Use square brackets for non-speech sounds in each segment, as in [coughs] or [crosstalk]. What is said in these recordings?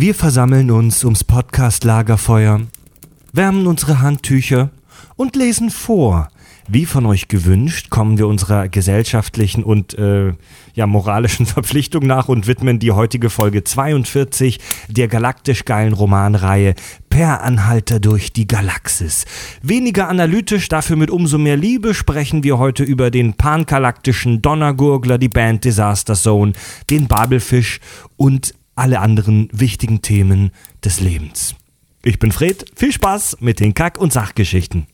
Wir versammeln uns ums Podcast-Lagerfeuer, wärmen unsere Handtücher und lesen vor. Wie von euch gewünscht, kommen wir unserer gesellschaftlichen und äh, ja, moralischen [laughs] Verpflichtung nach und widmen die heutige Folge 42 der galaktisch geilen Romanreihe Per Anhalter durch die Galaxis. Weniger analytisch, dafür mit umso mehr Liebe sprechen wir heute über den pangalaktischen Donnergurgler, die Band Disaster Zone, den Babelfisch und alle anderen wichtigen Themen des Lebens. Ich bin Fred, viel Spaß mit den Kack- und Sachgeschichten.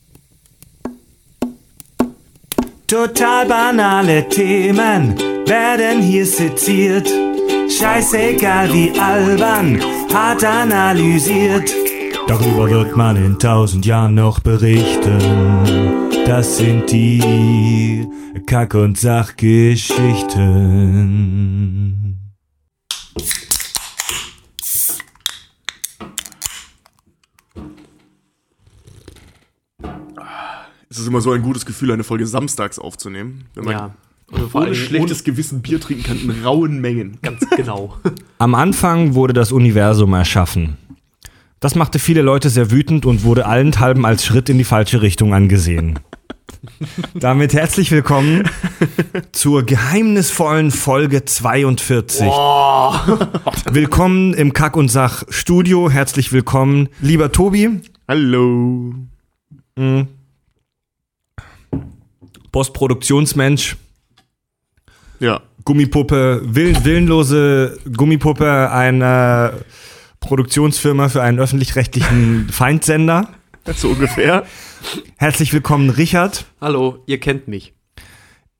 Total banale Themen werden hier seziert. Scheißegal wie albern, hart analysiert. Darüber wird man in tausend Jahren noch berichten. Das sind die Kack- und Sachgeschichten. Es ist immer so ein gutes Gefühl, eine Folge samstags aufzunehmen. Wenn man Ja. Und vor ohne schlechtes Gewissen Bier trinken kann in rauen Mengen. Ganz genau. [laughs] Am Anfang wurde das Universum erschaffen. Das machte viele Leute sehr wütend und wurde allenthalben als Schritt in die falsche Richtung angesehen. [laughs] Damit herzlich willkommen zur geheimnisvollen Folge 42. [laughs] Willkommen im Kack und Sach Studio. Herzlich willkommen, lieber Tobi, Hallo. Postproduktionsmensch, Ja. Gummipuppe, will, willenlose Gummipuppe einer Produktionsfirma für einen öffentlich-rechtlichen [laughs] Feindsender. So ungefähr. Herzlich willkommen, Richard, Hallo, ihr kennt mich.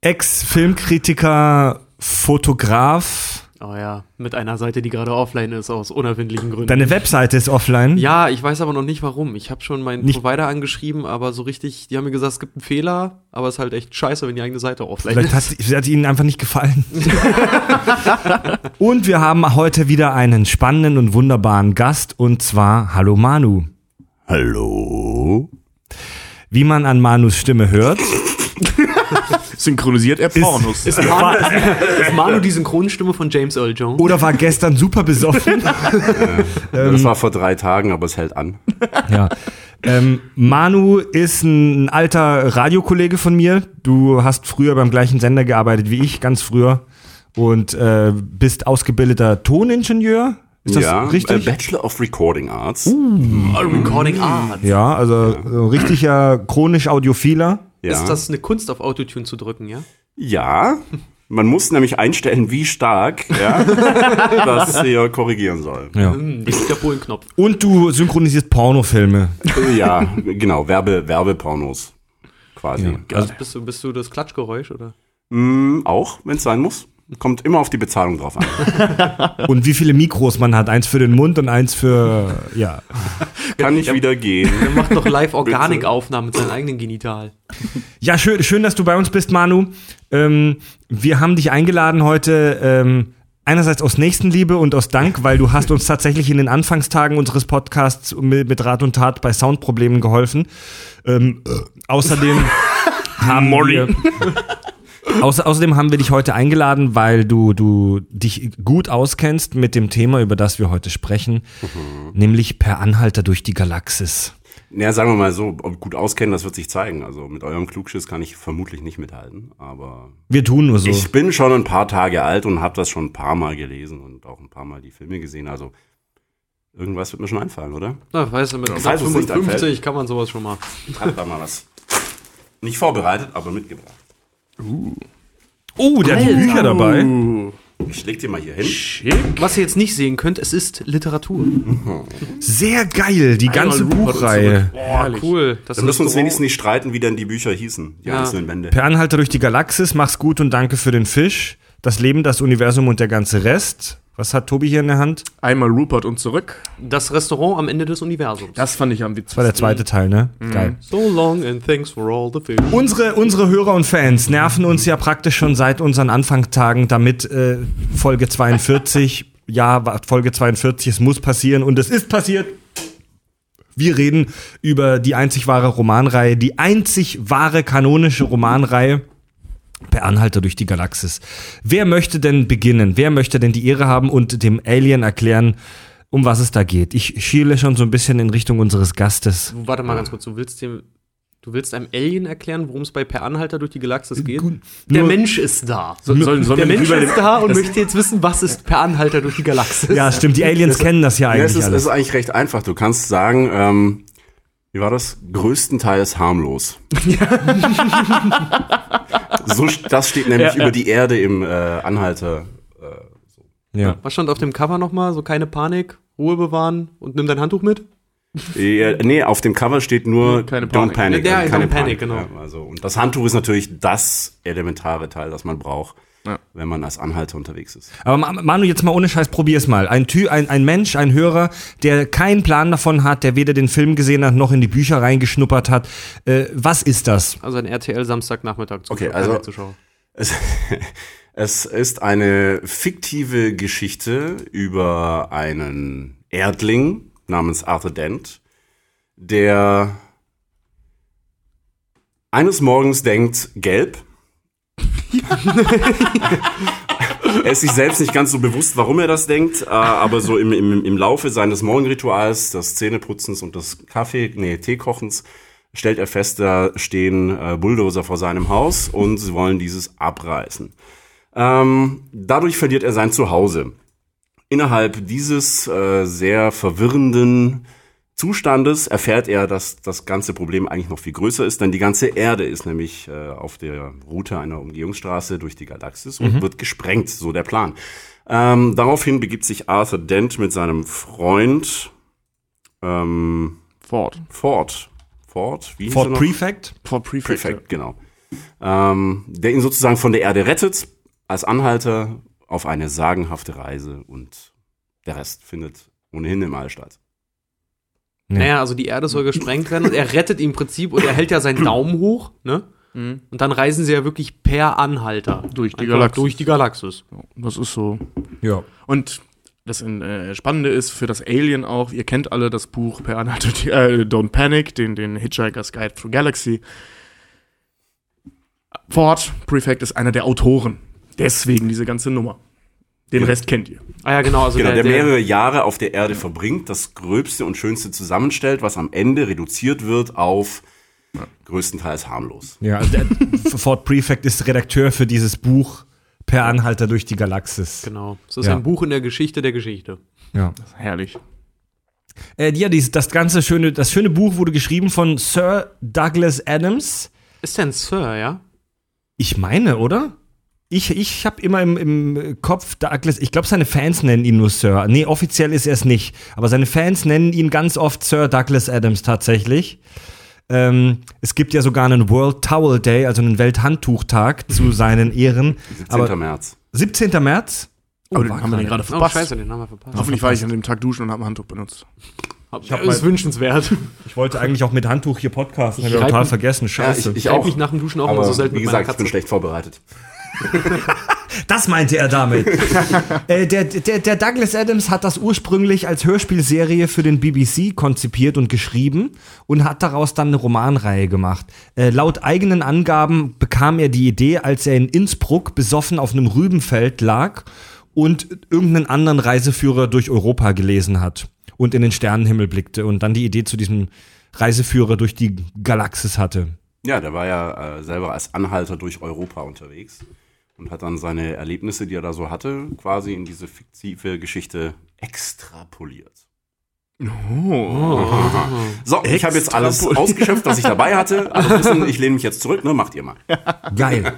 Ex-Filmkritiker, Fotograf. Oh ja, mit einer Seite, die gerade offline ist, aus unerfindlichen Gründen. Deine Webseite ist offline. ja, ich weiß aber noch nicht warum. Ich habe schon meinen Nicht- Provider angeschrieben, aber so richtig, die haben mir gesagt, es gibt einen Fehler, aber es ist halt echt scheiße, wenn die eigene Seite offline Vielleicht hat, ist. sie hat ihnen einfach nicht gefallen. [laughs] und wir haben heute wieder einen spannenden und wunderbaren Gast und zwar Hallo Manu. Hallo? Wie man an Manus Stimme hört, [laughs] [laughs] Synchronisiert er Pornos. Ist Manu, [laughs] ist Manu die Synchronstimme von James Earl Jones? oder war gestern super besoffen. das war vor drei Tagen, aber es hält an. Ja. Ähm, Manu ist ein alter Radiokollege von mir. Du hast früher beim gleichen Sender gearbeitet wie ich, ganz früher. Und äh, bist ausgebildeter Toningenieur. Ist das ja, richtig? Äh, Bachelor of Recording Arts. Oh, Recording Art. ja, also so richtiger chronisch Audiophiler. Ja. Ist das eine Kunst, auf Autotune zu drücken, ja? ja. Man muss nämlich einstellen, wie stark ja, [laughs] das hier korrigieren soll. Ja. Hm, Ich der Polenknopf. Und du synchronisierst Pornofilme. Ja, genau, Werbe, Werbepornos quasi. Ja. Also bist, du, bist du das Klatschgeräusch, oder? Mm, auch, wenn es sein muss. Kommt immer auf die Bezahlung drauf an. [laughs] Und wie viele Mikros man hat. Eins für den Mund und eins für, ja. Kann nicht wieder gehen. Er macht noch Live-Organikaufnahmen mit seinem eigenen Genital. Ja, schön, schön, dass du bei uns bist, Manu. Ähm, wir haben dich eingeladen heute, ähm, einerseits aus Nächstenliebe und aus Dank, weil du hast uns tatsächlich in den Anfangstagen unseres Podcasts mit, mit Rat und Tat bei Soundproblemen geholfen. Ähm, äh, außerdem [laughs] haben wir, Außer, außerdem haben wir dich heute eingeladen, weil du, du dich gut auskennst mit dem Thema, über das wir heute sprechen, nämlich per Anhalter durch die Galaxis. Ja, sagen wir mal so, ob gut auskennen, das wird sich zeigen. Also mit eurem Klugschiss kann ich vermutlich nicht mithalten, aber Wir tun nur so. Ich bin schon ein paar Tage alt und habe das schon ein paar Mal gelesen und auch ein paar Mal die Filme gesehen. Also irgendwas wird mir schon einfallen, oder? Na, weißt du, mit nicht 55 kann man sowas schon mal. Ich habe da mal was nicht vorbereitet, aber mitgebracht. Oh, der hat die Bücher dabei. Uh. Ich leg dir mal hier hin. Was ihr jetzt nicht sehen könnt, es ist Literatur. Sehr geil, die ganze Rupert Buchreihe. Boah, cool. Das Wir müssen uns Restaurant- wenigstens nicht streiten, wie denn die Bücher hießen, die Ja. einzelnen Bände. Per Anhalter durch die Galaxis, mach's gut und danke für den Fisch. Das Leben, das Universum und der ganze Rest. Was hat Tobi hier in der Hand? Einmal Rupert und zurück. Das Restaurant am Ende des Universums. Das fand ich am Das war der zweite Teil, ne? Geil. So long and thanks for all the fish. Unsere, unsere Hörer und Fans nerven uns ja praktisch schon seit unseren Anfangstagen, damit äh, Folge 42, [laughs] ja, Folge 42, es muss passieren und es ist passiert. Wir reden über die einzig wahre Romanreihe, die einzig wahre kanonische Romanreihe per Anhalter durch die Galaxis. Wer möchte denn beginnen? Wer möchte denn die Ehre haben und dem Alien erklären, um was es da geht. Ich schiele schon so ein bisschen in Richtung unseres Gastes. Du, warte mal ganz kurz, du willst dem. Du willst einem Alien erklären, worum es bei Per Anhalter durch die Galaxis geht? Gut, Der Mensch ist da. So, sollen, sollen Der Mensch ist da und möchte jetzt wissen, was ist Per Anhalter durch die Galaxis? Ja, stimmt, die Aliens kennen das ja Ja, es eigentlich ist, es alles. ist eigentlich recht einfach. Du kannst sagen, ähm, wie war das? Größtenteils harmlos. [laughs] so, das steht nämlich Ja, ja. über die Erde im äh, Anhalter. Ja. Was stand auf dem Cover nochmal? So keine Panik, Ruhe bewahren und nimm dein Handtuch mit? Äh, nee, auf dem Cover steht nur Keine Don't Panik. Panic. Ja, also Don't keine Panic, genau. Ja, also, und das Handtuch ist natürlich das elementare Teil, das man braucht, Ja. wenn man als Anhalter unterwegs ist. Aber Ma- Manu, jetzt mal ohne Scheiß, probier's mal. Ein, Tü ein, ein Mensch, ein Hörer, der keinen Plan davon hat, der weder den Film gesehen hat, noch in die Bücher reingeschnuppert hat. Äh, was ist das? Also ein RTL Samstagnachmittag Okay, also- Zuschauer. Es, [laughs] es ist eine fiktive Geschichte über einen Erdling namens Arthur Dent, der eines Morgens denkt, gelb. [laughs] er ist sich selbst nicht ganz so bewusst, warum er das denkt, äh, aber so im, im, im Laufe seines Morgenrituals, des Zähneputzens und des Kaffee, nee, Teekochens, stellt er fest, da stehen äh, Bulldozer vor seinem Haus und sie wollen dieses abreißen. Ähm, dadurch verliert er sein Zuhause. Innerhalb dieses äh, sehr verwirrenden Zustandes erfährt er, dass das ganze Problem eigentlich noch viel größer ist, denn die ganze Erde ist nämlich äh, auf der Route einer Umgehungsstraße durch die Galaxis und wird gesprengt, so der Plan. Ähm, daraufhin begibt sich Arthur Dent mit seinem Freund ähm, Ford. Ford. Ford, wie noch? Prefect? Ford Prefect. Prefect, genau. Ähm, der ihn sozusagen von der Erde rettet, als Anhalter auf eine sagenhafte Reise und der Rest findet ohnehin im All statt. Ja. Naja, also die Erde soll gesprengt werden und er rettet im Prinzip und er hält ja seinen Daumen hoch, ne? Mhm. Und dann reisen sie ja wirklich per Anhalter. Durch die Galaxis. Durch die Galaxis. Das ist so. Ja. Und das äh, Spannende ist für das Alien auch, ihr kennt alle das Buch Per Anhalter, äh, Don't Panic, den, den Hitchhiker's Guide Through Galaxy. Ford Prefect ist einer der Autoren. Deswegen diese ganze Nummer. Den Ja. Rest kennt ihr. Ah ja, genau. Also Genau, der, der, der, mehrere Jahre auf der Erde verbringt, das Gröbste und Schönste zusammenstellt, was am Ende reduziert wird auf größtenteils harmlos. Ja, also der [laughs] Fort Prefect ist Redakteur für dieses Buch Per Anhalter durch die Galaxis. Genau. Es ist Ja. ein Buch in der Geschichte der Geschichte. Ja. Herrlich. Äh, ja, dies, das ganze schöne, das schöne Buch wurde geschrieben von Sir Douglas Adams. Ist denn Sir, ja? Ich meine, oder? Ich, ich habe immer im, im Kopf Douglas, ich glaube, seine Fans nennen ihn nur Sir. Nee, offiziell ist er es nicht. Aber seine Fans nennen ihn ganz oft Sir Douglas Adams tatsächlich. Ähm, es gibt ja sogar einen World Towel Day, also einen Welthandtuchtag zu [laughs] seinen Ehren. 17. Aber März. 17. März? Oh, Aber den haben wir den gerade. Oh, verpasst. scheiße, den haben wir verpasst. Hoffentlich war ich an dem Tag duschen und habe ein Handtuch benutzt. Ich hab hab ist wünschenswert. Ich wollte eigentlich auch mit Handtuch hier podcasten, habe ich total mich- vergessen. Scheiße. ich, Ich auch. mich nach dem Duschen auch aber immer so selten wie gesagt, ich bin schlecht vorbereitet. [laughs] Das meinte er damit. [laughs] äh, der, der, der Douglas Adams hat das ursprünglich als Hörspielserie für den BBC konzipiert und geschrieben und hat daraus dann eine Romanreihe gemacht. Äh, laut eigenen Angaben bekam er die Idee, als er in Innsbruck besoffen auf einem Rübenfeld lag und irgendeinen anderen Reiseführer durch Europa gelesen hat und in den Sternenhimmel blickte und dann die Idee zu diesem Reiseführer durch die Galaxis hatte. Ja, der war ja äh, selber als Anhalter durch Europa unterwegs und hat dann seine Erlebnisse, die er da so hatte, quasi in diese fiktive Geschichte extrapoliert. Oh. So, ich habe jetzt alles ausgeschöpft, was ich dabei hatte. [laughs] Also wissen, ich lehne mich jetzt zurück, ne? Macht ihr mal. Geil.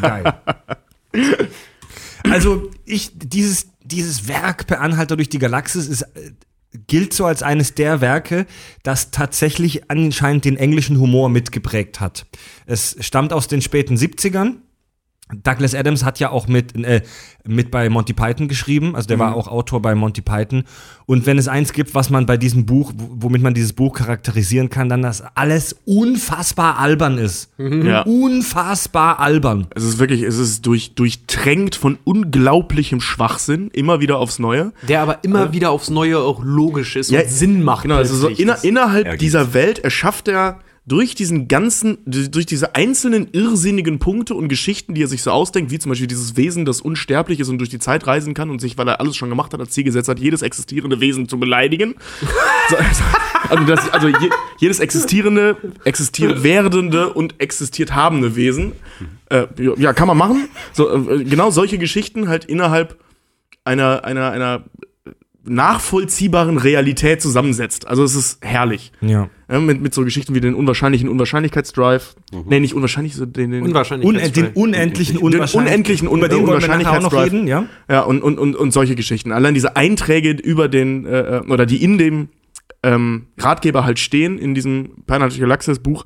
Geil. Also, ich, dieses, dieses Werk per Anhalter durch die Galaxis ist, äh, gilt so als eines der Werke, das tatsächlich anscheinend den englischen Humor mitgeprägt hat. Es stammt aus den späten 70ern. Douglas Adams hat ja auch mit, äh, mit bei Monty Python geschrieben, also der war auch Autor bei Monty Python. Und wenn es eins gibt, was man bei diesem Buch, womit man dieses Buch charakterisieren kann, dann, dass alles unfassbar albern ist. Ja. Unfassbar albern. Es ist wirklich, es ist durch, durchtränkt von unglaublichem Schwachsinn, immer wieder aufs Neue. Der aber immer wieder aufs Neue auch logisch ist Ja, und Sinn macht. Genau, also so inner, innerhalb dieser Welt erschafft er durch diesen ganzen, durch diese einzelnen irrsinnigen Punkte und Geschichten, die er sich so ausdenkt, wie zum Beispiel dieses Wesen, das unsterblich ist und durch die Zeit reisen kann und sich, weil er alles schon gemacht hat, als Ziel gesetzt hat, jedes existierende Wesen zu beleidigen. [laughs] so, also, also, das, also je, jedes existierende, existiert werdende und existiert habende Wesen. Äh, ja, kann man machen. So, äh, genau solche Geschichten halt innerhalb einer, einer, einer nachvollziehbaren Realität zusammensetzt. Also es ist herrlich. Ja. Ja, mit, mit so Geschichten wie den unwahrscheinlichen Unwahrscheinlichkeitsdrive. Nee, nicht unwahrscheinlich, so den, den Unwahrscheinlich. Un den unendlichen den Unwahrscheinlich- unendlichen Un Über den wollen wir nachher auch noch Unwahrscheinlichkeitsdrive. reden, ja? Ja, und, und, und, und solche Geschichten. Allein diese Einträge über den, äh, oder die in dem ähm, Ratgeber halt stehen, in diesem Pineapple Galaxis Buch,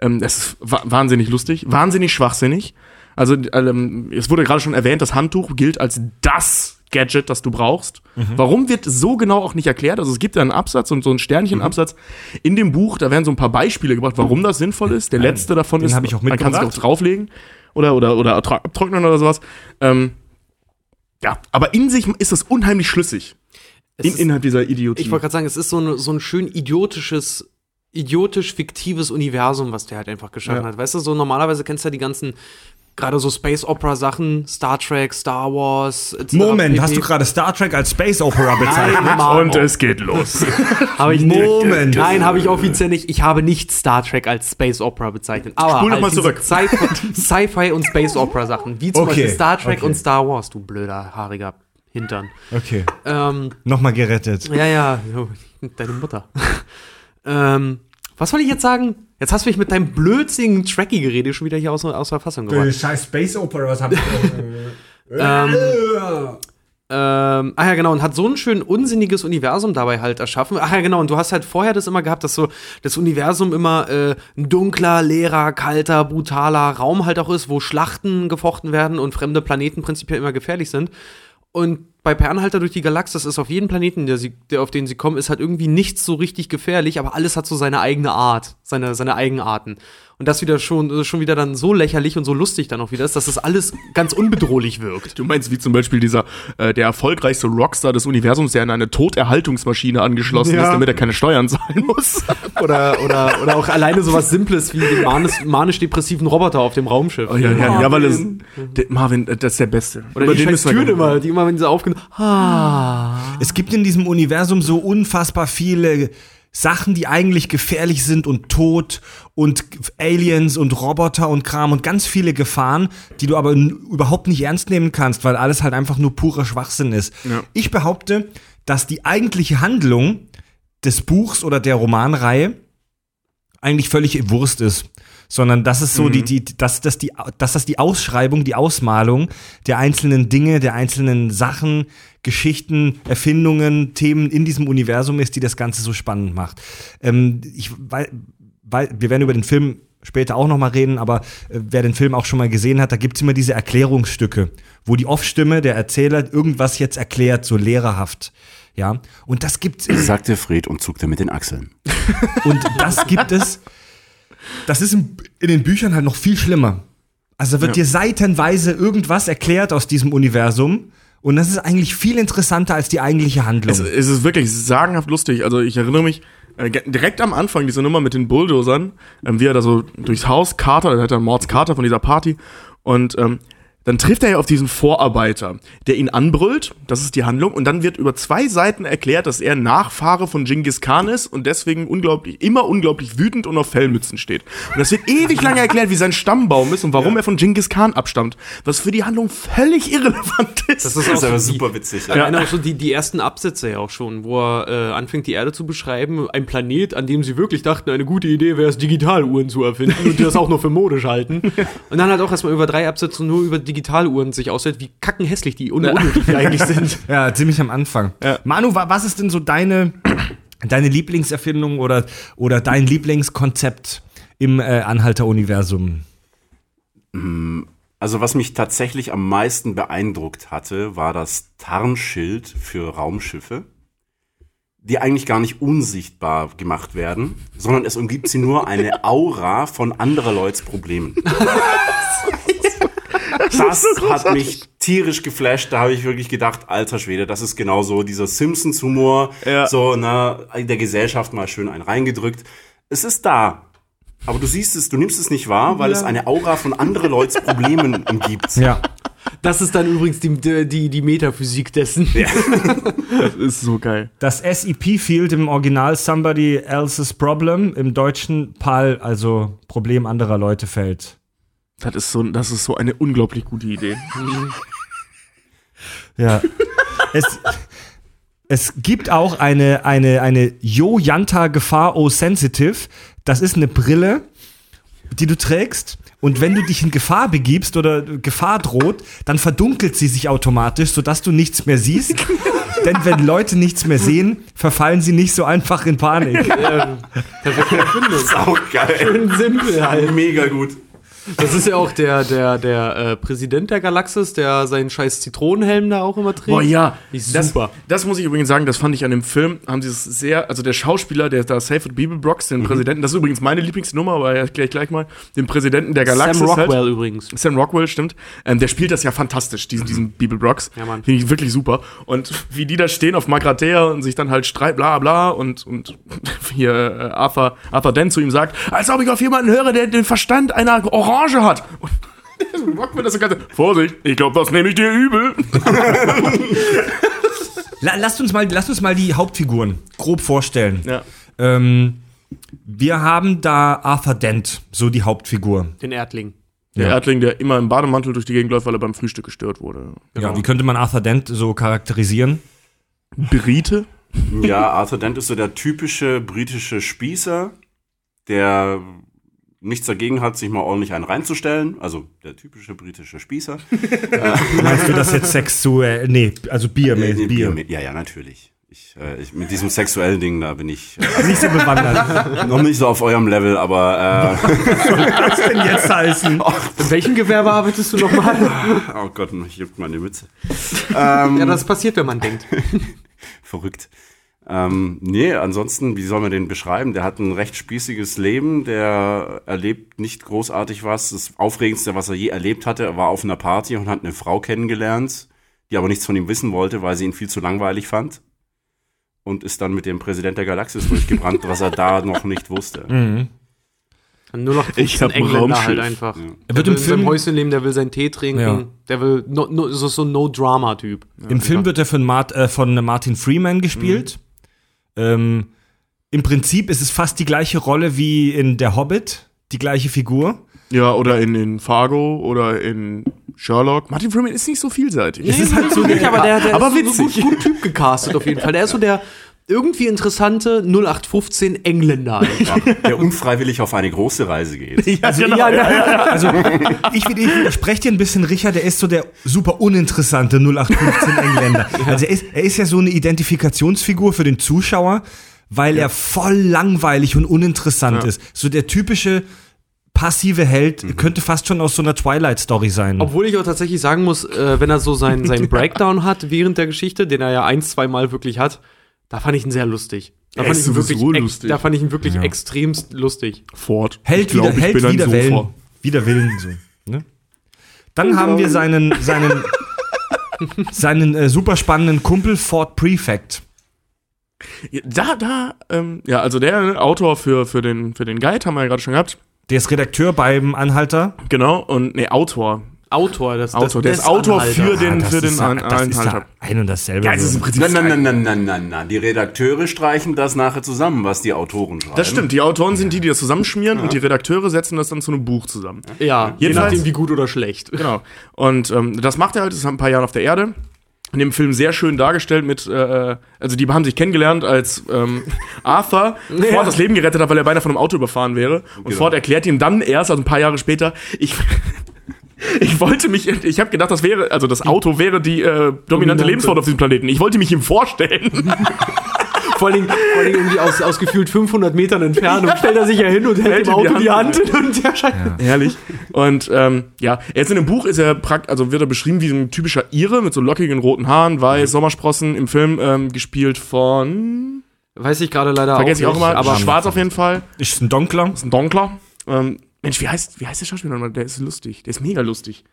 ähm, das ist wa wahnsinnig lustig, wahnsinnig schwachsinnig. Also, ähm, es wurde gerade schon erwähnt, das Handtuch gilt als das Gadget, das du brauchst. Mhm. Warum wird so genau auch nicht erklärt? Also es gibt da einen Absatz und so einen Sternchenabsatz in dem Buch, da werden so ein paar Beispiele gebracht, warum das sinnvoll ist. Der letzte davon den ist, hab ich auch man kann es auch drauflegen oder, oder, oder abtrocknen oder sowas. Ähm, ja, aber in sich ist das unheimlich schlüssig. In, ist- innerhalb dieser Idiotie. Ich wollte gerade sagen, es ist so, ein- so ein schön idiotisches, idiotisch fiktives Universum, was der halt einfach geschaffen Ja. hat. Weißt du, so normalerweise kennst du ja die ganzen, gerade so Space Opera Sachen, Star Trek, Star Wars, etc. Moment, pp. hast du gerade Star Trek als Space Opera bezeichnet? Nein. [laughs] Und es geht los. [laughs] Habe ich Moment. Nicht. Nein, habe ich offiziell nicht. Ich habe nicht Star Trek als Space Opera bezeichnet. Aber Spul noch halt zurück. Sci-Fi und Space Opera Sachen, wie zum Okay, Beispiel Star Trek okay. und Star Wars, du blöder, haariger Hintern. Okay, Ähm, nochmal gerettet. ja, ja, [laughs] deine Mutter. ähm, was wollte ich jetzt sagen? Jetzt hast du mich mit deinem blödsinnigen Tracky-Gerede schon wieder hier aus, aus der Fassung gebracht. scheiß Space Opera, was hab ich [laughs] Ähm, Ähm, ach ja, genau, und hat so ein schön unsinniges Universum dabei halt erschaffen. Ach ja, genau, und du hast halt vorher das immer gehabt, dass so das Universum immer äh, ein dunkler, leerer, kalter, brutaler Raum halt auch ist, wo Schlachten gefochten werden und fremde Planeten prinzipiell immer gefährlich sind. Und bei Per Anhalter durch die Galaxis ist auf jedem Planeten, der sie, der, auf den sie kommen, ist halt irgendwie nichts so richtig gefährlich, aber alles hat so seine eigene Art, seine, seine Eigenarten. Und das wieder schon, schon wieder dann so lächerlich und so lustig dann auch wieder ist, dass das alles ganz unbedrohlich wirkt. Du meinst wie zum Beispiel dieser, äh, der erfolgreichste Rockstar des Universums, der an eine Toterhaltungsmaschine angeschlossen Ja. ist, damit er keine Steuern zahlen muss. [laughs] Oder, oder, oder auch alleine sowas Simples wie den manisch- manisch-depressiven Roboter auf dem Raumschiff. Oh, ja, ja, ja, weil es, der, Marvin, äh, das ist der Beste. Oder Über die den Türen immer, die immer, wenn sie aufgenommen ah. Es gibt in diesem Universum so unfassbar viele Sachen, die eigentlich gefährlich sind und tot und Aliens und Roboter und Kram und ganz viele Gefahren, die du aber überhaupt nicht ernst nehmen kannst, weil alles halt einfach nur purer Schwachsinn ist. Ja. Ich behaupte, dass die eigentliche Handlung des Buchs oder der Romanreihe eigentlich völlig Wurst ist. Sondern das ist so die, die, dass, dass, die, dass das die Ausschreibung, die Ausmalung der einzelnen Dinge, der einzelnen Sachen, Geschichten, Erfindungen, Themen in diesem Universum ist, die das Ganze so spannend macht. Ähm, ich, weil, weil, wir werden über den Film später auch noch mal reden, aber äh, wer den Film auch schon mal gesehen hat, da gibt's immer diese Erklärungsstücke, wo die Off-Stimme, der Erzähler, irgendwas jetzt erklärt, so lehrerhaft. Ja, und das gibt's sagte Fred und zuckte mit den Achseln. und das gibt es. Das ist in, in den Büchern halt noch viel schlimmer. Also wird Ja. dir seitenweise irgendwas erklärt aus diesem Universum. Und das ist eigentlich viel interessanter als die eigentliche Handlung. Es, es ist wirklich sagenhaft lustig. Also ich erinnere mich äh, direkt am Anfang diese Nummer mit den Bulldozern, ähm, wie er da so durchs Haus Carter, da hat er Mords Carter von dieser Party und ähm, dann trifft er ja auf diesen Vorarbeiter, der ihn anbrüllt, das ist die Handlung, und dann wird über zwei Seiten erklärt, dass er Nachfahre von Genghis Khan ist und deswegen unglaublich, immer unglaublich wütend und auf Fellmützen steht. Und das wird ewig lange erklärt, wie sein Stammbaum ist und warum er von Genghis Khan abstammt, was für die Handlung völlig irrelevant ist. Das ist Das ist auch aber die- super witzig. Alleine auch so die, die ersten Absätze ja auch schon, wo er äh, anfängt, die Erde zu beschreiben. Ein Planet, an dem sie wirklich dachten, eine gute Idee wäre es, Digitaluhren zu erfinden und die das auch nur für modisch halten. [laughs] Und dann halt auch erstmal über drei Absätze nur über Digitaluhren sich aussieht, wie kackenhässlich die und unnötig die eigentlich sind. [laughs] Ja, ziemlich am Anfang. Ja. Manu, wa- was ist denn so deine, deine Lieblingserfindung oder, oder dein Lieblingskonzept im äh, Anhalter-Universum? Also was mich tatsächlich am meisten beeindruckt hatte, war das Tarnschild für Raumschiffe, die eigentlich gar nicht unsichtbar gemacht werden, sondern es umgibt sie nur eine Aura von anderer Leuts Problemen. [laughs] [laughs] Das hat mich tierisch geflasht. Da habe ich wirklich gedacht, alter Schwede, das ist genau so dieser Simpsons-Humor, Ja. so ne, der Gesellschaft mal schön einen reingedrückt. Es ist da. Aber du siehst es, du nimmst es nicht wahr, weil es eine Aura von anderen Leuts Problemen [laughs] umgibt. Ja. Das ist dann übrigens die, die, die Metaphysik dessen. [laughs] Das ist so geil. Das SEP-Field im Original Somebody Else's Problem, im Deutschen PAL, also Problem anderer Leute fällt. Das ist so, das ist so eine unglaublich gute Idee. [laughs] Ja. es, es gibt auch eine, eine, eine Yo Yanta Gefahr O Sensitive. Das ist eine Brille, die du trägst. Und wenn du dich in Gefahr begibst oder Gefahr droht, dann verdunkelt sie sich automatisch, sodass du nichts mehr siehst. [laughs] Denn wenn Leute nichts mehr sehen, verfallen sie nicht so einfach in Panik. Sau geil. Schön simpel halt. Mega gut. Das ist ja auch der, der, der äh, Präsident der Galaxis, der seinen scheiß Zitronenhelm da auch immer trägt. Boah, ja. Ist super. Das muss ich übrigens sagen, das fand ich an dem Film, haben sie es sehr, also der Schauspieler, der da Safe Bibel Brocks, Mhm. den Präsidenten, das ist übrigens meine Lieblingsnummer, aber erkläre ich gleich mal, den Präsidenten der Galaxis. Sam Rockwell Halt. übrigens. Sam Rockwell, stimmt. Ähm, der spielt das ja fantastisch, diesen, diesen Bibel Brocks. Ja, Mann. Finde ich wirklich super. Und wie die da stehen auf Magrathea und sich dann halt streiten, bla bla, und, und [laughs] hier äh, Arthur, Arthur Dent zu ihm sagt, als ob ich auf jemanden höre, der den Verstand einer Orange hat. Und [laughs] Sam Rockwell das so ganz, Vorsicht, ich glaube, das nehme ich dir übel. [laughs] La lasst, uns mal, lasst uns mal die Hauptfiguren grob vorstellen. Ja. Ähm, wir haben da Arthur Dent, so die Hauptfigur. Den Erdling. Der Ja. Erdling, der immer im Bademantel durch die Gegend läuft, weil er beim Frühstück gestört wurde. Ja, wie könnte man Arthur Dent so charakterisieren? Brite? Ja, Arthur Dent ist so der typische britische Spießer, der nichts dagegen hat, sich mal ordentlich einen reinzustellen. Also der typische britische Spießer. [laughs] Meinst du das jetzt sexuell? Nee, also Bier, Äh, Bier. Bier. Bier. Ja, ja, natürlich. Ich, äh, ich, mit diesem sexuellen Ding, da bin ich äh, [laughs] Nicht so bewandert. [laughs] noch nicht so auf eurem Level, aber Was denn jetzt heißen? In welchem Gewerbe arbeitest du nochmal? äh, oh Gott, ich juckt meine Mütze. Ähm, ja, das passiert, wenn man denkt. verrückt. Ähm, nee, ansonsten, wie soll man den beschreiben? Der hat ein recht spießiges Leben, der erlebt nicht großartig was. Das Aufregendste, was er je erlebt hatte, er war auf einer Party und hat eine Frau kennengelernt, die aber nichts von ihm wissen wollte, weil sie ihn viel zu langweilig fand. Und ist dann mit dem Präsident der Galaxis durchgebrannt, was er da noch nicht wusste. [laughs] Mhm. Nur noch Ich hab ein Engländer Raumschiff. halt einfach. Ja. Er Der wird will im in Film, Häuschen leben, der will seinen Tee trinken, Ja. der will no, no, so, so ein No-Drama-Typ. im Film wird er von, Mart, äh, von Martin Freeman gespielt. Ähm, Im Prinzip ist es fast die gleiche Rolle wie in Der Hobbit, die gleiche Figur. Ja, oder in, in Fargo oder in Sherlock. Martin Freeman ist nicht so vielseitig. Es ist halt so nicht, aber der, der aber ist so, witzig. so gut, gut Typ gecastet auf jeden Fall. Der ist so der irgendwie interessante 0815 Engländer einfach. Der unfreiwillig auf eine große Reise geht. [laughs] Also, genau, ja, also ich, ich, ich spreche dir ein bisschen, Richard, der ist so der super uninteressante 0815 Engländer. [laughs] Also er ist, er ist ja so eine Identifikationsfigur für den Zuschauer, weil er voll langweilig und uninteressant Ja. ist. So der typische passive Held könnte fast schon aus so einer Twilight-Story sein. Obwohl ich auch tatsächlich sagen muss, äh, wenn er so seinen [laughs] seinen Breakdown hat während der Geschichte, den er ja ein, zwei Mal wirklich hat, da fand ich ihn sehr lustig. Da fand ich ihn wirklich, lustig. da fand ich ihn wirklich Ja. extremst lustig. Ford. Hält Ich glaub, wieder, ich hält bin wieder Sofa. Wellen. Wider Willen so. Ne? Dann haben wir seinen, seinen, [laughs] seinen äh, super spannenden Kumpel Ford Prefect. Ja, Da, da, ähm, ja, also der Autor für, für, den, für den Guide haben wir ja gerade schon gehabt. Der ist Redakteur beim Anhalter. Genau, und nee, Autor. Autor, das, Autor, das, der ist Autor Anhalter. für den, das für den ja, ja Anhalter. ein und dasselbe. Ja, es ist im. Prinzip. Nein, nein, nein, nein, nein, nein, nein. Die Redakteure streichen das nachher zusammen, was die Autoren schreiben. Das stimmt, die Autoren sind die, die das zusammenschmieren und die Redakteure setzen das dann zu einem Buch zusammen. Ja, je nachdem, wie gut oder schlecht. Genau. Und ähm, das macht er halt, das ist ein paar Jahre auf der Erde. In dem Film sehr schön dargestellt mit, äh, also die haben sich kennengelernt, als ähm, [laughs] Arthur Ford das Leben gerettet hat, weil er beinahe von einem Auto überfahren wäre. Und Genau. Ford erklärt ihm dann erst, also ein paar Jahre später, ich, [laughs] ich wollte mich, ich habe gedacht, das wäre, also das Auto wäre die äh, dominante, Dominante. Lebensform auf diesem Planeten. Ich wollte mich ihm vorstellen. [laughs] Vor allem, vor allem irgendwie aus, aus gefühlt 500 Metern Entfernung stellt er sich ja hin und hält, Hält dem ihm die Auto die Hand Hand hin und der scheint. Herrlich. Und ähm, ja, jetzt in dem Buch ist er prakt, also wird er beschrieben wie ein typischer Ire mit so lockigen roten Haaren, weiß, Sommersprossen im Film ähm, gespielt von Weiß ich gerade leider vergesse ich auch immer, aber schwarz auf jeden Fall, Ist ein Donkler. ist ein Donkler. Ähm, Mensch, wie heißt, wie heißt der Schauspieler nochmal? Der ist lustig, der ist mega lustig.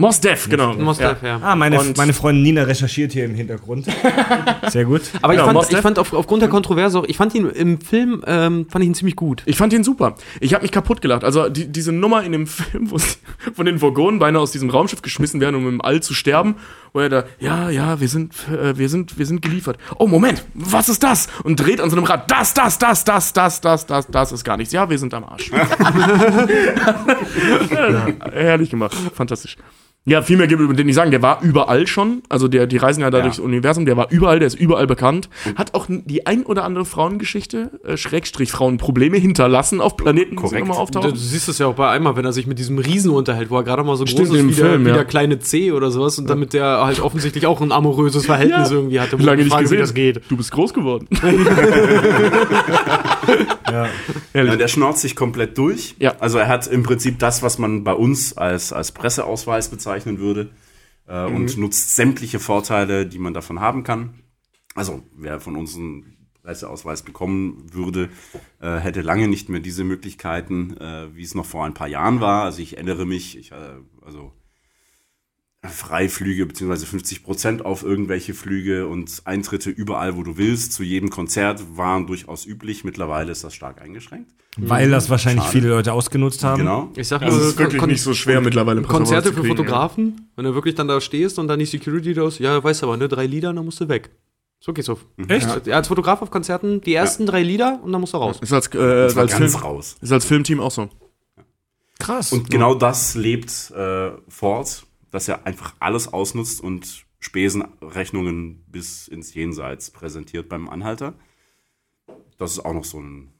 Mos Def, genau. Mos Def, ja. Ah, meine, Und- meine Freundin Nina recherchiert hier im Hintergrund. [laughs] Sehr gut. Aber Genau, ich Mos fand, ich fand auf, aufgrund der Kontroverse auch, ich fand ihn im Film, ähm, fand ich ihn ziemlich gut. Ich fand ihn super. Ich habe mich kaputt gelacht. Also die, diese Nummer in dem [laughs] Film, wo sie von den Vogonen beinahe aus diesem Raumschiff geschmissen werden, um im All zu sterben, wo er da, ja, ja, wir sind, äh, wir sind, wir sind geliefert. Oh Moment, was ist das? Und dreht an so einem Rad. Das, das, das, das, das, das, das, das ist gar nichts. Ja, wir sind am Arsch. [laughs] ja, herrlich gemacht, fantastisch. Ja, viel mehr gibt es über den nicht sagen. Der war überall schon. Also der, die reisen ja da Ja. durchs Universum. Der war überall, der ist überall bekannt. Hat auch die ein oder andere Frauengeschichte, äh, Schrägstrich Frauenprobleme hinterlassen auf Planeten, die Korrekt. immer Du, auftauchen. du siehst es ja auch bei einmal, wenn er sich mit diesem Riesen unterhält, wo er gerade mal so Stimmt, groß ist wie, Film, der, wie ja. der kleine C oder sowas und damit der halt offensichtlich auch ein amoröses Verhältnis Ja. irgendwie hatte. Lange ich nicht gesehen. Wie das geht. Du bist groß geworden. [laughs] Ja. Ja, der schnauzt sich komplett durch. Ja. Also er hat im Prinzip das, was man bei uns als, als Presseausweis bezeichnen würde äh, und nutzt sämtliche Vorteile, die man davon haben kann. Also wer von uns einen Presseausweis bekommen würde, äh, hätte lange nicht mehr diese Möglichkeiten, äh, wie es noch vor ein paar Jahren war. Also ich erinnere mich, ich, äh, also Freiflüge beziehungsweise 50 Prozent auf irgendwelche Flüge und Eintritte überall, wo du willst, zu jedem Konzert waren durchaus üblich. Mittlerweile ist das stark eingeschränkt. Weil das wahrscheinlich Schade. viele Leute ausgenutzt haben. Genau. Ich sag Das nur, ist wirklich Kon- nicht so schwer mittlerweile. Konzerte für Fotografen, wenn du wirklich dann da stehst und dann die Security da ist, ja, weißt du aber, ne, drei Lieder, dann musst du weg. So geht's auf. Echt? Ja, als Fotograf auf Konzerten die ersten drei Lieder und dann musst du raus. Ja. Ist als, äh, als, ganz Film, raus. ist als Filmteam auch so. Krass. Und genau das lebt äh, fort, dass er einfach alles ausnutzt und Spesenrechnungen bis ins Jenseits präsentiert beim Anhalter. Das ist auch noch so ein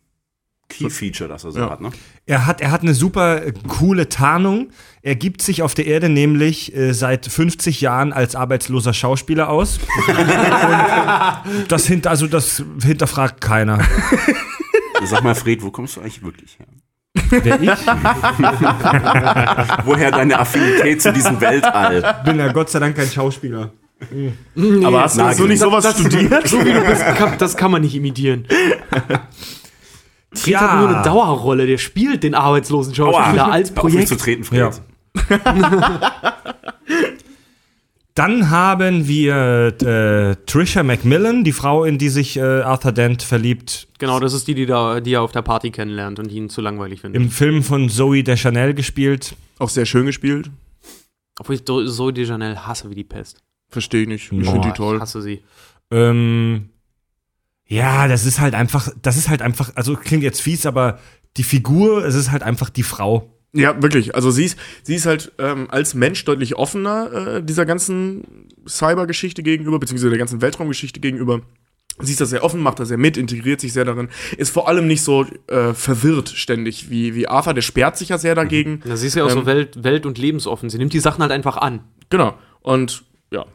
Key-Feature, das er so Ja. hat. Ne? Er hat, er hat eine super äh, coole Tarnung. Er gibt sich auf der Erde nämlich äh, seit 50 Jahren als arbeitsloser Schauspieler aus. [laughs] Und das, hint, also das hinterfragt keiner. Sag mal, Fred, wo kommst du eigentlich wirklich her? Wer ich? [laughs] Woher deine Affinität zu diesem Weltall? bin ja Gott sei Dank kein Schauspieler. Aber hast du so nicht genau. sowas studiert? So wie du bist, kann, das kann man nicht imitieren. Fred hat nur eine Dauerrolle, der spielt den arbeitslosen Schauspieler als Hör auf mich zu Projekt. treten, Fred. Ja. [laughs] Dann haben wir äh, Trisha Macmillan, die Frau, in die sich äh, Arthur Dent verliebt, Genau, das ist die, die, da, die er auf der Party kennenlernt und ihn zu langweilig findet. im Film von Zoe Deschanel gespielt. Auch sehr schön gespielt. Obwohl ich Zoe de Janelle hasse wie die Pest. Verstehe ich nicht. Ich finde die Ich toll. hasse sie. Ähm, ja, das ist halt einfach, das ist halt einfach, also klingt jetzt fies, aber die Figur, es ist halt einfach die Frau. Ja, wirklich. Also sie ist, sie ist halt ähm, als Mensch deutlich offener äh, dieser ganzen Cyber-Geschichte gegenüber, beziehungsweise der ganzen Weltraumgeschichte gegenüber. Sie ist da sehr offen, macht da sehr mit, integriert sich sehr darin, ist vor allem nicht so äh, verwirrt ständig wie, wie Arthur, der sperrt sich ja sehr dagegen. Na, sie ist ja auch Ähm, so welt-, welt- und lebensoffen. Sie nimmt die Sachen halt einfach an. Genau. Und ja.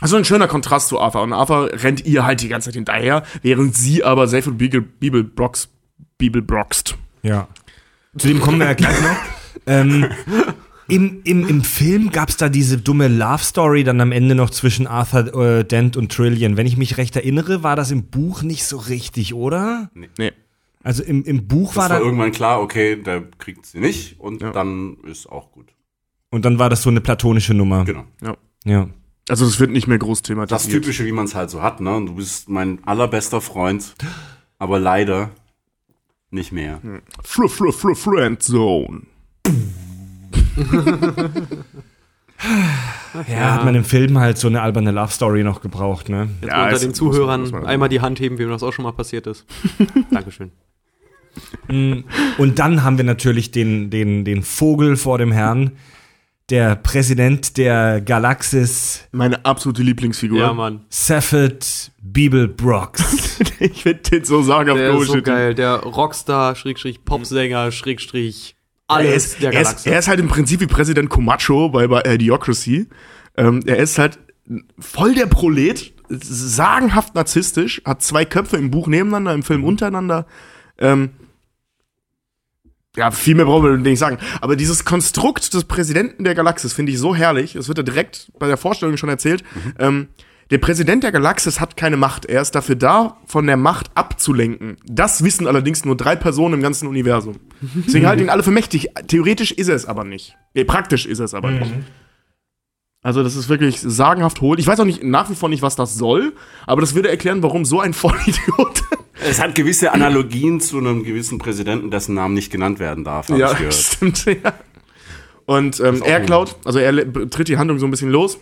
Also ein schöner Kontrast zu Arthur. Und Arthur rennt ihr halt die ganze Zeit hinterher, während sie aber sehr viel Bibel, Bibel, Brox, Bibel broxt. Ja. Zu dem kommen wir ja gleich noch. ähm, im, im, Im Film gab es da diese dumme Love-Story dann am Ende noch zwischen Arthur äh, Dent und Trillian. Wenn ich mich recht erinnere, war das im Buch nicht so richtig, oder? Nee. Also im, im Buch Das war war dann. irgendwann klar, okay, der kriegt sie nicht und Ja. dann ist auch gut. Und dann war das so eine platonische Nummer. Genau. Ja. Also es wird nicht mehr groß Das thematisiert. Typische, wie man es halt so hat, ne? Du bist mein allerbester Freund, aber leider nicht mehr. Fr fr fr Friendzone. Ja, hat man im Film halt so eine alberne Love-Story noch gebraucht, ne? Jetzt Ja, unter den muss man- Zuhörern muss man- einmal die Hand heben, wem das auch schon mal passiert ist. [laughs] Dankeschön. Und dann haben wir natürlich den, den, den Vogel vor dem Herrn, der Präsident der Galaxis, Meine absolute Lieblingsfigur. Ja, Mann. Oh, Safford Beeblebrox. [laughs] ich finde den so sagenhaft Der ist so geil. Der Rockstar, Schrägstrich, Popsänger, Schrägstrich, Er alles ist, der er, ist, Galaxie. er ist halt im Prinzip wie Präsident Comacho bei, bei Idiocracy. Ähm, er ist halt voll der Prolet, sagenhaft narzisstisch, hat zwei Köpfe im Buch nebeneinander, im Film untereinander. Ähm, ja, viel mehr brauchen wir nicht sagen. Aber dieses Konstrukt des Präsidenten der Galaxis finde ich so herrlich. Das wird ja direkt bei der Vorstellung schon erzählt. Ähm, der Präsident der Galaxis hat keine Macht. Er ist dafür da, von der Macht abzulenken. Das wissen allerdings nur drei Personen im ganzen Universum. Deswegen halten ihn alle für mächtig. Theoretisch ist er es aber nicht. Nee, praktisch ist er es aber nicht. Also das ist wirklich sagenhaft hohl. Ich weiß auch nicht nach wie vor nicht, was das soll, aber das würde erklären, warum so ein [laughs] Vollidiot. Es hat gewisse Analogien zu einem gewissen Präsidenten, dessen Namen nicht genannt werden darf, habe ich gehört. stimmt. [laughs] Ja. Und ähm, er klaut, also er tritt die Handlung so ein bisschen los,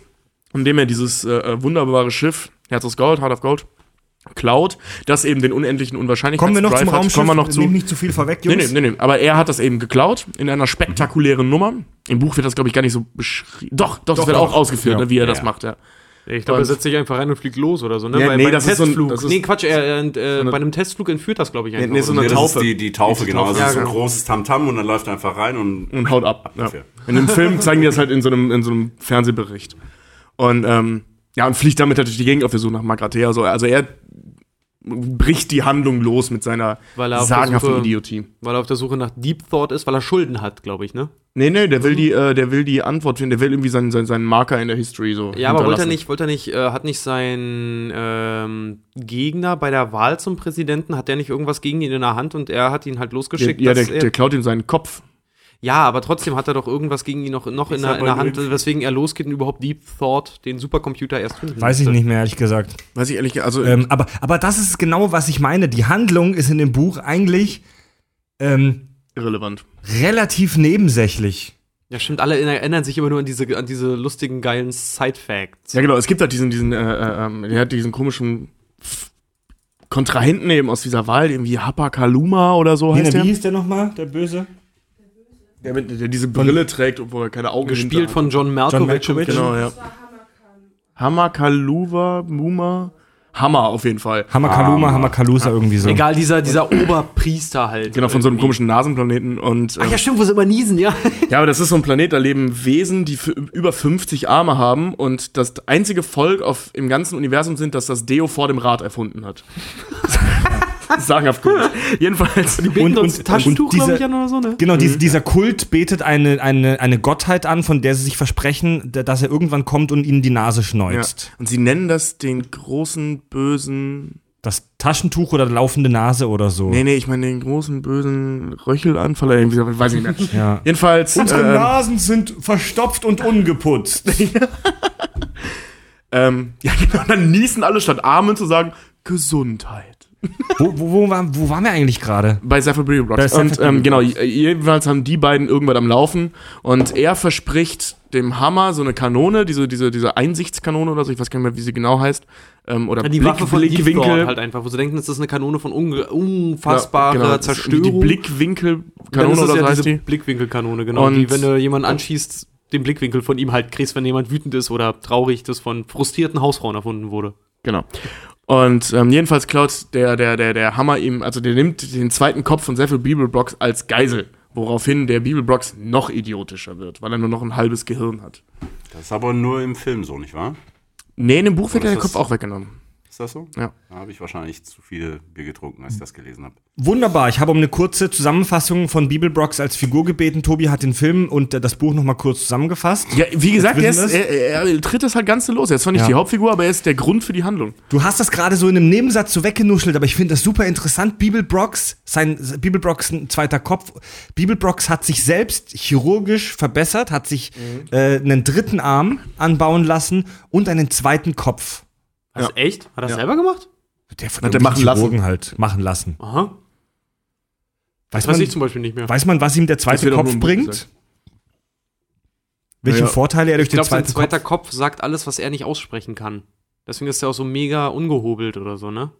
indem er dieses äh, wunderbare Schiff Herz aus Gold, Heart of Gold klaut, das eben den unendlichen Unwahrscheinlichkeitsdrive Kommen wir noch zum hat. Raumschiff? Kommen wir noch zu. Nehmt nicht zu viel vorweg, Nee, Jungs. nee, nee, nee, aber er hat das eben geklaut in einer spektakulären Nummer. Im Buch wird das, glaube ich, gar nicht so beschrieben. Doch, doch, das wird doch. auch ausgeführt, Ja. ne, wie er das Ja. macht, ja. Ich glaube, er setzt sich einfach rein und fliegt los oder so, ne? Ja, bei, nee, bei einem das ist so ein- Testflug. das ist- nee, Quatsch, er, er, äh, eine- bei einem Testflug entführt das, glaube ich, einfach. nee, so eine Nee, das Taufe. ist die, die Taufe, genau. Also es Ja, ist ein genau. großes Tamtam und dann läuft er einfach rein und und haut ab. Ja. dafür. In dem Film zeigen die das halt in so einem, in so einem Fernsehbericht. Und ähm, ja, und fliegt damit natürlich die Gegend auf der Suche nach Magrathea. So. Also er bricht die Handlung los mit seiner er der sagenhaften Suche- Idiotie. Weil er auf der Suche nach Deep Thought ist, weil er Schulden hat, glaube ich, ne? Nee, nee, der will die, äh, der will die Antwort finden, der will irgendwie seinen, seinen, seinen Marker in der History so. Ja, aber wollte er nicht, wollte er nicht, äh, hat nicht sein ähm, Gegner bei der Wahl zum Präsidenten, hat der nicht irgendwas gegen ihn in der Hand und er hat ihn halt Der, losgeschickt? ja, der, dass er- der klaut ihm seinen Kopf. Ja, aber trotzdem hat er doch irgendwas gegen ihn noch, noch in, der, in der Hand, weswegen er losgeht und überhaupt Deep Thought, den Supercomputer erst finden Weiß ich nicht mehr, ehrlich gesagt. Weiß ich ehrlich, also Ähm, aber, aber das ist genau, was ich meine. Die Handlung ist in dem Buch eigentlich ähm, irrelevant. relativ nebensächlich. Ja, stimmt, alle erinnern sich immer nur an diese, an diese lustigen, geilen Side-Facts. Ja, genau, es gibt halt diesen, diesen, äh, äh, ähm, der hat diesen komischen Kontrahenten eben aus dieser Wahl, irgendwie Hapakaluma oder so heißt Nee, der. wie hieß der nochmal, der Böse? Der, mit, der diese Brille trägt, obwohl er keine Augen Gespielt hinter von John Malkovich. John Malkovich. Genau, ja. Hamakaluva, Muma. Hammer auf jeden Fall. Hamakaluma, Hamakalusa, irgendwie so. Egal, dieser, dieser Oberpriester halt. Genau, von so einem komischen Nasenplaneten. Und Ach ähm, ja, stimmt, wo sie immer niesen, ja. [laughs] ja, aber das ist so ein Planet, da leben Wesen, die über 50 Arme haben und das einzige Volk auf, im ganzen Universum sind, das das Deo vor dem Rad erfunden hat. [laughs] [laughs] Sagenhaft gut. Jedenfalls. Die beten Und- uns und- Taschentuch, glaube ich, an oder so, ne? Genau, Mhm. dies, dieser Kult betet eine, eine, eine Gottheit an, von der sie sich versprechen, dass er irgendwann kommt und ihnen die Nase Ja. schneuzt. Und sie nennen das den großen bösen. Das Taschentuch oder laufende Nase oder so. Nee, nee, ich meine den großen bösen Röchelanfall oder irgendwie, weiß ich nicht mehr. [laughs] Ja. Jedenfalls. Unsere ähm, Nasen sind verstopft und ungeputzt. [laughs] ähm, ja, genau, dann niesen alle statt Amen zu sagen, Gesundheit. Wo, wo, wo, war, wo waren wir eigentlich gerade? Bei Bei Rocks. Zephyr Und ähm, genau, jedenfalls haben die beiden irgendwas am Laufen und er verspricht dem Hammer so eine Kanone, diese, diese, diese Einsichtskanone oder so, ich weiß gar nicht mehr, wie sie genau heißt. Ähm, oder Ja, die Blick, Waffe von Blickwinkel. halt einfach, wo sie denken, das ist eine Kanone von unge- unfassbarer Ja, genau, Zerstörung. Die Blickwinkelkanone oder so ja heißt diese die. Blickwinkelkanone, genau. Und- die, wenn du jemanden anschießt, den Blickwinkel von ihm halt kriegst, wenn jemand wütend ist oder traurig, das von frustrierten Hausfrauen erfunden wurde. Genau. Und ähm, jedenfalls klaut der, der, der, der Hammer ihm, also der nimmt den zweiten Kopf von Zephyr Bibelblocks als Geisel, woraufhin der Bibelblocks noch idiotischer wird, weil er nur noch ein halbes Gehirn hat. Das ist aber nur im Film so, nicht wahr? Nee, in dem Buch wird Oder der Kopf auch weggenommen. Ist das so? Ja. Da habe ich wahrscheinlich zu viel Bier getrunken, als ich das gelesen habe. Wunderbar, ich habe um eine kurze Zusammenfassung von Bibelbrox als Figur gebeten. Tobi hat den Film und äh, das Buch nochmal kurz zusammengefasst. Ja, wie gesagt, er, ist, er, er tritt das halt ganz los. Er ist zwar nicht Ja. die Hauptfigur, aber er ist der Grund für die Handlung. Du hast das gerade so in einem Nebensatz so weggenuschelt, aber ich finde das super interessant. Bibelbrox, sein Bibelbrox ein zweiter Kopf. Bibelbrox hat sich selbst chirurgisch verbessert, hat sich äh, einen dritten Arm anbauen lassen und einen zweiten Kopf. Was, Ja. echt? Hat er Ja. selber gemacht? Der von Hat er irgendwelchen machen lassen. Chirurgen halt machen lassen. Aha. Weiß Das weiß man, ich zum Beispiel nicht mehr. weiß man, was ihm der zweite Kopf bringt? gesagt. Welche Ja, ja. Vorteile er durch Ich glaube, den sein zweiten zweiter Kopf? Kopf sagt alles, was er nicht aussprechen kann. Deswegen ist er auch so mega ungehobelt oder so, ne?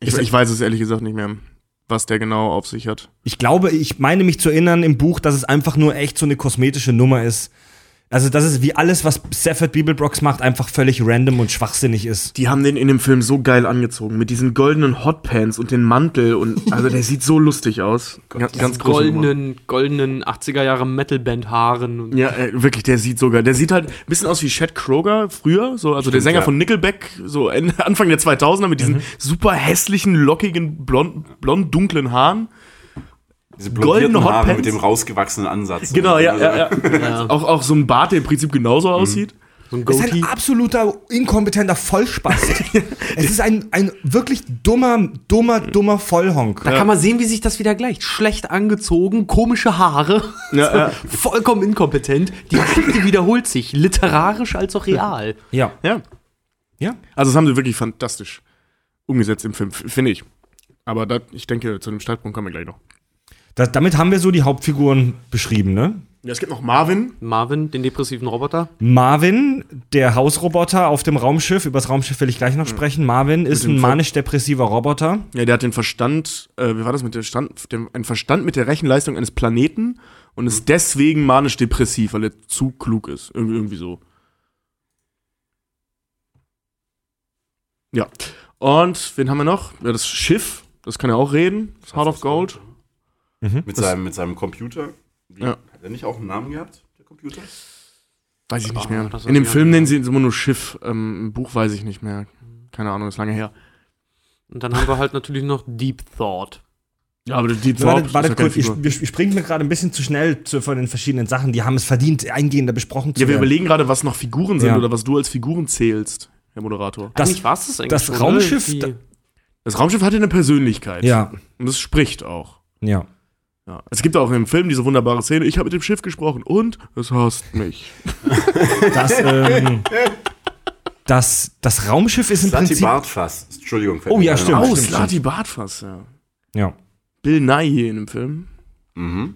Ich, ich weiß es ehrlich gesagt nicht mehr, was der genau auf sich hat. Ich glaube, ich meine mich zu erinnern im Buch, dass es einfach nur echt so eine kosmetische Nummer ist. Also, dass es wie alles, was Stafford Bibelbrox macht, einfach völlig random und schwachsinnig ist. Die haben den in dem Film so geil angezogen, mit diesen goldenen Hotpants und den Mantel und also der sieht so lustig aus. Ganz, ganz große Nummer. goldenen, goldenen 80er Jahre Metalband-Haaren. und- Ja, äh, wirklich, der sieht so geil. Der sieht halt ein bisschen aus wie Chad Kroger früher, so, also der Stimmt, Sänger ja. von Nickelback, so Ende, [laughs] Anfang der 2000er mit diesen super hässlichen, lockigen, blond, blond dunklen Haaren. Diese Goldene blondierten Haare Hotpants? mit dem rausgewachsenen Ansatz. Genau, ja, Also, ja, [laughs] ja. Auch, auch so ein Bart, der im Prinzip genauso aussieht. So ein Das ist ein Goatee. absoluter inkompetenter Vollspast. [laughs] es ist ein, ein wirklich dummer, dummer, dummer Vollhonk. Da kann man sehen, wie sich das wieder gleicht. Schlecht angezogen, komische Haare, Ja, [laughs] ja. vollkommen inkompetent. Die Geschichte wiederholt sich, literarisch als auch real. Ja. ja. Ja. Also das haben sie wirklich fantastisch umgesetzt im Film, finde ich. Aber da, ich denke, zu dem Startpunkt kommen wir gleich noch. Das, damit haben wir so die Hauptfiguren beschrieben, ne? Ja, es gibt noch Marvin. Marvin, den depressiven Roboter. Marvin, der Hausroboter auf dem Raumschiff, über das Raumschiff will ich gleich noch sprechen. Marvin ist ein Ver- manisch-depressiver Roboter. Ja, der hat den Verstand, äh, wie war das mit dem Stand, dem, ein Verstand mit der Rechenleistung eines Planeten und ist deswegen manisch-depressiv, weil er zu klug ist. Irgendwie, irgendwie so. Ja. Und wen haben wir noch? Ja, das Schiff, das kann ja auch reden. Das Heart of Gold. Mit seinem, mit seinem Computer. Wie, Ja. Hat er nicht auch einen Namen gehabt, der Computer? Weiß ich nicht mehr. In dem Film nennen sie es immer nur Schiff. Ähm, Im Buch weiß ich nicht mehr. Keine Ahnung, ist lange her. Und dann haben wir halt natürlich noch Deep Thought. Ja, aber die Warte, warte kurz, ich, wir- ich springe mir gerade ein bisschen zu schnell zu, von den verschiedenen Sachen. Die haben es verdient, eingehender besprochen zu Ja, wir werden. überlegen gerade, was noch Figuren sind Ja. oder was du als Figuren zählst, Herr Moderator. Das- eigentlich war's das eigentlich das schon, Raumschiff-? Die- Das Raumschiff hatte eine Persönlichkeit. Ja, Und das spricht auch. ja. Ja. Es gibt auch im Film diese wunderbare Szene, ich habe mit dem Schiff gesprochen und es hasst mich. [laughs] Das, ähm, das, das Raumschiff ist im Slati Prinzip. Bartfass. Entschuldigung. Oh ja, stimmt. Oh, stimmt, Slati Bartfass, ja. Ja. Bill Nye hier in dem Film. Mhm.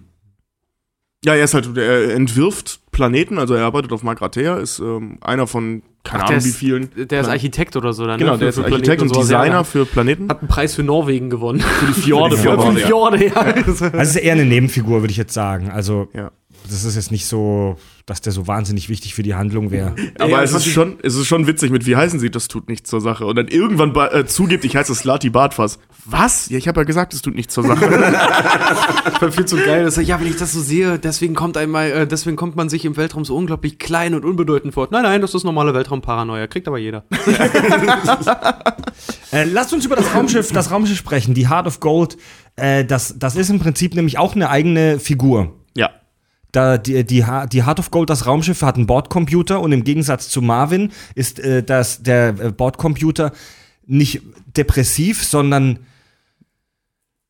Ja, er ist halt, er entwirft Planeten, also er arbeitet auf Magrathea, ist ähm, einer von, keine Ach, der Ahnung wie ist- vielen. Der ist Architekt oder so dann. Genau, ne? der ist Für Architekt Planeten und sowas. Designer für Planeten. Hat einen Preis für Norwegen gewonnen. Für die Fjorde. [laughs] Für die Fjorde. Ja. Ja. Also es ist eher eine Nebenfigur, würde ich jetzt sagen. Also Ja. das ist jetzt nicht so, dass der so wahnsinnig wichtig für die Handlung wäre. [laughs] Aber Ja, es, ist ich- schon, es ist schon witzig mit, wie heißen sie, das tut nichts zur Sache. Und dann irgendwann äh, zugibt, ich heiße Slati Bartfass. Was? Ja, ich habe ja gesagt, es tut nichts zur Sache. [laughs] War viel zu geil. Das, ja, wenn ich das so sehe, deswegen kommt einmal, äh, deswegen kommt man sich im Weltraum so unglaublich klein und unbedeutend vor. Nein, nein, das ist normale Weltraumparanoia. Kriegt aber jeder. [laughs] Äh, lasst uns über das Raumschiff, das Raumschiff sprechen. Die Heart of Gold, äh, das, das ist im Prinzip nämlich auch eine eigene Figur. Da die, die, die Heart of Gold, das Raumschiff, hat einen Bordcomputer und im Gegensatz zu Marvin ist äh, das, der äh, Bordcomputer nicht depressiv, sondern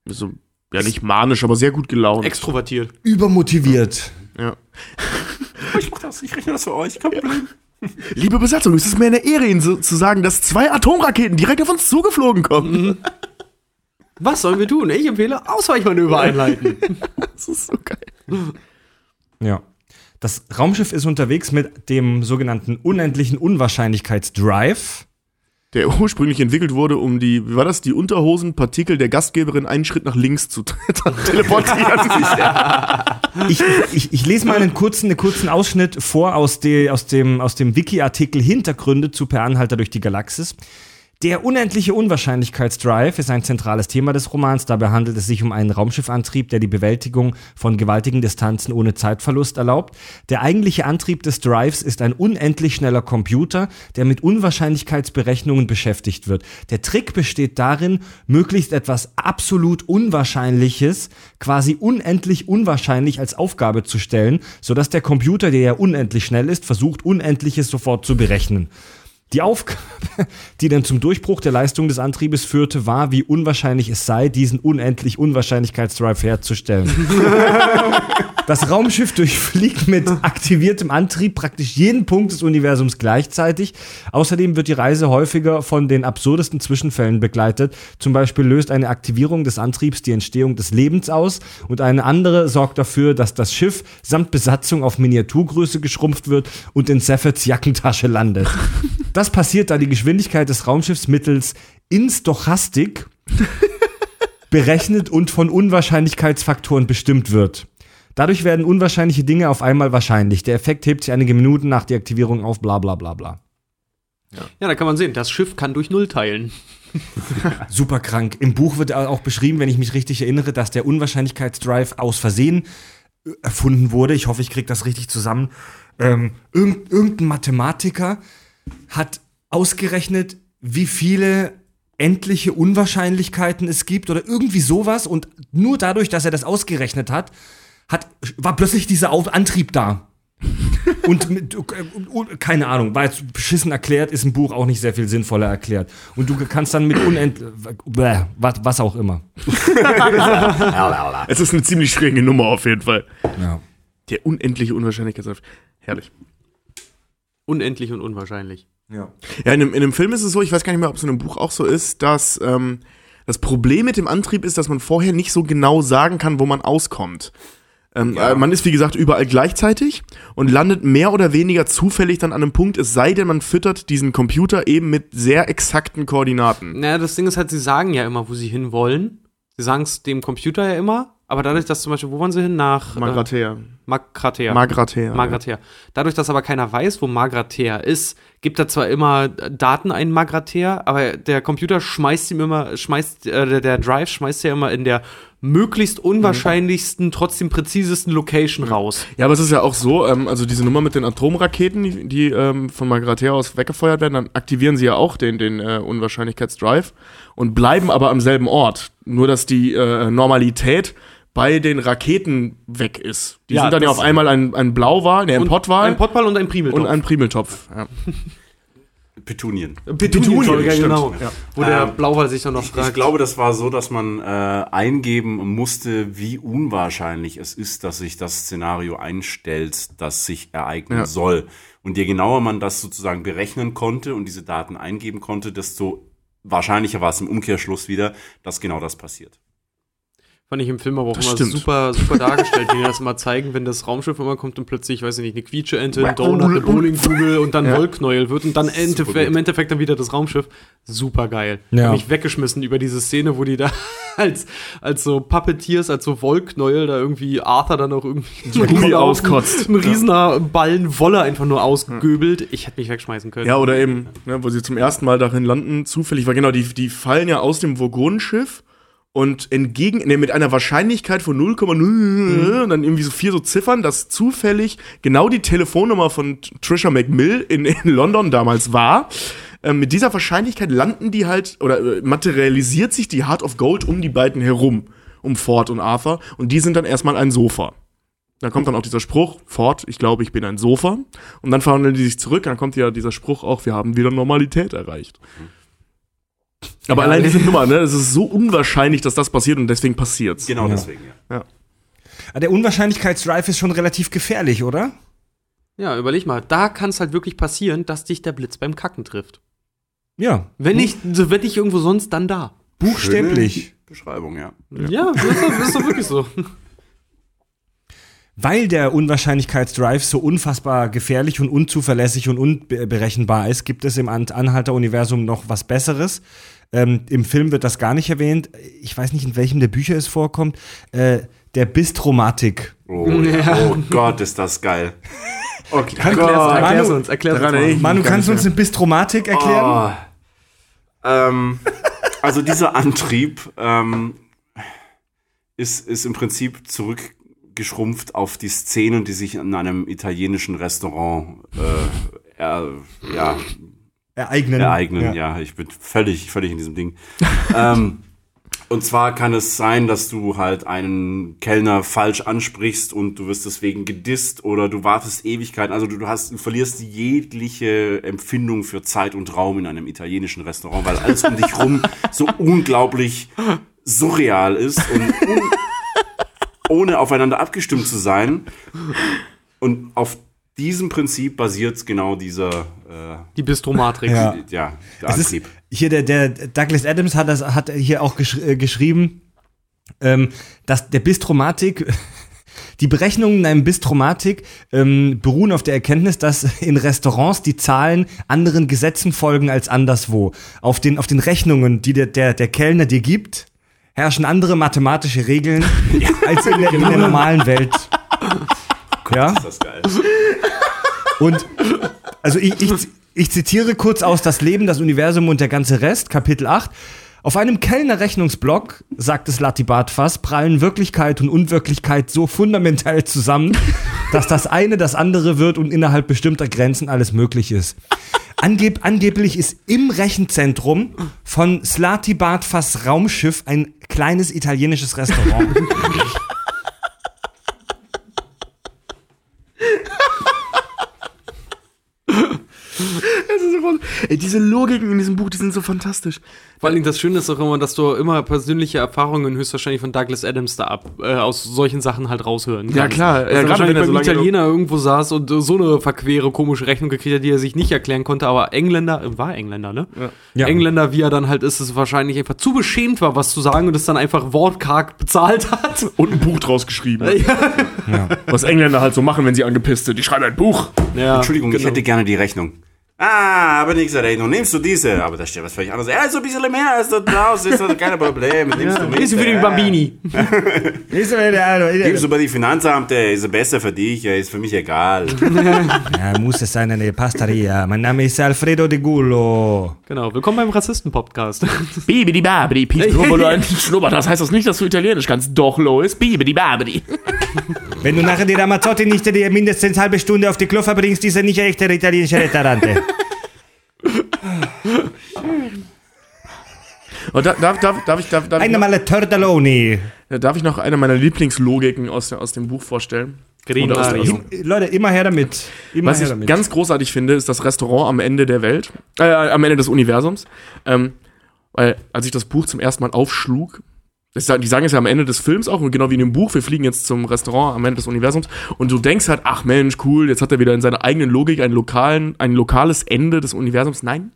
So, ja, nicht manisch, aber sehr gut gelaunt. Extrovertiert. übermotiviert. Ja. [laughs] Ich mach das, ich rechne das für euch, kein Problem. Liebe Besatzung, es ist mir eine Ehre, Ihnen so, zu sagen, dass zwei Atomraketen direkt auf uns zugeflogen kommen. Was sollen wir tun? Ich empfehle Ausweichmanöver einleiten. [laughs] Das ist so geil. Ja. Das Raumschiff ist unterwegs mit dem sogenannten unendlichen Unwahrscheinlichkeitsdrive. Der ursprünglich entwickelt wurde, um die, wie war das, die Unterhosenpartikel der Gastgeberin einen Schritt nach links zu [laughs] teleportieren. [laughs] Ich, ich, ich lese mal einen kurzen, einen kurzen Ausschnitt vor aus, de, aus dem, aus dem Wiki-Artikel Hintergründe zu Per Anhalter durch die Galaxis. Der unendliche Unwahrscheinlichkeitsdrive ist ein zentrales Thema des Romans. Dabei handelt es sich um einen Raumschiffantrieb, der die Bewältigung von gewaltigen Distanzen ohne Zeitverlust erlaubt. Der eigentliche Antrieb des Drives ist ein unendlich schneller Computer, der mit Unwahrscheinlichkeitsberechnungen beschäftigt wird. Der Trick besteht darin, möglichst etwas absolut Unwahrscheinliches, quasi unendlich unwahrscheinlich als Aufgabe zu stellen, sodass der Computer, der ja unendlich schnell ist, versucht, Unendliches sofort zu berechnen. Die Aufgabe, die dann zum Durchbruch der Leistung des Antriebes führte, war, wie unwahrscheinlich es sei, diesen unendlich Unwahrscheinlichkeitsdrive herzustellen. [laughs] Das Raumschiff durchfliegt mit aktiviertem Antrieb praktisch jeden Punkt des Universums gleichzeitig. Außerdem wird die Reise häufiger von den absurdesten Zwischenfällen begleitet. Zum Beispiel löst eine Aktivierung des Antriebs die Entstehung des Lebens aus und eine andere sorgt dafür, dass das Schiff samt Besatzung auf Miniaturgröße geschrumpft wird und in Seffords Jackentasche landet. [laughs] Das passiert, da die Geschwindigkeit des Raumschiffs mittels in Stochastik [laughs] berechnet und von Unwahrscheinlichkeitsfaktoren bestimmt wird. Dadurch werden unwahrscheinliche Dinge auf einmal wahrscheinlich. Der Effekt hebt sich einige Minuten nach der Aktivierung auf, bla bla bla bla. Ja, da kann man sehen, das Schiff kann durch Null teilen. [laughs] Super krank. Im Buch wird auch beschrieben, wenn ich mich richtig erinnere, dass der Unwahrscheinlichkeitsdrive aus Versehen äh, erfunden wurde. Ich hoffe, ich kriege das richtig zusammen. Ähm, irgend, irgendein Mathematiker hat ausgerechnet, wie viele endliche Unwahrscheinlichkeiten es gibt oder irgendwie sowas und nur dadurch, dass er das ausgerechnet hat, hat war plötzlich dieser Antrieb da. [laughs] Und mit, und- keine Ahnung, war jetzt beschissen erklärt, ist ein Buch auch nicht sehr viel sinnvoller erklärt. Und du kannst dann mit unend, bäh, was, was auch immer. [laughs] Es ist eine ziemlich schräge Nummer auf jeden Fall. Ja. Der unendliche Unwahrscheinlichkeitsgrad. Herrlich. Unendlich und unwahrscheinlich. Ja. Ja, in einem, in einem Film ist es so, ich weiß gar nicht mehr, ob es in einem Buch auch so ist, dass ähm, das Problem mit dem Antrieb ist, dass man vorher nicht so genau sagen kann, wo man auskommt. Ähm, Ja. äh, man ist, wie gesagt, überall gleichzeitig und landet mehr oder weniger zufällig dann an einem Punkt, es sei denn, man füttert diesen Computer eben mit sehr exakten Koordinaten. Naja, das Ding ist halt, sie sagen ja immer, wo sie hin wollen. Sie sagen es dem Computer ja immer, aber dadurch, dass zum Beispiel, wo wollen sie hin? Nach äh, Magrathea. Magrathea. Magrathea. Magrathea. Dadurch, dass aber keiner weiß, wo Magrathea ist, gibt er zwar immer Daten ein Magrathea, aber der Computer schmeißt ihm immer, schmeißt, äh, der, Drive schmeißt ja immer in der möglichst unwahrscheinlichsten, trotzdem präzisesten Location raus. Ja, aber es ist ja auch so, ähm, also diese Nummer mit den Atomraketen, die, die ähm, von Magrathea aus weggefeuert werden, dann aktivieren sie ja auch den, den äh, Unwahrscheinlichkeitsdrive und bleiben aber am selben Ort. Nur, dass die äh, Normalität bei den Raketen weg ist. Die Ja, sind dann ja auf einmal ein, ein Blauwal, ne, ein Und Pottwal Ein Pottball und ein Primeltopf. und ein Primeltopf. Ja. [laughs] Petunien. Petunien, ja, stimmt. genau. Ja. Wo der Ähm, Blauwal sich dann noch Ich fragt. glaube, das war so, dass man äh, eingeben musste, wie unwahrscheinlich es ist, dass sich das Szenario einstellt, das sich ereignen Ja. soll. Und je genauer man das sozusagen berechnen konnte und diese Daten eingeben konnte, desto wahrscheinlicher war es im Umkehrschluss wieder, dass genau das passiert. Fand ich im Film aber auch Das immer stimmt. super, super [laughs] dargestellt, wie die das immer zeigen, wenn das Raumschiff immer kommt und plötzlich, ich weiß nicht, eine Quietscheente, ein Donut, eine Bowlingkugel und dann Ja. Wollknäuel wird und dann Ente, Super gut. im Endeffekt dann wieder das Raumschiff. Super geil. Ja. Hab mich weggeschmissen über diese Szene, wo die da [laughs] als, als so Puppeteers, als so Wollknäuel da irgendwie Arthur dann auch irgendwie so Gummi auskotzt. Ein riesener Ballen Wolle einfach nur ausgöbelt. Ich hätte mich wegschmeißen können. Ja, oder eben, ne, wo sie zum ersten Mal darin landen, zufällig, weil genau, die, die fallen ja aus dem Vogonenschiff und entgegen, ne, mit einer Wahrscheinlichkeit von 0,0 und dann irgendwie so vier so Ziffern, dass zufällig genau die Telefonnummer von Trisha McMill in, in London damals war. Ähm, mit dieser Wahrscheinlichkeit landen die halt, oder äh, materialisiert sich die Heart of Gold um die beiden herum, um Ford und Arthur, und die sind dann erstmal ein Sofa. Dann kommt dann auch dieser Spruch, Ford, ich glaube, ich bin ein Sofa. Und dann verhandeln die sich zurück, dann kommt ja dieser Spruch auch, wir haben wieder Normalität erreicht. Aber Ja, allein diese Nummer, ne, es ist so unwahrscheinlich, dass das passiert und deswegen passiert's. Genau Ja. deswegen, ja. Ah, Der Unwahrscheinlichkeitsdrive ist schon relativ gefährlich, oder? Ja, überleg mal, da kann es halt wirklich passieren, dass dich der Blitz beim Kacken trifft. Ja. Wenn nicht, so wenn nicht irgendwo sonst, dann da. Buchstäblich. Schöne Beschreibung, ja. Ja, das ist, doch- das ist doch wirklich so. Weil der Unwahrscheinlichkeitsdrive so unfassbar gefährlich und unzuverlässig und unberechenbar ist, gibt es im An- Anhalter-Universum noch was Besseres. Ähm, Im Film wird das gar nicht erwähnt. Ich weiß nicht, in welchem der Bücher es vorkommt. Äh, der Bistromatik. Oh, [laughs] ja. oh Gott, ist das geil. Okay, Erklär's, Gott. erklär's Manu, uns, erklär's uns Manu, gar kannst du uns eine Bistromatik erklären? Oh. Ähm, also dieser Antrieb ähm, ist, ist im Prinzip zurückgeschrumpft auf die Szenen, die sich in einem italienischen Restaurant äh, er, ja, Ereignen. ereignen. Ja. ich bin völlig, völlig in diesem Ding. [laughs] ähm, und zwar kann es sein, dass du halt einen Kellner falsch ansprichst und du wirst deswegen gedisst oder du wartest Ewigkeiten. Also du, du hast, du verlierst jegliche Empfindung für Zeit und Raum in einem italienischen Restaurant, weil alles um dich rum so unglaublich surreal ist und un [laughs] ohne aufeinander abgestimmt zu sein. Und auf diesem Prinzip basiert genau dieser äh, Die Bistromatrix. Ja. ja, der Es ist, Antrieb. hier der, der Douglas Adams hat das hat hier auch gesch äh, geschrieben, ähm, dass der Bistromatik die Berechnungen in einem Bistromatik ähm, beruhen auf der Erkenntnis, dass in Restaurants die Zahlen anderen Gesetzen folgen als anderswo. Auf den, auf den Rechnungen, die der, der, der Kellner dir gibt, herrschen andere mathematische Regeln [laughs] als in der, in der normalen Welt. [laughs] Ja? Ist das geil. Und also ich, ich, ich zitiere kurz aus Das Leben, das Universum und der ganze Rest, Kapitel 8. Auf einem Kellner Rechnungsblock, sagt es Latibatfas, prallen Wirklichkeit und Unwirklichkeit so fundamental zusammen, [laughs] dass das eine das andere wird und innerhalb bestimmter Grenzen alles möglich ist. Angeb angeblich ist im Rechenzentrum von Slatibatfas Raumschiff ein kleines italienisches Restaurant. [laughs] Ey, diese Logiken in diesem Buch, die sind so fantastisch. Vor allen Dingen das Schöne ist auch immer, dass du immer persönliche Erfahrungen höchstwahrscheinlich von Douglas Adams da ab, äh, aus solchen Sachen halt raushören kannst. Ja, klar. Dass Ja, er gerade wahrscheinlich wenn er so Italiener irgendwo saß und äh, so eine verquere, komische Rechnung gekriegt hat, die er sich nicht erklären konnte, aber Engländer, äh, war Engländer, ne? Ja. Engländer, wie er dann halt ist, es wahrscheinlich einfach zu beschämt war, was zu sagen und es dann einfach wortkarg bezahlt hat. Und ein Buch draus geschrieben. [laughs] Ja. Was Engländer halt so machen, wenn sie angepisst sind. Die schreiben ein Buch. Ja, Entschuldigung, ich genau. hätte gerne die Rechnung. Ah, aber nichts Rechnung. Nimmst du diese? Aber da steht was völlig anderes. Ja, so ein bisschen mehr als da draußen, ist das kein Problem. Nimmst du mit. Ist für die [laughs] Ja. Bambini. Gibst du bei die Finanzamt, ey, ist besser für dich, ist für mich egal. [laughs] Ja, muss es sein eine Pastaria. Mein Name ist Alfredo de Gullo. Genau, willkommen beim Rassisten-Podcast. [laughs] Bibidi babidi, schnuppert hast, heißt das nicht, dass du Italienisch kannst. Doch, Lois, bibidi babidi. Wenn du nachher die Ramazzotti nicht die mindestens halbe Stunde auf die Klo verbringst, ist er nicht echte italienische Restaurante. [laughs] Und da, darf, darf, darf, ich, darf, darf, Eine noch, Male Tortelloni. darf ich noch eine meiner Lieblingslogiken aus, aus dem Buch vorstellen? Oder aus der- Mario. Leute, immer her damit. Immer Was her ich damit. ganz großartig finde, ist das Restaurant am Ende der Welt, äh, am Ende des Universums. Ähm, weil, als ich das Buch zum ersten Mal aufschlug, die sagen es ja am Ende des Films auch, genau wie in dem Buch, wir fliegen jetzt zum Restaurant am Ende des Universums, und du denkst halt, ach Mensch, cool, jetzt hat er wieder in seiner eigenen Logik ein, lokalen, ein lokales Ende des Universums. Nein.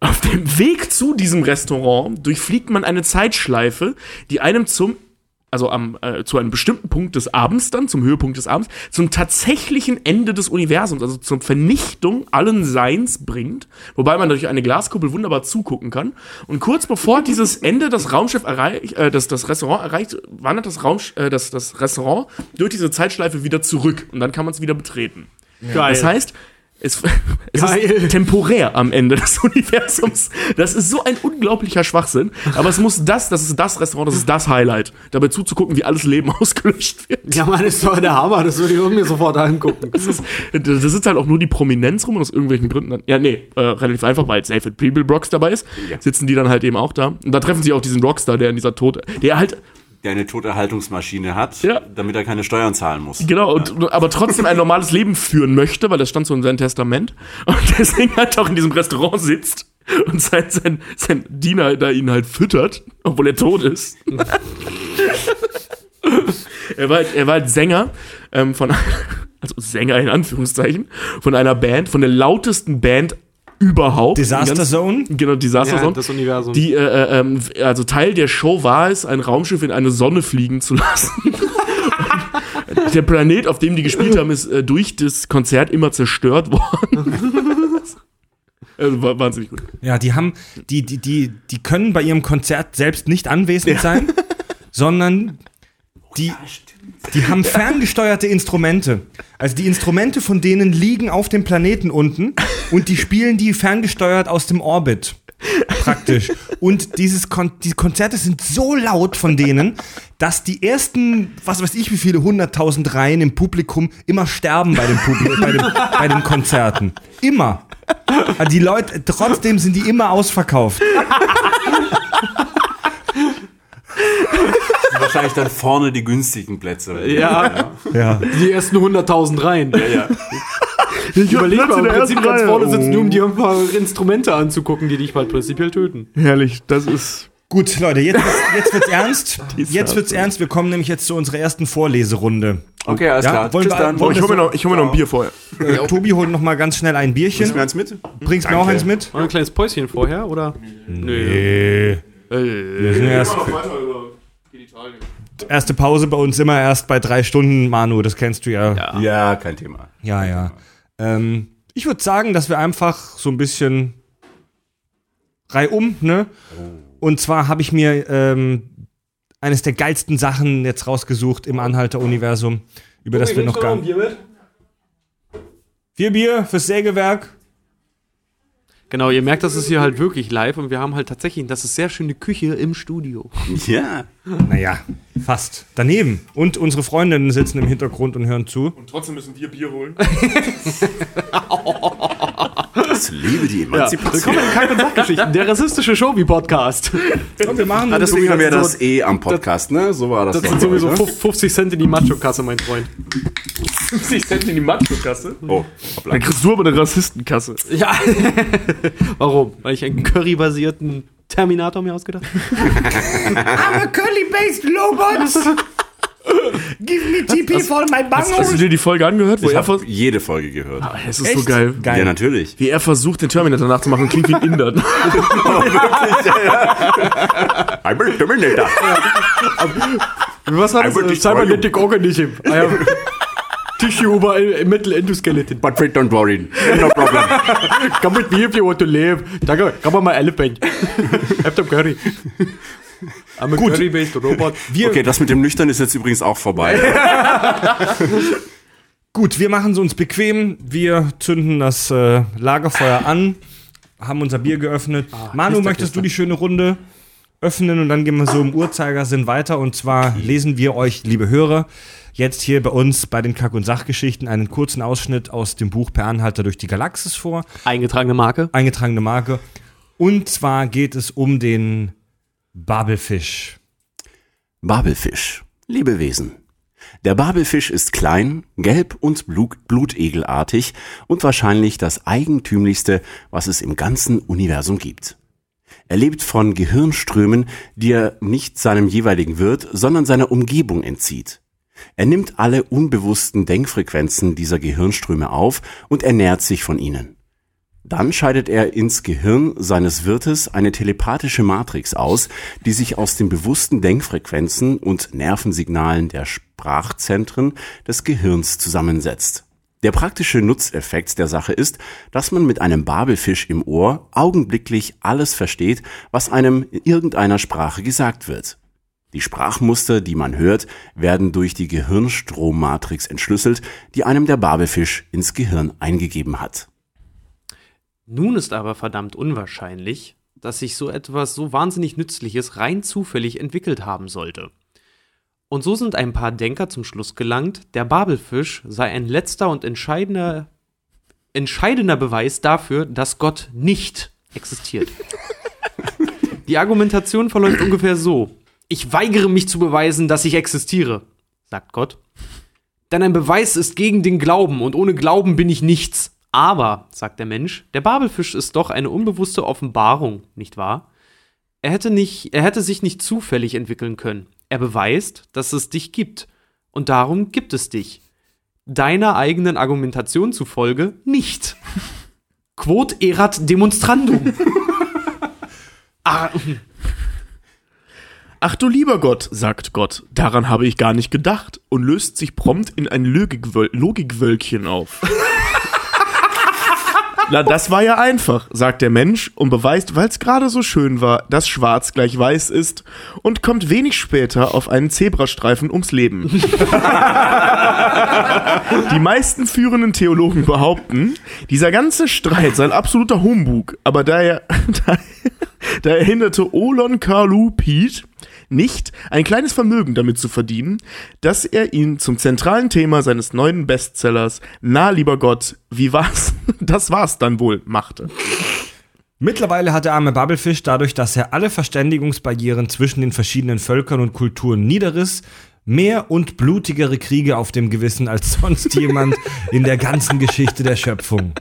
Auf dem Weg zu diesem Restaurant durchfliegt man eine Zeitschleife, die einem zum also am, äh, zu einem bestimmten Punkt des Abends dann, zum Höhepunkt des Abends, zum tatsächlichen Ende des Universums, also zur Vernichtung allen Seins bringt, wobei man durch eine Glaskuppel wunderbar zugucken kann. Und kurz bevor dieses Ende das Raumschiff erreicht, äh, das, das Restaurant erreicht, wandert das, Raumsch äh, das, das Restaurant durch diese Zeitschleife wieder zurück und dann kann man es wieder betreten. Geil. Das heißt, es, [laughs] es ist temporär am Ende des [laughs] Universums. Das ist so ein unglaublicher Schwachsinn. Aber es muss das, das ist das Restaurant, das ist das Highlight. Dabei zuzugucken, wie alles Leben [laughs] ausgelöscht wird. Ja, Mann, ist doch der Hammer, das würde ich irgendwie sofort angucken. Das ist, da sitzt halt auch nur die Prominenz rum und aus irgendwelchen Gründen dann. Ja, nee, äh, relativ einfach, weil David Brocks dabei ist, sitzen die dann halt eben auch da. Und da treffen sie auch diesen Rockstar, der in dieser Tod, der halt, Der eine Toterhaltungsmaschine hat, Ja. damit er keine Steuern zahlen muss. genau, und, aber trotzdem ein normales Leben führen möchte, weil das stand so in seinem Testament. Und deswegen halt auch in diesem Restaurant sitzt und sein, sein, sein Diener da ihn halt füttert, obwohl er tot ist. [laughs] er, war halt, er war halt Sänger ähm, von, [laughs] also Sänger in Anführungszeichen, von einer Band, von der lautesten Band überhaupt. Disaster Ganz- Zone? Genau, Disaster Ja, Zone. das Universum. Die, äh, äh, ähm, also Teil der Show war es, ein Raumschiff in eine Sonne fliegen zu lassen. [laughs] Der Planet, auf dem die gespielt haben, ist äh, durch das Konzert immer zerstört worden. [laughs] also, wahnsinnig gut. Ja, die haben, die, die, die, die können bei ihrem Konzert selbst nicht anwesend sein, sondern die, die haben ferngesteuerte Instrumente. Also die Instrumente von denen liegen auf dem Planeten unten und die spielen die ferngesteuert aus dem Orbit. Praktisch. Und dieses Kon die Konzerte sind so laut von denen, dass die ersten, was weiß ich, wie viele hunderttausend Reihen im Publikum immer sterben bei den, Publi bei den, bei den Konzerten. Immer. Also die Leute, trotzdem sind die immer ausverkauft. Wahrscheinlich dann vorne die günstigen Plätze. Ja, Ja. die ersten 100.000 rein. ja, ja. [laughs] Ich überlege mal, im Prinzip ganz Reihe. vorne sitzen, nur um dir ein paar Instrumente anzugucken, die dich bald prinzipiell töten. Herrlich, das ist. Gut, Leute, jetzt, jetzt wird's [laughs] ernst. Jetzt wird's ernst. Wir kommen nämlich jetzt zu unserer ersten Vorleserunde. Okay, alles Ja, klar. wollen Tschüss wir- dann. wollen Oh, ich hol mir noch, ich hol mir noch ein Bier vorher. Äh, Tobi holt noch mal ganz schnell ein Bringst du mir Bierchen. eins mit? Bringst mir auch eins mit? Mal ein kleines Päuschen vorher, oder? Nee. Wir sind erst, erste Pause bei uns immer erst bei drei Stunden, Manu, das kennst du ja. Ja, Ja, kein Thema. ja. Ähm, ich würde sagen, dass wir einfach so ein bisschen reihum, ne? Und zwar habe ich mir ähm, eines der geilsten Sachen jetzt rausgesucht im Anhalter-Universum, über das wir noch gar nicht. Vier Bier fürs Sägewerk. Genau, ihr merkt, das ist hier halt wirklich live und wir haben halt tatsächlich, das ist sehr schöne Küche im Studio. Ja. Naja, fast. Daneben. Und unsere Freundinnen sitzen im Hintergrund und hören zu. Und trotzdem müssen wir Bier holen. [laughs] Ich liebe die Emanzipation. Willkommen in Kack- und Sachgeschichten, der rassistische Shobi-Podcast. Und wir machen Ah, das. deswegen haben wir so- das eh am Podcast, ne? So war das. Das sind sowieso ne? 50 Cent in die Macho-Kasse, mein Freund. 50 Cent in die Macho-Kasse. Oh, hoppla. Dann kriegst du aber eine Rassistenkasse. Ja. [laughs] Warum? Weil ich einen Curry-basierten Terminator mir ausgedacht habe? [laughs] I'm a curly-based robot. [laughs] Give me TP for my Hast du dir die Folge angehört, wo Ich er habe jede Folge gehört. Ah, Es ist so geil. Geil. Ja, natürlich. Wie er versucht, den Terminator nachzumachen, klingt wie ein Inder. [laughs] [laughs] I'm a Terminator. Was war I will destroy you. Organism. I have tissue over a metal endoskeleton. But wait, don't worry. No problem. Come with me if you want to live. Danke, come on my elephant. Have some curry. I'm a curry-based robot. Wir, Okay, das mit dem Nüchtern ist jetzt übrigens auch vorbei. [laughs] Gut, wir machen es uns bequem. Wir zünden das äh, Lagerfeuer an, haben unser Bier geöffnet. Manu, Knister, möchtest du Knister. die schöne Runde öffnen und dann gehen wir so im Uhrzeigersinn weiter. Und zwar lesen wir euch, liebe Hörer, jetzt hier bei uns bei den Kack- und Sachgeschichten einen kurzen Ausschnitt aus dem Buch Per Anhalter durch die Galaxis vor. Eingetragene Marke. Eingetragene Marke. Und zwar geht es um den Babelfisch. Babelfisch. Lebewesen. Der Babelfisch ist klein, gelb und blut blutegelartig und wahrscheinlich das eigentümlichste, was es im ganzen Universum gibt. Er lebt von Gehirnströmen, die er nicht seinem jeweiligen Wirt, sondern seiner Umgebung entzieht. Er nimmt alle unbewussten Denkfrequenzen dieser Gehirnströme auf und ernährt sich von ihnen. Dann scheidet er ins Gehirn seines Wirtes eine telepathische Matrix aus, die sich aus den bewussten Denkfrequenzen und Nervensignalen der Sprachzentren des Gehirns zusammensetzt. Der praktische Nutzeffekt der Sache ist, dass man mit einem Babelfisch im Ohr augenblicklich alles versteht, was einem in irgendeiner Sprache gesagt wird. Die Sprachmuster, die man hört, werden durch die Gehirnstrommatrix entschlüsselt, die einem der Babelfisch ins Gehirn eingegeben hat. Nun ist aber verdammt unwahrscheinlich, dass sich so etwas so wahnsinnig Nützliches rein zufällig entwickelt haben sollte. Und so sind ein paar Denker zum Schluss gelangt, der Babelfisch sei ein letzter und entscheidender, entscheidender Beweis dafür, dass Gott nicht existiert. [laughs] Die Argumentation verläuft ungefähr so. Ich weigere mich zu beweisen, dass ich existiere, sagt Gott. Denn ein Beweis ist gegen den Glauben und ohne Glauben bin ich nichts. Aber, sagt der Mensch, der Babelfisch ist doch eine unbewusste Offenbarung, nicht wahr? Er hätte, nicht, er hätte sich nicht zufällig entwickeln können. Er beweist, dass es dich gibt. Und darum gibt es dich. Deiner eigenen Argumentation zufolge nicht. [laughs] Quod erat demonstrandum. [laughs] ah, Ach du lieber Gott, sagt Gott, daran habe ich gar nicht gedacht und löst sich prompt in ein Logikwöl Logikwölkchen auf. Na, das war ja einfach, sagt der Mensch und beweist, weil es gerade so schön war, dass schwarz gleich weiß ist und kommt wenig später auf einen Zebrastreifen ums Leben. [laughs] Die meisten führenden Theologen behaupten, dieser ganze Streit sei ein absoluter Humbug, aber da er, [laughs] da, da er hinderte Olon Karlu Piet nicht, ein kleines Vermögen damit zu verdienen, dass er ihn zum zentralen Thema seines neuen Bestsellers Na, lieber Gott, wie war's? [laughs] Das war's dann wohl, machte. Mittlerweile hat der arme Babelfisch dadurch, dass er alle Verständigungsbarrieren zwischen den verschiedenen Völkern und Kulturen niederriss, mehr und blutigere Kriege auf dem Gewissen als sonst jemand [laughs] in der ganzen Geschichte der Schöpfung.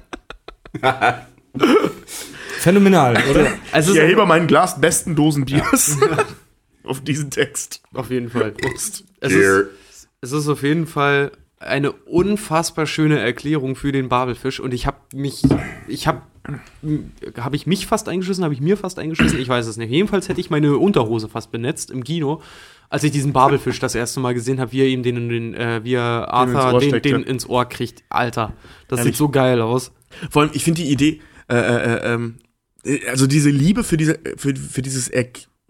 [laughs] Phänomenal, oder? also Ich es ist erhebe mein Glas besten Dosen Biers auf diesen Text. auf jeden Fall. [laughs] Es Cheer. ist, es ist auf jeden Fall eine unfassbar schöne Erklärung für den Babelfisch und ich habe mich, ich habe, habe ich mich fast eingeschissen, habe ich mir fast eingeschissen, ich weiß es nicht. Jedenfalls hätte ich meine Unterhose fast benetzt im Kino, als ich diesen Babelfisch das erste Mal gesehen habe, wie er ihm den, den äh, wie er ins Arthur den, steckte. den ins Ohr kriegt. Alter, das Ehrlich. sieht so geil aus. Vor allem, ich finde die Idee, äh, äh, ähm, äh, also diese Liebe für, diese, für, für dieses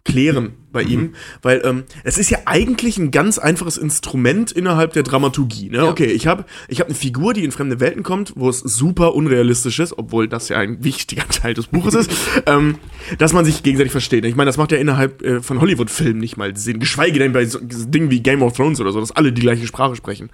Erklären bei ihm, weil ähm, es ist ja eigentlich ein ganz einfaches Instrument innerhalb der Dramaturgie. Ne? Okay, ich habe ich hab eine Figur, die in fremde Welten kommt, wo es super unrealistisch ist, obwohl das ja ein wichtiger [laughs] Teil des Buches ist, [laughs] ähm, dass man sich gegenseitig versteht. Ich meine, das macht ja innerhalb äh, von Hollywood-Filmen nicht mal Sinn, geschweige denn bei so Dingen wie Game of Thrones oder so, dass alle die gleiche Sprache sprechen.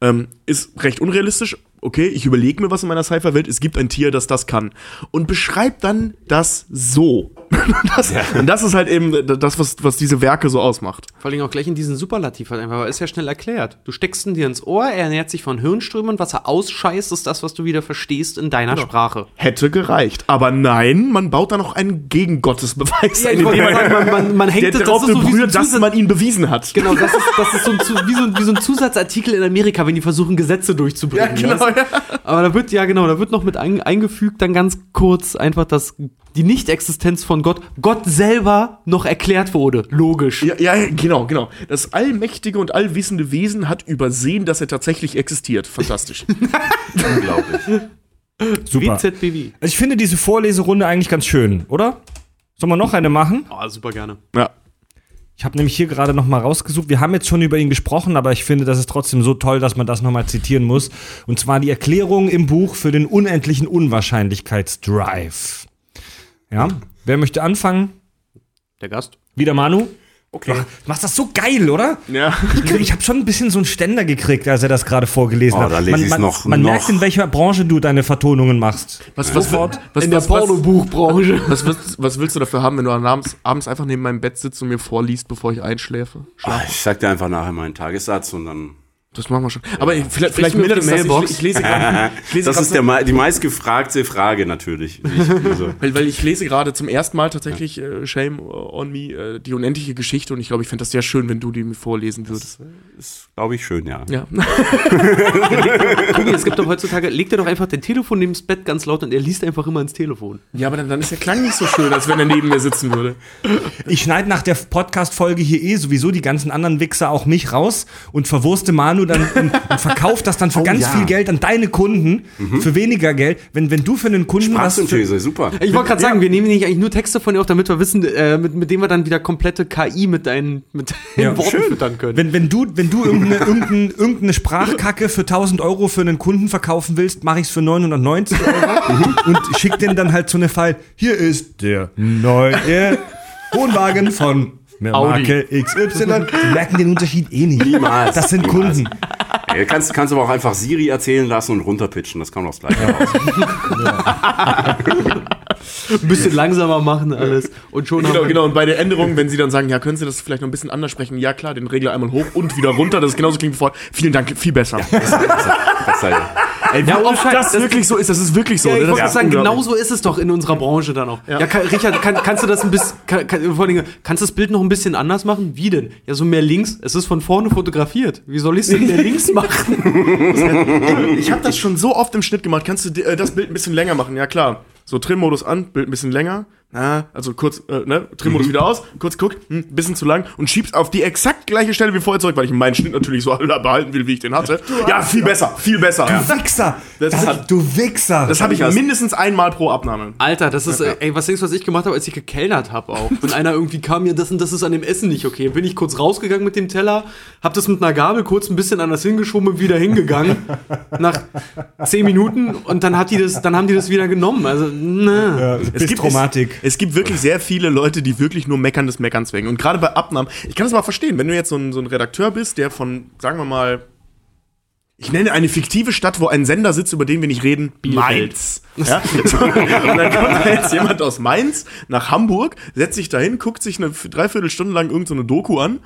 Ähm, ist recht unrealistisch. Okay, ich überlege mir was in meiner Cypher-Welt. Es gibt ein Tier, das das kann. Und beschreibt dann das so. [laughs] Und das, und das ist halt eben das, was, was diese Werke so ausmacht. Vor allem auch gleich in diesen Superlativ halt einfach, weil ist ja schnell erklärt. Du steckst ihn dir ins Ohr, er ernährt sich von Hirnströmen was er ausscheißt, ist das, was du wieder verstehst in deiner Sprache. Hätte gereicht. Aber nein, man baut da noch einen Gegengottesbeweis Ja, ein, sagen, man- man- man hängt der das- darauf das so wie so ein berührt, dass man ihn bewiesen hat. Genau, das ist, das ist so, ein, [laughs] wie, so ein, wie so ein Zusatzartikel in Amerika, wenn die versuchen, Gesetze durchzubringen. Ja, genau, ja. Aber da wird, ja genau, da wird noch mit ein, eingefügt, dann ganz kurz einfach, dass die Nichtexistenz von Gott, Gott selber noch erklärt wurde. Logisch. Ja, ja, genau, genau. Das allmächtige und allwissende Wesen hat übersehen, dass er tatsächlich existiert. Fantastisch. [laughs] Unglaublich. Super. WZBW. Also ich finde diese Vorleserunde eigentlich ganz schön, oder? Sollen wir noch eine machen? Oh, super gerne. ja. Ich habe nämlich hier gerade noch mal rausgesucht. Wir haben jetzt schon über ihn gesprochen, aber ich finde, das ist trotzdem so toll, dass man das noch mal zitieren muss. Und zwar die Erklärung im Buch für den unendlichen Unwahrscheinlichkeitsdrive. Ja, wer möchte anfangen? Der Gast. Wieder Manu? Okay. Du machst das so geil, oder? Ja. Ich, ich habe schon ein bisschen so einen Ständer gekriegt, als er das gerade vorgelesen Oh, hat. da lese man man, noch- man noch. merkt, in welcher Branche du deine Vertonungen machst. Was, was, was, was, in der was, was, Pornobuchbranche. [laughs] was, willst, was willst du dafür haben, wenn du abends, abends einfach neben meinem Bett sitzt und mir vorliest, bevor ich einschläfe? Ah, Ich sag dir einfach nachher meinen Tagessatz und dann. Das machen wir schon. Aber ich, vielleicht, vielleicht es das. Mailbox. Ich, ich lese gerade. Ich lese Das grad ist der, die meistgefragte Frage natürlich. Ich, Weil, weil ich lese gerade zum ersten Mal tatsächlich äh, Shame on Me, äh, die unendliche Geschichte und ich glaube, ich fände das sehr schön, wenn du die mir vorlesen würdest. ist, glaube ich, schön, ja. Ja. [laughs] Tobi, es gibt doch heutzutage, legt er doch einfach dein Telefon neben das Bett ganz laut und er liest einfach immer ins Telefon. ja, aber dann, dann ist der Klang nicht so schön, als wenn er neben mir sitzen würde. Ich schneide nach der Podcast-Folge hier eh sowieso die ganzen anderen Wichser auch mich raus und verwurste Manu dann und, und verkauft das dann für ganz ja. viel Geld an deine Kunden für weniger Geld. Wenn, wenn du für einen Kunden was für, super. Ich wollte gerade sagen, wir nehmen nicht eigentlich nur Texte von dir auf, damit wir wissen, äh, mit, mit denen wir dann wieder komplette KI mit deinen, mit deinen Ja, Worten schön. füttern können. wenn, wenn du, wenn du irgendeine, irgendeine, irgendeine Sprachkacke für 1000 Euro für einen Kunden verkaufen willst, mache ich es für 990 Euro und schick den dann halt so eine File. Hier ist der neue [laughs] Wohnwagen von der Audi. Marke XY. Die merken den Unterschied eh nicht. Niemals. Das sind Niemals. Kunden. Ey, kannst, kannst aber auch einfach Siri erzählen lassen und runterpitchen, das kann doch das gleiche raus. ein bisschen langsamer machen alles und schon Genau, genau. Und bei der Änderung, wenn sie dann sagen, ja, können Sie das vielleicht noch ein bisschen anders sprechen? Ja, klar, den Regler einmal hoch und wieder runter. Das ist genauso klingt wie vorher. Vielen Dank, viel besser. Das sei, Ey, wie Ja, oft ohne Scheiß, das, das- wirklich so ist, das ist wirklich so. Ja, ich ne? wollte ist sagen, genau so ist es doch in unserer Branche dann auch. Ja, kann, Richard, kann, kannst du das ein bisschen, kann, kann, vor allen Dingen, kannst du das Bild noch ein bisschen anders machen? Wie denn? Ja, so mehr links. Es ist von vorne fotografiert. Wie soll ich es denn mehr links machen? Ich habe das schon so oft im Schnitt gemacht. Kannst du äh, das Bild ein bisschen länger machen? Ja, klar. So, Trim-Modus an, Bild ein bisschen länger. Na, also kurz, äh, ne, Trim-Modus wieder aus, kurz guck, hm, bisschen zu lang und schiebst auf die exakt gleiche Stelle wie vorher zurück, weil ich meinen Schnitt natürlich so [laughs] behalten will, wie ich den hatte. Ja, viel besser, viel besser. Du Wichser! Das Das hat- du Wichser! Das habe ich das- mindestens einmal pro Abnahme. Alter, das ist, äh, ey, was denkst du, was ich gemacht habe, als ich gekellnert habe auch? Wenn einer irgendwie kam, ja, das und das ist an dem Essen nicht okay. Bin ich kurz rausgegangen mit dem Teller, hab das mit einer Gabel kurz ein bisschen anders hingeschoben und wieder hingegangen. nach zehn Minuten und dann hat die das, dann haben die das wieder genommen. Also, ne. ja. Es, es gibt wirklich sehr viele Leute, die wirklich nur meckern des Meckerns wegen. Und gerade bei Abnahmen, ich kann das mal verstehen, wenn du jetzt so ein, so ein Redakteur bist, der von, sagen wir mal, ich nenne eine fiktive Stadt, wo ein Sender sitzt, über den wir nicht reden, Mainz. Ja? [laughs] Und dann kommt da jetzt jemand aus Mainz nach Hamburg, setzt sich dahin, guckt sich eine Dreiviertelstunde lang irgendeine so eine Doku an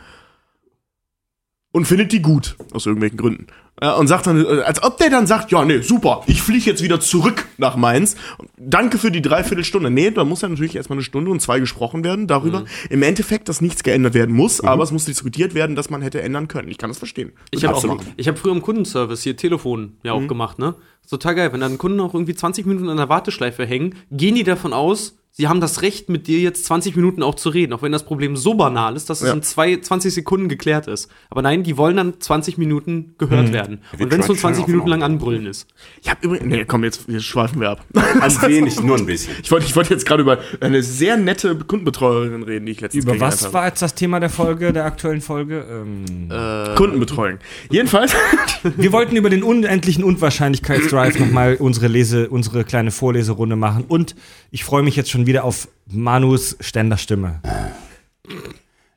und findet die gut, aus irgendwelchen Gründen. Ja, und sagt dann, äh, als ob der dann sagt, ja, nee, super, ich fliege jetzt wieder zurück nach Mainz. Danke für die Dreiviertelstunde. Nee, da muss ja natürlich erstmal eine Stunde und zwei gesprochen werden darüber. Im Endeffekt, dass nichts geändert werden muss, aber es muss diskutiert werden, dass man hätte ändern können. Ich kann das verstehen. Ich habe auch ich hab früher im Kundenservice hier Telefon ja auch gemacht, ne? Ist Total geil. Wenn dann Kunden auch irgendwie 20 Minuten an der Warteschleife hängen, gehen die davon aus, sie haben das Recht, mit dir jetzt 20 Minuten auch zu reden, auch wenn das Problem so banal ist, dass es Ja. in zwei, 20 Sekunden geklärt ist. Aber nein, die wollen dann 20 Minuten gehört werden. wir Und wenn es nur tracken 20 auch Minuten lang anbrüllen ist. Ich habe übrigens, nee, komm, jetzt, jetzt schweifen wir ab. Ein [laughs] wenig, nur ein bisschen. Ich wollte ich wollte jetzt gerade über eine sehr nette Kundenbetreuerin reden, die ich letztens Über was habe. war jetzt das Thema der Folge, der aktuellen Folge? Ähm, Kundenbetreuung. Jedenfalls, [laughs] wir wollten über den unendlichen Unwahrscheinlichkeitsdrive nochmal unsere Lese, unsere kleine Vorleserunde machen. Und ich freue mich jetzt schon wieder auf Manus Ständerstimme.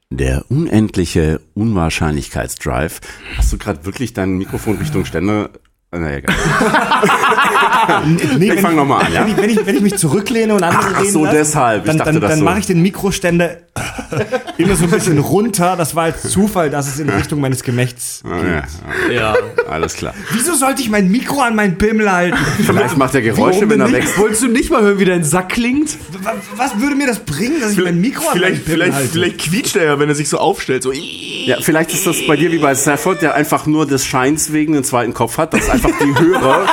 Der unendliche Unwahrscheinlichkeitsdrive. Hast du gerade wirklich dein Mikrofon Richtung Ständer naja, egal. [laughs] Nee, Ich fang noch mal an, ja? Wenn ich, wenn, ich, wenn ich mich zurücklehne und andere Ach reden so, lass, deshalb. Ich dann, dachte, dann, dann so. mache ich den Mikroständer [laughs] immer so ein bisschen runter. Das war jetzt Zufall, dass es in Richtung meines Gemächts Ah, geht. ja, Ja. alles klar. Wieso sollte ich mein Mikro an meinen Pimmel halten? Vielleicht macht er Geräusche, Warum wenn er wächst. Wolltest du nicht mal hören, wie dein Sack klingt? Wa- Was würde mir das bringen, dass ich mein Mikro an meinen Vielleicht, Pimmel vielleicht, halte? vielleicht quietscht er ja, wenn er sich so aufstellt. So. Ja, vielleicht ist das bei dir wie bei Stafford, der einfach nur des Scheins wegen einen zweiten Kopf hat, dass einfach die Hörer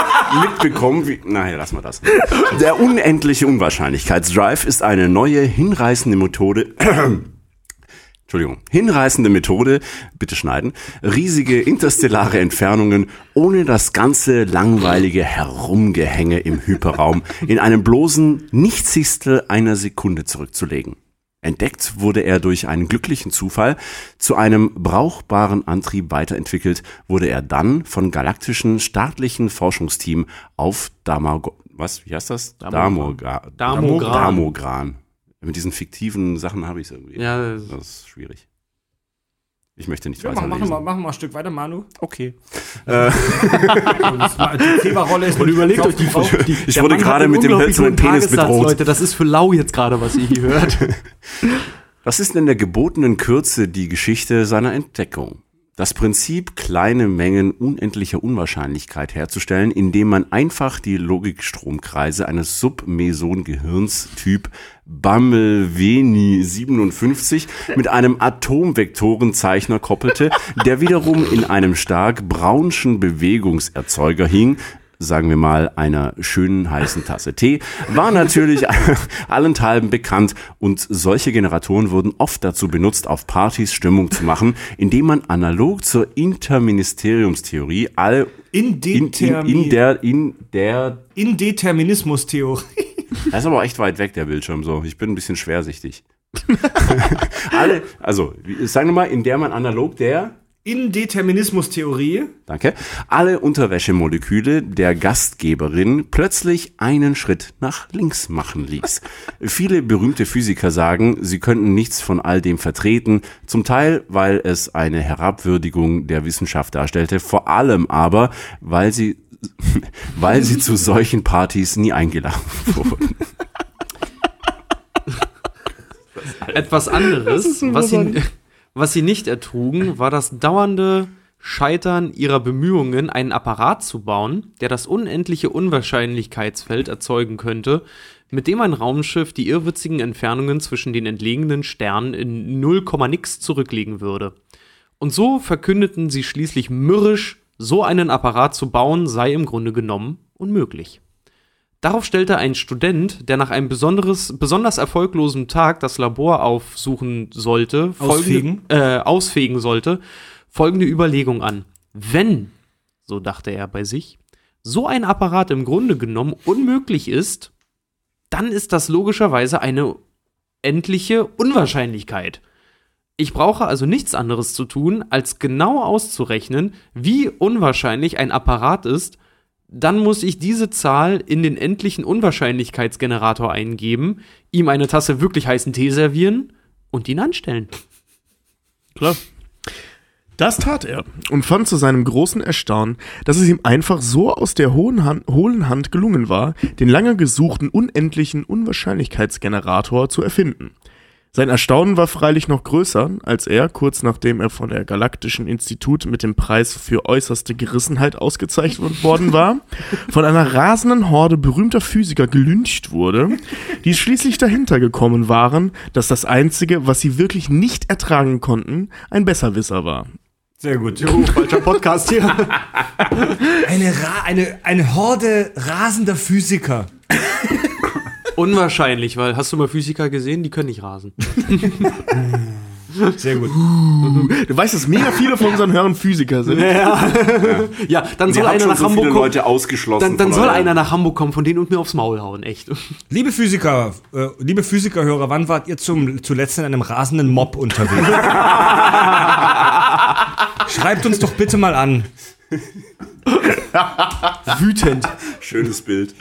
mitbekommen, wie, naja, lass mal das. Der unendliche Unwahrscheinlichkeitsdrive ist eine neue, hinreißende Methode, [clears throat] Entschuldigung, hinreißende Methode, bitte schneiden, riesige interstellare Entfernungen ohne das ganze langweilige Herumgehänge im Hyperraum in einem bloßen Nichtsigstel einer Sekunde zurückzulegen. Entdeckt wurde er durch einen glücklichen Zufall. Zu einem brauchbaren Antrieb weiterentwickelt wurde er dann von galaktischen staatlichen Forschungsteam auf Damago was, wie heißt das? Damogra Damogran. Damogran. Mit diesen fiktiven Sachen habe ich es irgendwie. Ja, Das ist schwierig. Ich möchte nicht Ja, mach, weiterlesen. mach, mal, mach mal ein Stück weiter, Manu. Okay. [laughs] Die Zebra-Rolle ist Und überlegt euch die, Frau. die Ich wurde gerade mit dem hölzernen Penis bedroht. Leute, das ist für lau jetzt gerade, was ihr hier hört. [laughs] Was ist in der gebotenen Kürze die Geschichte seiner Entdeckung? Das Prinzip, kleine Mengen unendlicher Unwahrscheinlichkeit herzustellen, indem man einfach die Logikstromkreise eines Submeson-Gehirns Typ Bumbleveni 57 mit einem Atomvektorenzeichner koppelte, [laughs] der wiederum in einem stark braunschen Bewegungserzeuger hing, sagen wir mal, einer schönen heißen Tasse Tee, war natürlich [laughs] allenthalben bekannt und solche Generatoren wurden oft dazu benutzt, auf Partys Stimmung zu machen, indem man analog zur Interministeriumstheorie alle in, in, in der, in der, Indeterminismus-Theorie. Das ist aber echt weit weg, der Bildschirm, so. Ich bin ein bisschen schwersichtig. [laughs] alle, also, sagen wir mal, in der man analog der, Indeterminismus-Theorie. Danke. Alle Unterwäschemoleküle der Gastgeberin plötzlich einen Schritt nach links machen ließ. Viele berühmte Physiker sagen, sie könnten nichts von all dem vertreten, zum Teil, weil es eine Herabwürdigung der Wissenschaft darstellte, vor allem aber, weil sie, weil sie zu solchen Partys nie eingeladen [laughs] wurden. Etwas anderes, was sie, was sie nicht ertrugen, war das dauernde Scheitern ihrer Bemühungen, einen Apparat zu bauen, der das unendliche Unwahrscheinlichkeitsfeld erzeugen könnte, mit dem ein Raumschiff die irrwitzigen Entfernungen zwischen den entlegenen Sternen in 0, nix zurücklegen würde. Und so verkündeten sie schließlich mürrisch, so einen Apparat zu bauen sei im Grunde genommen unmöglich. Darauf stellte ein Student, der nach einem besonders erfolglosen Tag das Labor aufsuchen sollte, Ausfegen? folgende, äh, ausfegen sollte, folgende Überlegung an. Wenn, so dachte er bei sich, so ein Apparat im Grunde genommen unmöglich ist, dann ist das logischerweise eine endliche Unwahrscheinlichkeit. Ich brauche also nichts anderes zu tun, als genau auszurechnen, wie unwahrscheinlich ein Apparat ist, dann muss ich diese Zahl in den endlichen Unwahrscheinlichkeitsgenerator eingeben, ihm eine Tasse wirklich heißen Tee servieren und ihn anstellen. Klar. Das tat er und fand zu seinem großen Erstaunen, dass es ihm einfach so aus der hohen Hand, hohlen Hand gelungen war, den lange gesuchten unendlichen Unwahrscheinlichkeitsgenerator zu erfinden. Sein Erstaunen war freilich noch größer, als er, kurz nachdem er von der Galaktischen Institut mit dem Preis für äußerste Gerissenheit ausgezeichnet worden war, [laughs] von einer rasenden Horde berühmter Physiker gelyncht wurde, die schließlich dahinter gekommen waren, dass das Einzige, was sie wirklich nicht ertragen konnten, ein Besserwisser war. Sehr gut. falscher Podcast hier. [laughs] Eine, Ra eine, eine Horde rasender Physiker. [laughs] Unwahrscheinlich, weil hast du mal Physiker gesehen? Die können nicht rasen. [laughs] Sehr gut. Du weißt, dass mega viele von unseren Hörern Physiker sind. Ja, dann soll Wir haben einer nach so Hamburg kommen. Leute ausgeschlossen. Dann, dann von soll einer nach Hamburg kommen von denen und mir aufs Maul hauen, echt. Liebe Physiker, äh, liebe Physikerhörer, wann wart ihr zum, zuletzt in einem rasenden Mob unterwegs? [laughs] Schreibt uns doch bitte mal an. [laughs] Wütend. Schönes Bild.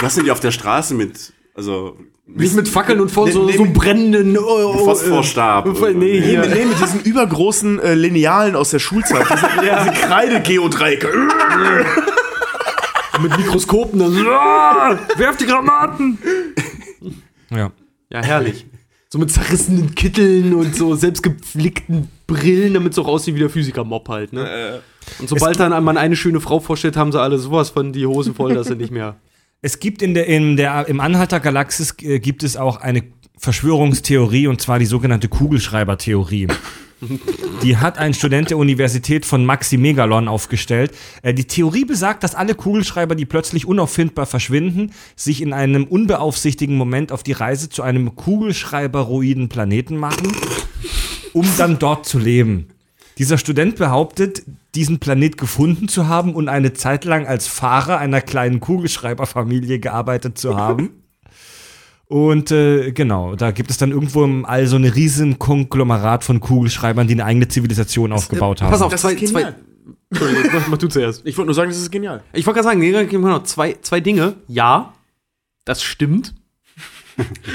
Was sind die auf der Straße mit Also Nicht mit Fackeln und vor so, nee, so brennenden oh, oh, Phosphorstab. Äh, nee, Nee, hier. mit, nee, mit diesen übergroßen äh, Linealen aus der Schulzeit. Diese, [laughs] diese Kreidegeodreiecke. [laughs] mit Mikroskopen. Dann so, ah, werf die Granaten. Ja. Ja, herrlich. So mit zerrissenen Kitteln und so selbstgeflickten Brillen, damit so aussieht wie der Physiker-Mob halt, ne? Und sobald dann man eine schöne Frau vorstellt, haben sie alle sowas von die Hosen voll, dass sie nicht mehr. Es gibt in der, in der, im Anhalter Galaxis äh, gibt es auch eine Verschwörungstheorie und zwar die sogenannte Kugelschreiber-Theorie. Die hat ein Student der Universität von Maxi Megalon aufgestellt. Äh, die Theorie besagt, dass alle Kugelschreiber, die plötzlich unauffindbar verschwinden, sich in einem unbeaufsichtigen Moment auf die Reise zu einem Kugelschreiberoiden Planeten machen, um dann dort zu leben. Dieser Student behauptet, diesen Planet gefunden zu haben und eine Zeit lang als Fahrer einer kleinen Kugelschreiberfamilie gearbeitet zu haben. [laughs] Und äh, genau, da gibt es dann irgendwo im All so eine riesen Konglomerat von Kugelschreibern, die eine eigene Zivilisation aufgebaut haben. Pass auf, Das zwei, ist zwei. genial. Entschuldigung, mach, mach du zuerst. Ich wollte nur sagen, das ist genial. Ich wollte gerade sagen, genau, zwei, zwei Dinge. Ja, das stimmt.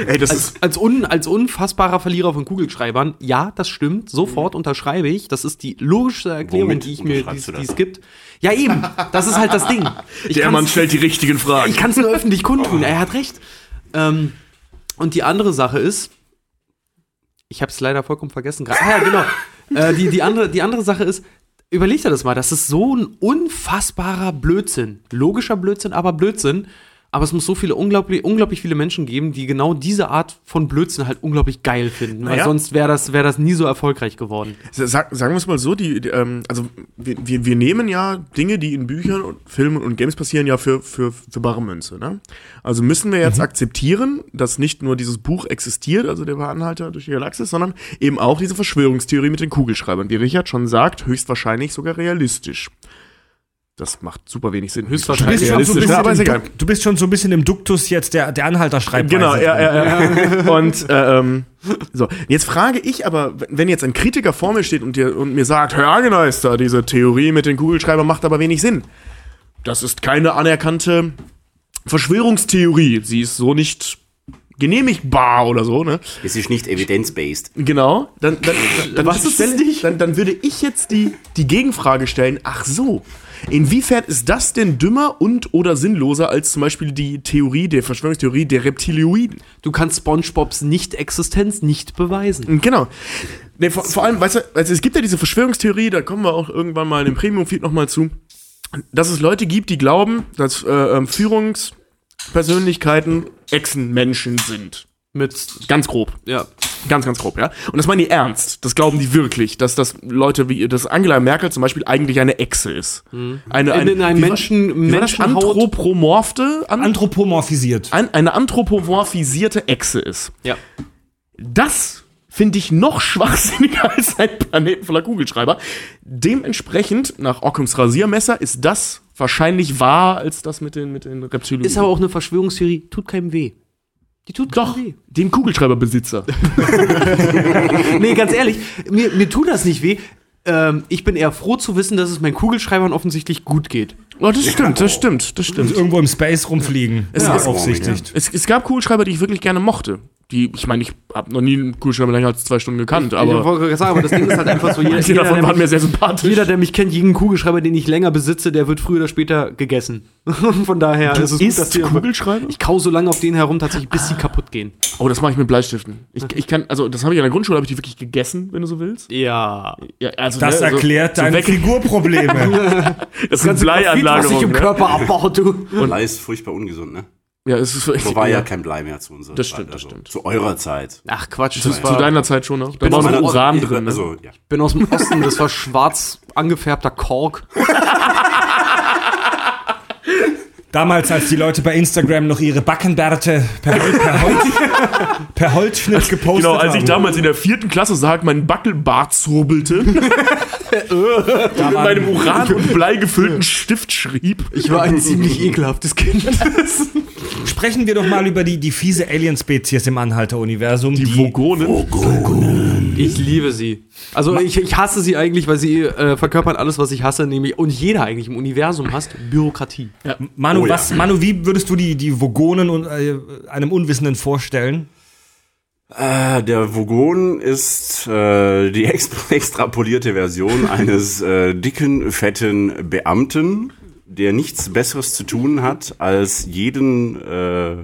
Ey, das Als, ist. als, un, als unfassbarer Verlierer von Kugelschreibern, ja, das stimmt. Sofort unterschreibe ich. Das ist die logischste Erklärung, Womit die ich mir, die, es gibt. Ja, eben. Das ist halt das Ding. Ich Der Mann stellt die richtigen Fragen. Ich kann es nur öffentlich kundtun. Er hat recht. Ähm, und die andere Sache ist, ich habe es leider vollkommen vergessen gerade. Ah ja, genau. äh, die, die, andere, die andere Sache ist, überleg dir das mal, das ist so ein unfassbarer Blödsinn. Logischer Blödsinn, aber Blödsinn. Aber es muss so viele unglaublich, unglaublich viele Menschen geben, die genau diese Art von Blödsinn halt unglaublich geil finden. Weil Naja. sonst wäre das, wär das nie so erfolgreich geworden. Sag, sagen wir es mal so, die, die, ähm, also wir, wir, nehmen ja Dinge, die in Büchern und Filmen und Games passieren, ja für, für, für bare Münze. Ne? Also müssen wir jetzt akzeptieren, dass nicht nur dieses Buch existiert, also der Anhalter durch die Galaxis, sondern eben auch diese Verschwörungstheorie mit den Kugelschreibern, wie Richard schon sagt, höchstwahrscheinlich sogar realistisch. Das macht super wenig Sinn. Höchstwahrscheinlich Du bist, schon so ein realistisch, bisschen ne? aber ist egal. Du bist schon so ein bisschen im Duktus jetzt der, der Anhalterschreibweise. Genau, ja, ja, ja. [laughs] Und äh, ähm, so, jetzt frage ich aber, wenn jetzt ein Kritiker vor mir steht und, dir, und mir sagt, Herr Ageneister, diese Theorie mit den Kugelschreibern macht aber wenig Sinn. Das ist keine anerkannte Verschwörungstheorie. Sie ist so nicht genehmigbar oder so, ne? Es ist nicht evidence-based. Genau. Dann, dann, dann, dann, Was ist stelle-? Dann, dann würde ich jetzt die, die Gegenfrage stellen, ach so, inwiefern ist das denn dümmer und oder sinnloser als zum Beispiel die Theorie, der Verschwörungstheorie der Reptilioiden? Du kannst SpongeBobs Nicht-Existenz nicht beweisen. Genau. Nee, vor, vor allem, weißt du, also es gibt ja diese Verschwörungstheorie, da kommen wir auch irgendwann mal in dem Premium-Feed nochmal zu, dass es Leute gibt, die glauben, dass äh, ähm, Führungspersönlichkeiten Echsenmenschen sind. Mit, Ganz grob. ja. Ganz, ganz grob, ja. Und das meinen die ernst. Das glauben die wirklich, dass das Leute wie, dass Angela Merkel zum Beispiel eigentlich eine Echse ist. Eine, In- in einem Menschen-? Menschenhaut- Anthropomorphte, an, Anthropomorphisiert. an, eine anthropomorphisierte Echse ist. Ja. Das finde ich noch schwachsinniger [laughs] als ein Planeten voller Kugelschreiber. Dementsprechend, nach Occams Rasiermesser, ist das wahrscheinlich wahr als das mit den, mit den Reptilien. Ist aber auch eine Verschwörungstheorie, tut keinem weh. Die tut Doch, weh. dem Kugelschreiberbesitzer. [laughs] Nee, ganz ehrlich, mir, mir tut das nicht weh. Ähm, ich bin eher froh zu wissen, dass es meinen Kugelschreibern offensichtlich gut geht. Oh, das stimmt, das stimmt, das stimmt. Irgendwo im Space rumfliegen. Es Ja, ist- aufsichtigt. Es, es gab Kugelschreiber, die ich wirklich gerne mochte. Die, ich meine, ich habe noch nie einen Kugelschreiber länger als zwei Stunden gekannt, ich aber wollte gerade sagen, aber das Ding ist halt einfach so, [laughs] jeder, jeder, davon mich, mir sehr sympathisch. jeder, der mich kennt, jeden Kugelschreiber, den ich länger besitze, der wird früher oder später gegessen. [laughs] Von daher ist es gut, dass die Kugelschreiber? Ich kau so lange auf denen herum, tatsächlich, bis sie kaputt gehen. Oh, das mache ich mit Bleistiften. Ich, ich kann, also das habe ich in der Grundschule, habe ich die wirklich gegessen, wenn du so willst. Ja. Ja, also, Das ne, also, erklärt so deine Figurprobleme. [laughs] Das sind was sich Bleianlagerungen. im Ne? Körper abbaut, du. Blei ist furchtbar ungesund, ne? Ja, es ist wirklich. So war ja kein Blei mehr zu unserer Das Zeit. stimmt, das stimmt. Zu eurer Zeit. Ach Quatsch, Zu, zu deiner Zeit schon noch. Da bin war aus noch Uran drin. Ne? Also, ja. bin aus dem Osten, das war schwarz [laughs] angefärbter Kork. Damals, als die Leute bei Instagram noch ihre Backenbärte per, Hol per, Holz, per Holzschnitt gepostet Genau, als ich haben. damals in der vierten Klasse sag, mein Backelbart zurbelte. [laughs] [laughs] mit meinem Uran und Blei gefüllten Stift schrieb. Ich war ein [laughs] ziemlich ekelhaftes Kind. Sprechen wir doch mal über die, die fiese Alien-Spezies im Anhalter-Universum. Die Vogonen. Ich liebe sie. Also ich, ich hasse sie eigentlich, weil sie äh, verkörpern alles, was ich hasse, nämlich und jeder eigentlich im Universum hasst Bürokratie. Manu, Oh ja. was, Manu, wie würdest du die, die Vogonen und, äh, einem Unwissenden vorstellen? Äh, der Vogon ist äh, die ex [laughs] extrapolierte Version eines äh, dicken, fetten Beamten, der nichts Besseres zu tun hat, als jeden äh,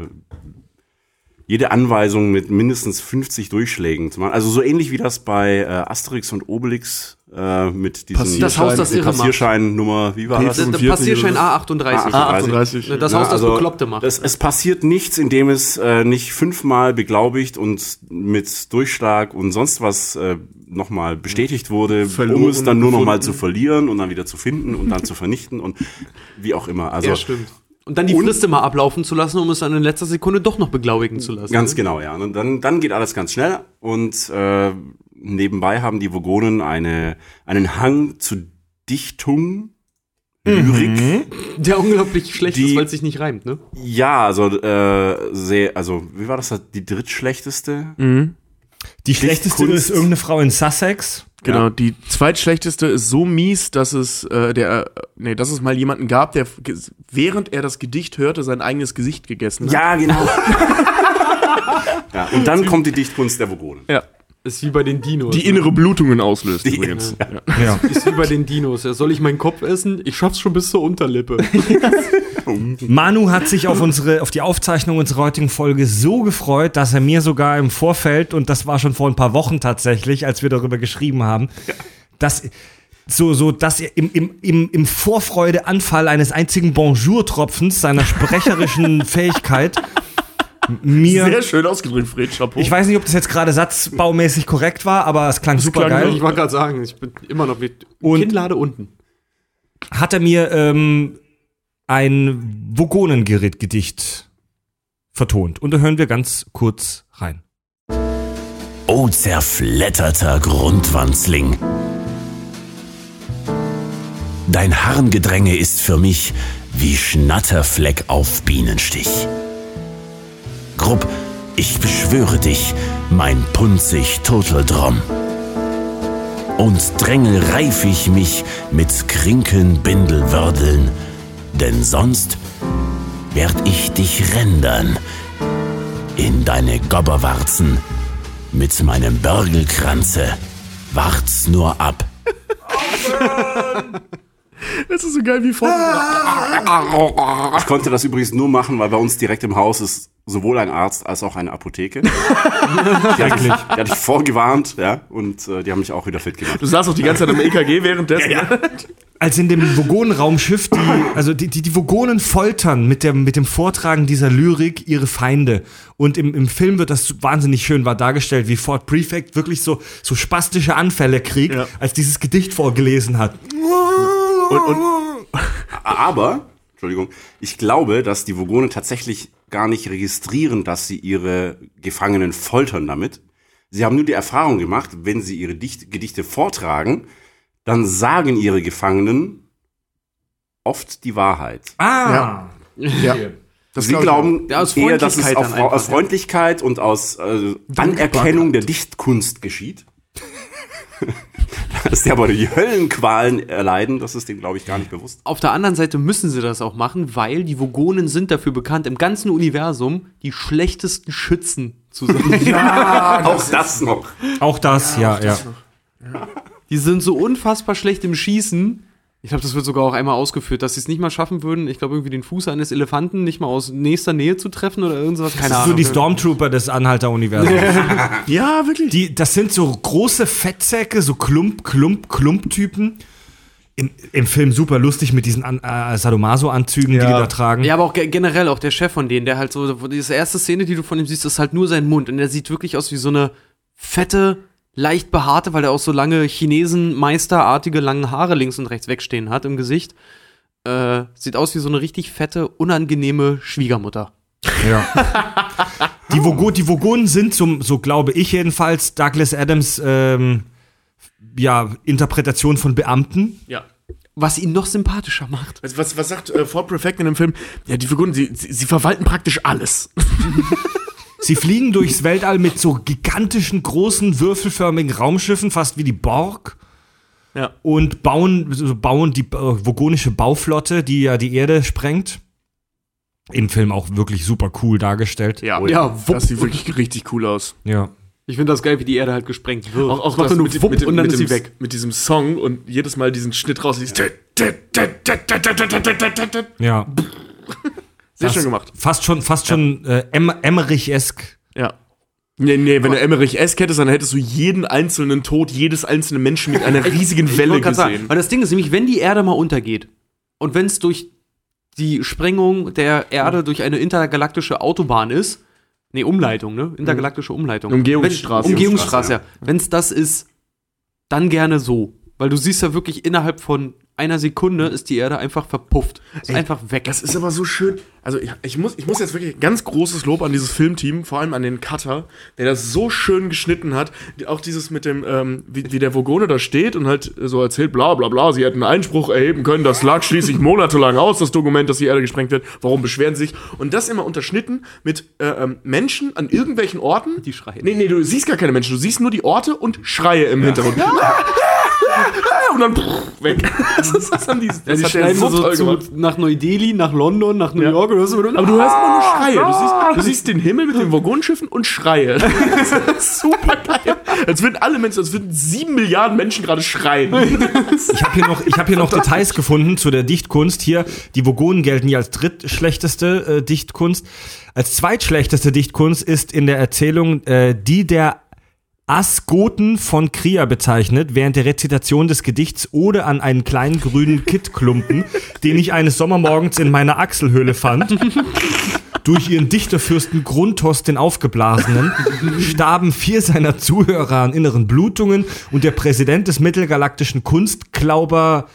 jede Anweisung mit mindestens 50 Durchschlägen zu machen. Also so ähnlich wie das bei äh, Asterix und Obelix äh, mit diesem Das Haus, das irre macht. Passierschein-Nummer, wie war das? Der, der 45 Passierschein oder A38. A38. Das Haus, das also, Bekloppte macht. Das, es passiert nichts, indem es äh, nicht fünfmal beglaubigt und mit Durchschlag und sonst was äh, nochmal bestätigt wurde, um Verloren es dann nur nochmal zu verlieren und dann wieder zu finden und dann zu vernichten und wie auch immer. Also ja, stimmt. Und dann die Und- Frist immer ablaufen zu lassen, um es dann in letzter Sekunde doch noch beglaubigen zu lassen. Ganz genau, ja. Und dann, dann geht alles ganz schnell und äh, nebenbei haben die Vogonen eine, einen Hang zu Dichtung, Lyrik. Der unglaublich schlecht Die- ist, weil es sich nicht reimt, ne? Ja, also äh, sehr, also wie war das? Die drittschlechteste? Die schlechteste Kunst. ist irgendeine Frau in Sussex. Genau, Ja. die zweitschlechteste ist so mies, dass es äh, der äh, nee, dass es mal jemanden gab, der während er das Gedicht hörte, sein eigenes Gesicht gegessen hat. Ja, genau. [laughs] ja, und dann kommt die Dichtkunst der Vogonen. Ja. Ist wie bei den Dinos. Die ne? innere Blutungen auslöst Die- übrigens. Ja. Ja. Ist wie bei den Dinos. Ja, soll ich meinen Kopf essen? Ich schaff's schon bis zur Unterlippe. [laughs] Manu hat sich auf unsere, auf die Aufzeichnung unserer heutigen Folge so gefreut, dass er mir sogar im Vorfeld, und das war schon vor ein paar Wochen tatsächlich, als wir darüber geschrieben haben, dass so, so, dass er im, im, im, im Vorfreudeanfall eines einzigen Bonjour-Tropfens seiner sprecherischen [laughs] Fähigkeit mir. Sehr schön ausgedrückt, Fred Chapeau. Ich weiß nicht, ob das jetzt gerade satzbaumäßig korrekt war, aber es klang super klang geil. ich wollte gerade sagen, ich bin immer noch mit Und- Kinnlade unten. Hat er mir ähm, ein Vogonengeritt-Gedicht vertont. Und da hören wir ganz kurz rein. O zerfletterter Grundwanzling. Dein Harngedränge ist für mich wie Schnatterfleck auf Bienenstich. Grupp, ich beschwöre dich, mein punzig Turteldrom. Und drängel reif ich mich mit Krinkenbindelwördeln, denn sonst werd ich dich rändern in deine Gobberwarzen mit meinem Börgelkranze. Wart's nur ab. Das ist so geil wie vorhin. Ich konnte das übrigens nur machen, weil bei uns direkt im Haus ist sowohl ein Arzt als auch eine Apotheke. die, hatte ich, die hatte ich vorgewarnt, ja, und äh, die haben mich auch wieder fit gemacht. Du saßt auch die ganze Zeit am EKG währenddessen. Als in dem Vogonenraumschiff, die, also die, die, die Vogonen foltern mit dem, mit dem Vortragen dieser Lyrik ihre Feinde. Und im, im Film wird das wahnsinnig schön war dargestellt, wie Fort Prefect wirklich so, so spastische Anfälle kriegt, Ja. als dieses Gedicht vorgelesen hat. Und, und [laughs] Aber, Entschuldigung, ich glaube, dass die Vogonen tatsächlich gar nicht registrieren, dass sie ihre Gefangenen foltern damit. Sie haben nur die Erfahrung gemacht, wenn sie ihre Dicht Gedichte vortragen, dann sagen ihre Gefangenen oft die Wahrheit. Ah! ja. Das Sie glauben Ja, aus eher, dass es auf, einfach, aus Freundlichkeit und aus äh, Anerkennung der Dichtkunst geschieht. [laughs] [laughs] Dass die aber die Höllenqualen erleiden, das ist dem, glaube ich, gar nicht bewusst. Auf der anderen Seite müssen sie das auch machen, weil die Vogonen sind dafür bekannt, im ganzen Universum die schlechtesten Schützen zu sein. [laughs] [laughs] Auch das noch. Auch das, ja, ja. Die sind so unfassbar schlecht im Schießen. Ich glaube, das wird sogar auch einmal ausgeführt, dass sie es nicht mal schaffen würden, ich glaube, irgendwie den Fuß eines Elefanten nicht mal aus nächster Nähe zu treffen oder irgendwas. Keine Das ist so Ahnung. die Stormtrooper des Anhalter-Universums. [laughs] Ja, wirklich. Die, das sind so große Fettsäcke, so Klump, Klump, Klump-Typen. Im, Im Film super lustig mit diesen äh, Sadomaso-Anzügen, die die Ja. da tragen. Ja, aber auch ge- generell auch der Chef von denen, der halt so, diese erste Szene, die du von ihm siehst, ist halt nur sein Mund und der sieht wirklich aus wie so eine fette, leicht behaarte, weil er auch so lange Chinesen-Meisterartige lange Haare links und rechts wegstehen hat im Gesicht. Äh, sieht aus wie so eine richtig fette, unangenehme Schwiegermutter. Ja. [laughs] die, Vogo die Vogonen sind, so, so glaube ich jedenfalls, Douglas Adams ähm, ja, Interpretation von Beamten. Ja. Was ihn noch sympathischer macht. Also was, was sagt äh, Ford Prefect in dem Film? Ja, die Figuren, sie, sie, sie verwalten praktisch alles. [laughs] Sie fliegen durchs Weltall mit so gigantischen, großen, würfelförmigen Raumschiffen, fast wie die Borg. Ja. Und bauen, so bauen die äh, vogonische Bauflotte, die ja die Erde sprengt. Im Film auch wirklich super cool dargestellt. Ja, Ja, wupp. das sieht wirklich richtig cool aus. Ja. Ich finde das geil, wie die Erde halt gesprengt wird. Auch, auch Das mit, wupp mit, dem- und dann mit ist sie weg. Mit diesem Song und jedes Mal diesen Schnitt raus. Dieses Ja. Sehr Das- schön gemacht. Fast schon, fast schon äh, em Emmerich-esk. Ja. Nee, nee, wenn du Emmerich S hättest, dann hättest du jeden einzelnen Tod, jedes einzelne Menschen mit einer [laughs] riesigen Ich Welle grad gesehen. Sagen, weil das Ding ist nämlich, wenn die Erde mal untergeht und wenn es durch die Sprengung der Erde durch eine intergalaktische Autobahn ist, nee, Umleitung, ne? Intergalaktische Umleitung. Umgehungsstraße. Wenn, Umgehungsstraße, Umgehungsstraße, ja. Wenn es das ist, dann gerne so. Weil du siehst ja wirklich innerhalb von einer Sekunde ist die Erde einfach verpufft. Ist einfach weg. Das ist aber so schön. Also ich, ich, muss, ich muss jetzt wirklich ganz großes Lob an dieses Filmteam, vor allem an den Cutter, der das so schön geschnitten hat. Auch dieses mit dem, ähm, wie, wie der Vogone da steht und halt so erzählt, bla bla bla, sie hätten Einspruch erheben können, das lag schließlich [laughs] monatelang aus, das Dokument, dass die Erde gesprengt wird. Warum beschweren sie sich? Und das immer unterschnitten mit äh, ähm, Menschen an irgendwelchen Orten. Die schreien. Nee, nee, du siehst gar keine Menschen, du siehst nur die Orte und Schreie im Hintergrund. [laughs] und dann pff, weg. Das, ist, das haben die, das Ja, die schneiden so so zu, nach Neu-Delhi, nach London, nach New Ja. York. Immer nur, Aber du hörst immer nur Schreie. Du siehst, du siehst den Himmel mit den Waggonschiffen und Schreie. Das [laughs] ist super geil. Als würden alle Menschen, als würden sieben Milliarden Menschen gerade schreien. Ich habe hier noch, ich hab hier noch Details gefunden zu der Dichtkunst. Hier, die Vogonen gelten hier als drittschlechteste äh, Dichtkunst. Als zweitschlechteste Dichtkunst ist in der Erzählung äh, die der Asgoten von Kria bezeichnet, während der Rezitation des Gedichts Ode an einen kleinen grünen Kittklumpen, [laughs] den ich eines Sommermorgens in meiner Achselhöhle fand. [laughs] Durch ihren Dichterfürsten Grunthos den Aufgeblasenen starben vier seiner Zuhörer an inneren Blutungen und der Präsident des mittelgalaktischen Kunstklauber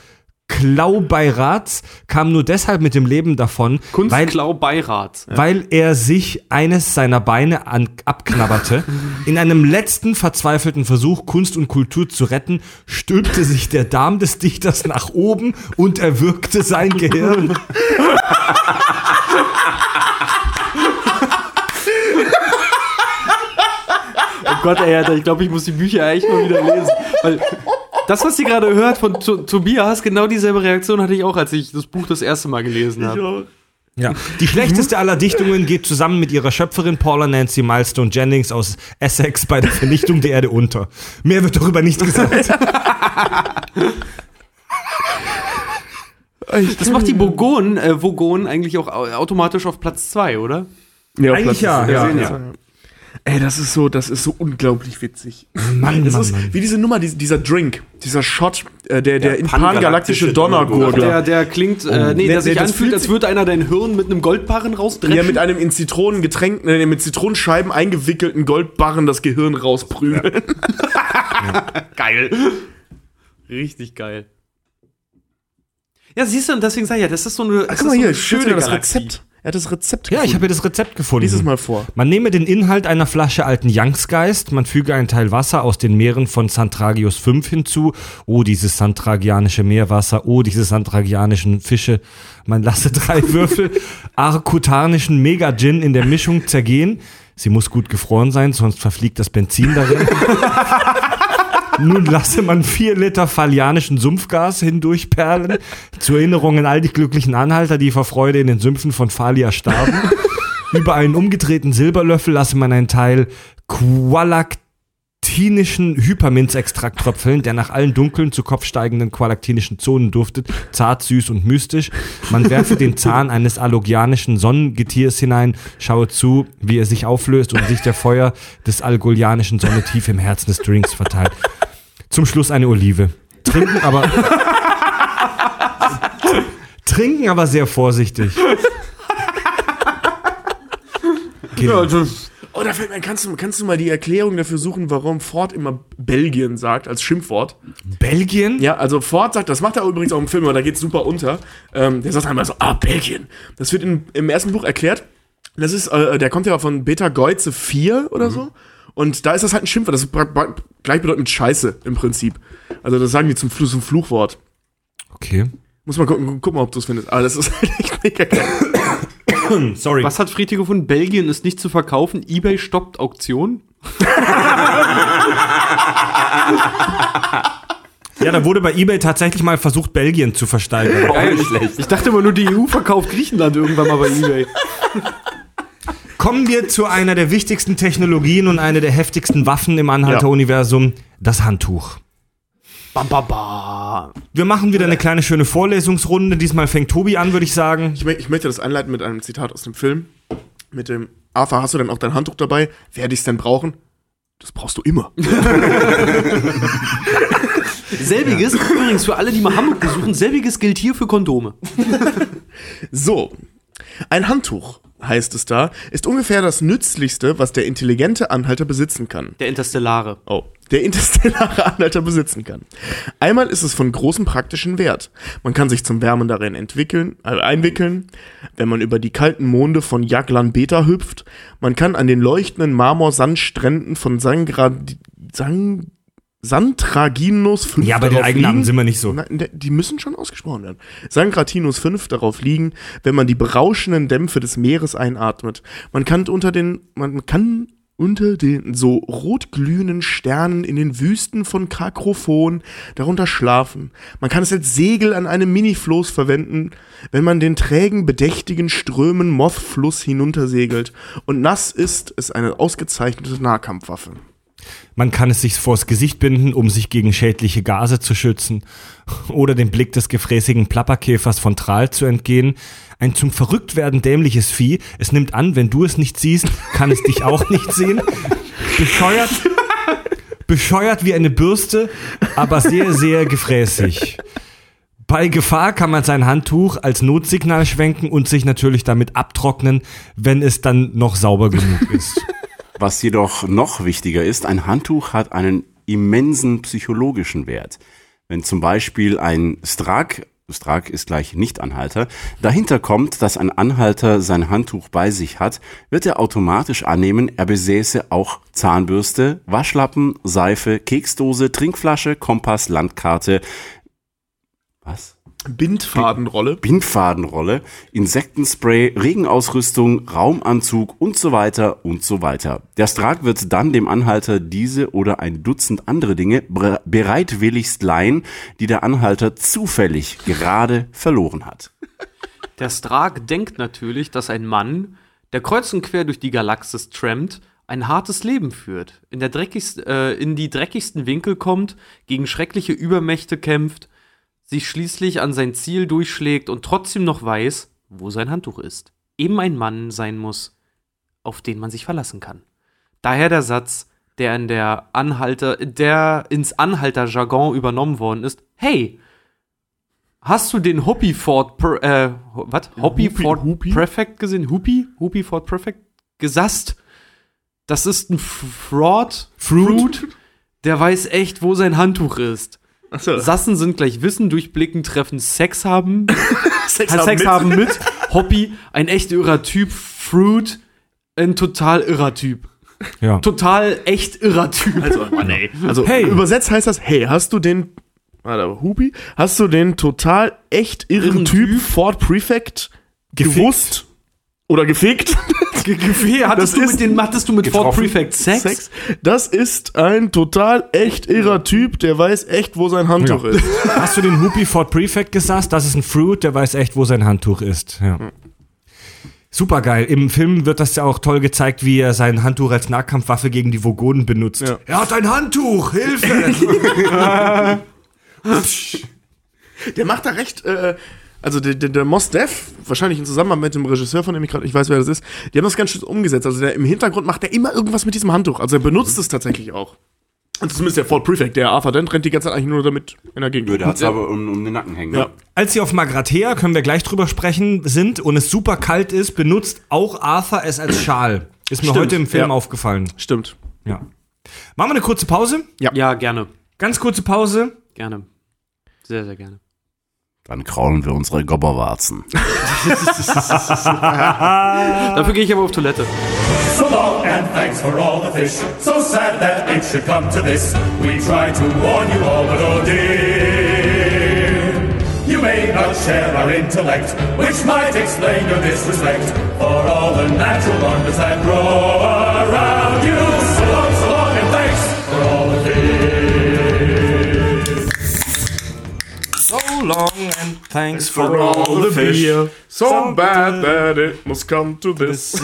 Klaubeirats kam nur deshalb mit dem Leben davon, weil, Kunstklau-Beirat. weil er sich eines seiner Beine an, abknabberte. In einem letzten verzweifelten Versuch, Kunst und Kultur zu retten, stülpte sich der Darm des Dichters nach oben und erwürgte sein Gehirn. Oh Gott, ey, ich glaube, ich muss die Bücher echt mal wieder lesen. Weil das, was ihr gerade hört von to Tobias, genau dieselbe Reaktion hatte ich auch, als ich das Buch das erste Mal gelesen habe. Ja. Die schlechteste aller Dichtungen geht zusammen mit ihrer Schöpferin Paula Nancy Milestone Jennings aus Essex bei der Vernichtung der Erde unter. Mehr wird darüber nicht gesagt. Das macht die Bogon, äh, Vogon eigentlich auch au- automatisch auf Platz 2, oder? Ja, Eigentlich ja, Wir ja, sehen ja. Ey, das ist so, das ist so unglaublich witzig. Mann, Das Mann, ist Mann. wie diese Nummer, die, dieser Drink, dieser Shot, äh, der, der in pangalaktische Donnergurgler. Der, der klingt, äh, nee, Nee, der sich das anfühlt, fühlt als sich- würde einer dein Hirn mit einem Goldbarren rausdreschen. Ja, mit einem in Zitronen getränkten, äh, mit Zitronenscheiben eingewickelten Goldbarren das Gehirn rausprügeln. [laughs] geil. Richtig geil. Ja, siehst du, und deswegen sag ich ja, das ist so eine, das Guck mal so hier, schön das Galaxie. Rezept. Er hat das Rezept Ja, ich habe das Rezept gefunden. Lies es mal vor. Man nehme den Inhalt einer Flasche alten Youngsgeist, man füge einen Teil Wasser aus den Meeren von Santragius 5 hinzu. Oh, dieses santragianische Meerwasser, oh, diese santragianischen Fische. Man lasse drei [laughs] Würfel arkutanischen Mega-Gin in der Mischung zergehen. Sie muss gut gefroren sein, sonst verfliegt das Benzin darin. [laughs] Nun lasse man vier Liter falianischen Sumpfgas hindurchperlen. Zur Erinnerung an all die glücklichen Anhalter, die vor Freude in den Sümpfen von Falia starben. Über einen umgedrehten Silberlöffel lasse man einen Teil qualaktinischen Hyperminzextrakt tröpfeln, der nach allen dunklen, zu Kopf steigenden qualaktinischen Zonen duftet, zart, süß und mystisch. Man werfe den Zahn eines allogianischen Sonnengetiers hinein, schaue zu, wie er sich auflöst und sich der Feuer des algolianischen Sonne tief im Herzen des Drinks verteilt. Zum Schluss eine Olive. Trinken aber. Trinken aber sehr vorsichtig. Genau. Oh, da fällt mir, kannst du, kannst du mal die Erklärung dafür suchen, warum Ford immer Belgien sagt als Schimpfwort? Belgien? Ja, also Ford sagt, das macht er übrigens auch im Film, aber da geht's super unter. Ähm, der sagt einmal so, ah, Belgien. Das wird in, im ersten Buch erklärt. Das ist, äh, der kommt ja von Beta Geuze 4 oder so. Und da ist das halt ein Schimpfwort. Das ist gleichbedeutend mit Scheiße im Prinzip. Also das sagen die zum, Fluch, zum Fluchwort. Okay. Muss mal gucken, guck mal, ob du es findest. Aber das ist [laughs] halt echt mega geil. [coughs] Sorry. Was hat Friedrich gefunden? Belgien ist nicht zu verkaufen. eBay stoppt Auktion. [laughs] Ja, da wurde bei eBay tatsächlich mal versucht, Belgien zu versteigern. Nicht schlecht. Ich dachte immer nur, die EU verkauft Griechenland irgendwann mal bei eBay. [laughs] Kommen wir zu einer der wichtigsten Technologien und einer der heftigsten Waffen im Anhalter-Universum, das Handtuch. Bam, bam, bam. Wir machen wieder eine kleine schöne Vorlesungsrunde. Diesmal fängt Tobi an, würde ich sagen. Ich, ich möchte das einleiten mit einem Zitat aus dem Film. Mit dem, Arthur, hast du denn auch dein Handtuch dabei? Werde ich es denn brauchen? Das brauchst du immer. [laughs] Selbiges, übrigens für alle, die mal Hamburg besuchen, selbiges gilt hier für Kondome. So, ein Handtuch, heißt es da, ist ungefähr das Nützlichste, was der intelligente Anhalter besitzen kann. Der Interstellare. Oh, der interstellare Anhalter besitzen kann. Einmal ist es von großem praktischen Wert. Man kann sich zum Wärmen darin entwickeln, äh, einwickeln, wenn man über die kalten Monde von Jaglan Beta hüpft. Man kann an den leuchtenden Marmorsandstränden von Sangra, Sang, Santraginus 5 Ja, bei den Eigennamen liegen. sind wir nicht so. Nein, die müssen schon ausgesprochen werden. Sangratinus 5 darauf liegen, wenn man die berauschenden Dämpfe des Meeres einatmet. Man kann unter den, man kann unter den so rotglühenden Sternen in den Wüsten von Kakrophon darunter schlafen. Man kann es als Segel an einem Minifloß verwenden, wenn man den trägen, bedächtigen Strömen Moth-Fluss hinuntersegelt. Und nass ist es eine ausgezeichnete Nahkampfwaffe. Man kann es sich vors Gesicht binden, um sich gegen schädliche Gase zu schützen oder dem Blick des gefräßigen Plapperkäfers von Tral zu entgehen. Ein zum Verrücktwerden dämliches Vieh. Es nimmt an, wenn du es nicht siehst, kann es dich auch nicht sehen. Bescheuert, bescheuert wie eine Bürste, aber sehr, sehr gefräßig. Bei Gefahr kann man sein Handtuch als Notsignal schwenken und sich natürlich damit abtrocknen, wenn es dann noch sauber genug ist. Was jedoch noch wichtiger ist, ein Handtuch hat einen immensen psychologischen Wert. Wenn zum Beispiel ein Strak, Strak ist gleich Nichtanhalter, dahinter kommt, dass ein Anhalter sein Handtuch bei sich hat, wird er automatisch annehmen, er besäße auch Zahnbürste, Waschlappen, Seife, Keksdose, Trinkflasche, Kompass, Landkarte, was? Bindfadenrolle. Bindfadenrolle, Insektenspray, Regenausrüstung, Raumanzug und so weiter und so weiter. Der Strak wird dann dem Anhalter diese oder ein Dutzend andere Dinge bereitwilligst leihen, die der Anhalter zufällig gerade verloren hat. Der Strag denkt natürlich, dass ein Mann, der kreuz und quer durch die Galaxis trampt, ein hartes Leben führt, in, der dreckigst, äh, in die dreckigsten Winkel kommt, gegen schreckliche Übermächte kämpft, sich schließlich an sein Ziel durchschlägt und trotzdem noch weiß, wo sein Handtuch ist. Eben ein Mann sein muss, auf den man sich verlassen kann. Daher der Satz, der in der Anhalter, der ins Anhalter-Jargon übernommen worden ist. Hey, hast du den Hoppy Ford, äh, was? Hoppy Ford? Prefect gesehen? Hupi? Hupi Ford Prefect? Gesasst? Das ist ein Fraud. Fruit? Der weiß echt, wo sein Handtuch ist. Achso. Sassen sind gleich Wissen, durchblicken, treffen, Sex haben. [laughs] Sex, Sex, haben mit. haben mit. [laughs] Hobby, ein echt irrer Typ. Fruit, ein total irrer Typ. Ja. Total echt irrer Typ. Also, Mann, ey. Also, Hey. übersetzt heißt das, hey, hast du den, warte, Hupi, hast du den total echt irren Irren Typ, Typ? Ford Prefect Gefickt. gewusst oder gefickt? [laughs] Gefähr, hattest, du mit den, hattest du mit Ford. Prefect Sex? Das ist ein total echt irrer Typ, der weiß echt, wo sein Handtuch Ja. ist. [laughs] Hast du den Whoopi Ford Prefect gesagt? Das ist ein Fruit, der weiß echt, wo sein Handtuch ist. Ja. Super geil. Im Film wird das ja auch toll gezeigt, wie er sein Handtuch als Nahkampfwaffe gegen die Vogonen benutzt. Ja. Er hat ein Handtuch! Hilfe! [laughs] Der macht da recht, äh, also der, der, der Mos Def, wahrscheinlich in Zusammenarbeit mit dem Regisseur, von dem ich gerade, ich weiß, wer das ist, die haben das ganz schön umgesetzt. Also der, im Hintergrund macht er immer irgendwas mit diesem Handtuch. Also er benutzt es tatsächlich auch. Und zumindest der Ford Prefect, der Arthur Dent rennt die ganze Zeit eigentlich nur damit in der Gegend. Der hat's aber um, um den Nacken hängen. Ja. Als sie auf Magrathea, können wir gleich drüber sprechen, sind und es super kalt ist, benutzt auch Arthur es als Schal. Ist mir Stimmt, heute im Film ja. aufgefallen. Stimmt. Ja. Machen wir eine kurze Pause? Ja, gerne. Ganz kurze Pause. Gerne. Sehr, sehr gerne. Dann kraulen wir unsere Gobberwarzen. [laughs] Dafür gehe ich aber auf Toilette. Fuller and thanks for all the fish. So sad that it should come to this. We try to warn you all, but oh dear. You may not share our intellect, which might explain your disrespect for all the natural wonders that grow around long and thanks for For all. all the beer, so bad that it must come to this.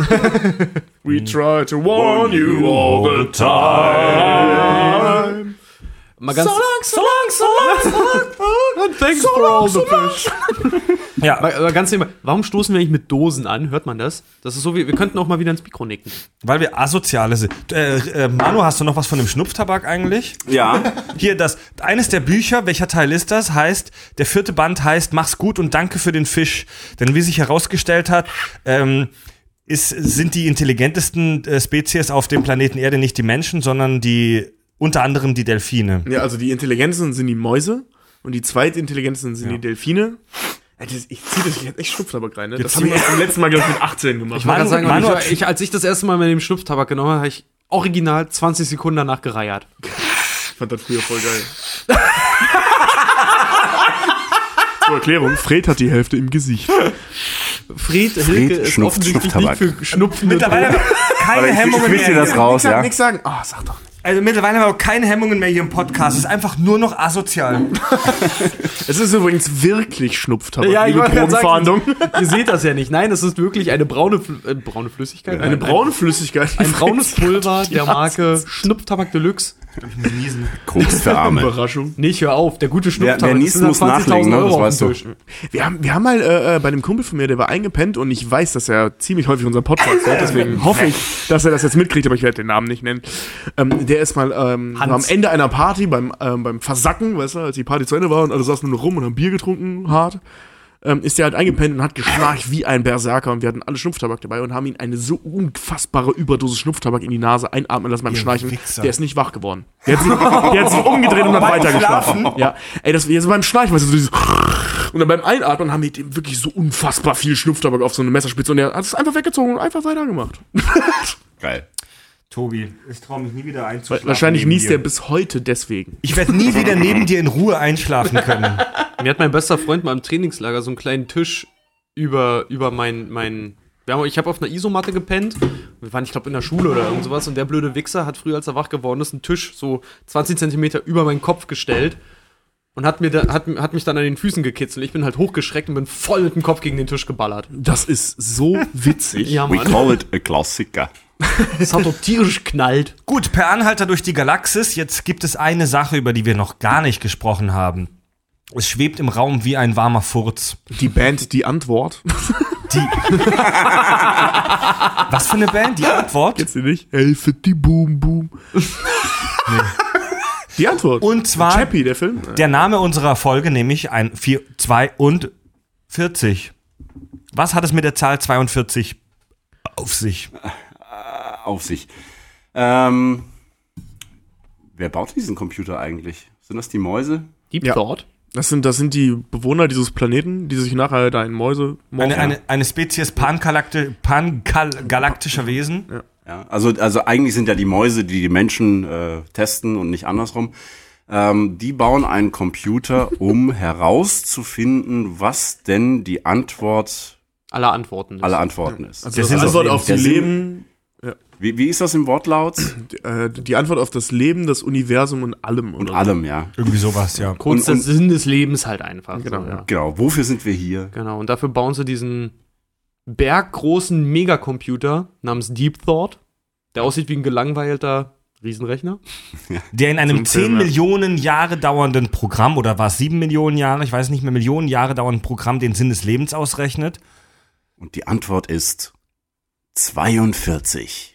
[laughs] we try to warn you all the time. Mal ganz, so long, so long, so long. [laughs] And thanks for all the fish. [laughs] Ja, aber ganz nebenbei, warum stoßen wir nicht mit Dosen an? Hört man das? Das ist so wie, wir könnten auch mal wieder ins Mikro nicken. weil wir asoziale sind. Äh, äh, Manu, hast du noch was von dem Schnupftabak eigentlich? Ja, Hier, das, eines der Bücher, welcher Teil ist das? Heißt, der vierte Band heißt Mach's gut und danke für den Fisch. Denn wie sich herausgestellt hat, ähm, ist, sind die intelligentesten äh, Spezies auf dem Planeten Erde nicht die Menschen, sondern die, unter anderem die Delfine. Ja, also die intelligentesten sind die Mäuse und die zweitintelligentesten sind die Delfine. Ich zieh das jetzt echt Schnupftabak rein, ne? Das habe ich erst beim letzten Mal, glaube ich, mit 18 gemacht. Ich wollte sagen, Manu ich, ich, als ich das erste Mal mit dem Schnupftabak genommen habe, habe ich original 20 Sekunden danach gereiert. Ich fand das früher voll geil. [laughs] Zur Erklärung, Fred hat die Hälfte im Gesicht. Fred, Hilke ist schnupft offensichtlich Schnupftabak. nicht für Schnupfen. Mittlerweile keine ich, Hemmungen ich wische mehr. das raus, ja. Nix sagen. Ah, sag doch nicht. Also mittlerweile haben wir auch keine Hemmungen mehr hier im Podcast. Es ist einfach nur noch asozial. [laughs] Es ist übrigens wirklich Schnupftabak, Ja, ich liebe Drogenfahndung. Ihr seht das ja nicht. Nein, es ist wirklich eine braune, äh, braune Flüssigkeit. Eine braune Flüssigkeit. Ein braunes [laughs] Pulver der Marke Schnupftabak Deluxe. Koks für Arme. Überraschung. Nicht, hör auf, der gute Wer- Schnupftabak. wer niest, muss nachlegen, ne? Das weißt du. Wir haben, wir haben mal äh, äh, bei einem Kumpel von mir, der war eingepennt und ich weiß, dass er ziemlich häufig unseren Podcast hört, deswegen [laughs] hoffe ich, dass er das jetzt mitkriegt, aber ich werde den Namen nicht nennen. Ähm, der ist mal ähm, am Ende einer Party beim, ähm, beim Versacken, weißt du, als die Party zu Ende war und alle saßen nur noch rum und haben Bier getrunken, hart. Ähm, ist der halt eingepennt und hat geschnarcht wie ein Berserker und wir hatten alle Schnupftabak dabei und haben ihn eine so unfassbare Überdosis Schnupftabak in die Nase einatmen lassen beim Ihr Schnarchen. Wichser. Der ist nicht wach geworden. Der hat sich, der hat sich [laughs] umgedreht und hat Beim weiter geschlafen. Schlafen? Ja, ey, das jetzt beim Schnarchen, weißt du, so dieses und dann beim Einatmen haben wir dem wirklich so unfassbar viel Schnupftabak auf so eine Messerspitze und er hat es einfach weggezogen und einfach weitergemacht. Geil. Tobi, ich traue mich nie wieder einzuschlafen. Wahrscheinlich niest er bis heute deswegen. Ich werde nie [laughs] wieder neben dir in Ruhe einschlafen können. [laughs] Mir hat mein bester Freund mal im Trainingslager so einen kleinen Tisch über, über mein, mein haben, ich habe auf einer Isomatte gepennt. Wir waren, ich glaube, in der Schule oder irgend sowas. Und der blöde Wichser hat früher, als er wach geworden ist, einen Tisch so 20 Zentimeter über meinen Kopf gestellt. Und hat, mir da, hat, hat mich dann an den Füßen gekitzelt. Ich bin halt hochgeschreckt und bin voll mit dem Kopf gegen den Tisch geballert. Das ist so witzig. Ja, We Mann. call it a Klassiker. Das hat doch tierisch knallt. Gut, per Anhalter durch die Galaxis. Jetzt gibt es eine Sache, über die wir noch gar nicht gesprochen haben. Es schwebt im Raum wie ein warmer Furz. Die Band Die Antwort. Was für eine Band? Die Antwort. Du nicht? Helfe die Boom Boom. Die Antwort. Und zwar Chappie, der Film. der Name unserer Folge, nämlich ein 4, 42. Was hat es mit der Zahl 42 auf sich? Auf sich. Ähm, wer baut diesen Computer eigentlich? Sind das die Mäuse? Deep Ja. Thought. Das sind, das sind die Bewohner dieses Planeten, die sich nachher da in Mäuse Eine, eine, eine Spezies pangalakti pangalaktischer Wesen. Ja, also, also eigentlich sind ja die Mäuse, die die Menschen äh, testen und nicht andersrum. Ähm, die bauen einen Computer, um [laughs] herauszufinden, was denn die Antwort Aller Antworten. ist. aller Antworten ist. Also das Sinn des Antwort auf die Leben, Wie, wie ist das im Wortlaut? äh, die Antwort auf das Leben, das Universum und allem. Und oder so. allem, ja. Irgendwie sowas, ja. Kurz Und- der Sinn des Lebens halt einfach. Genau, so, ja. Genau, wofür sind wir hier? Genau, und dafür bauen sie diesen berggroßen Megacomputer namens Deep Thought, der aussieht wie ein gelangweilter Riesenrechner. Der in einem Zum 10 Film, ja. Millionen Jahre dauernden Programm, oder war es 7 Millionen Jahre, ich weiß nicht mehr, Millionen Jahre dauernden Programm den Sinn des Lebens ausrechnet. Und die Antwort ist 42.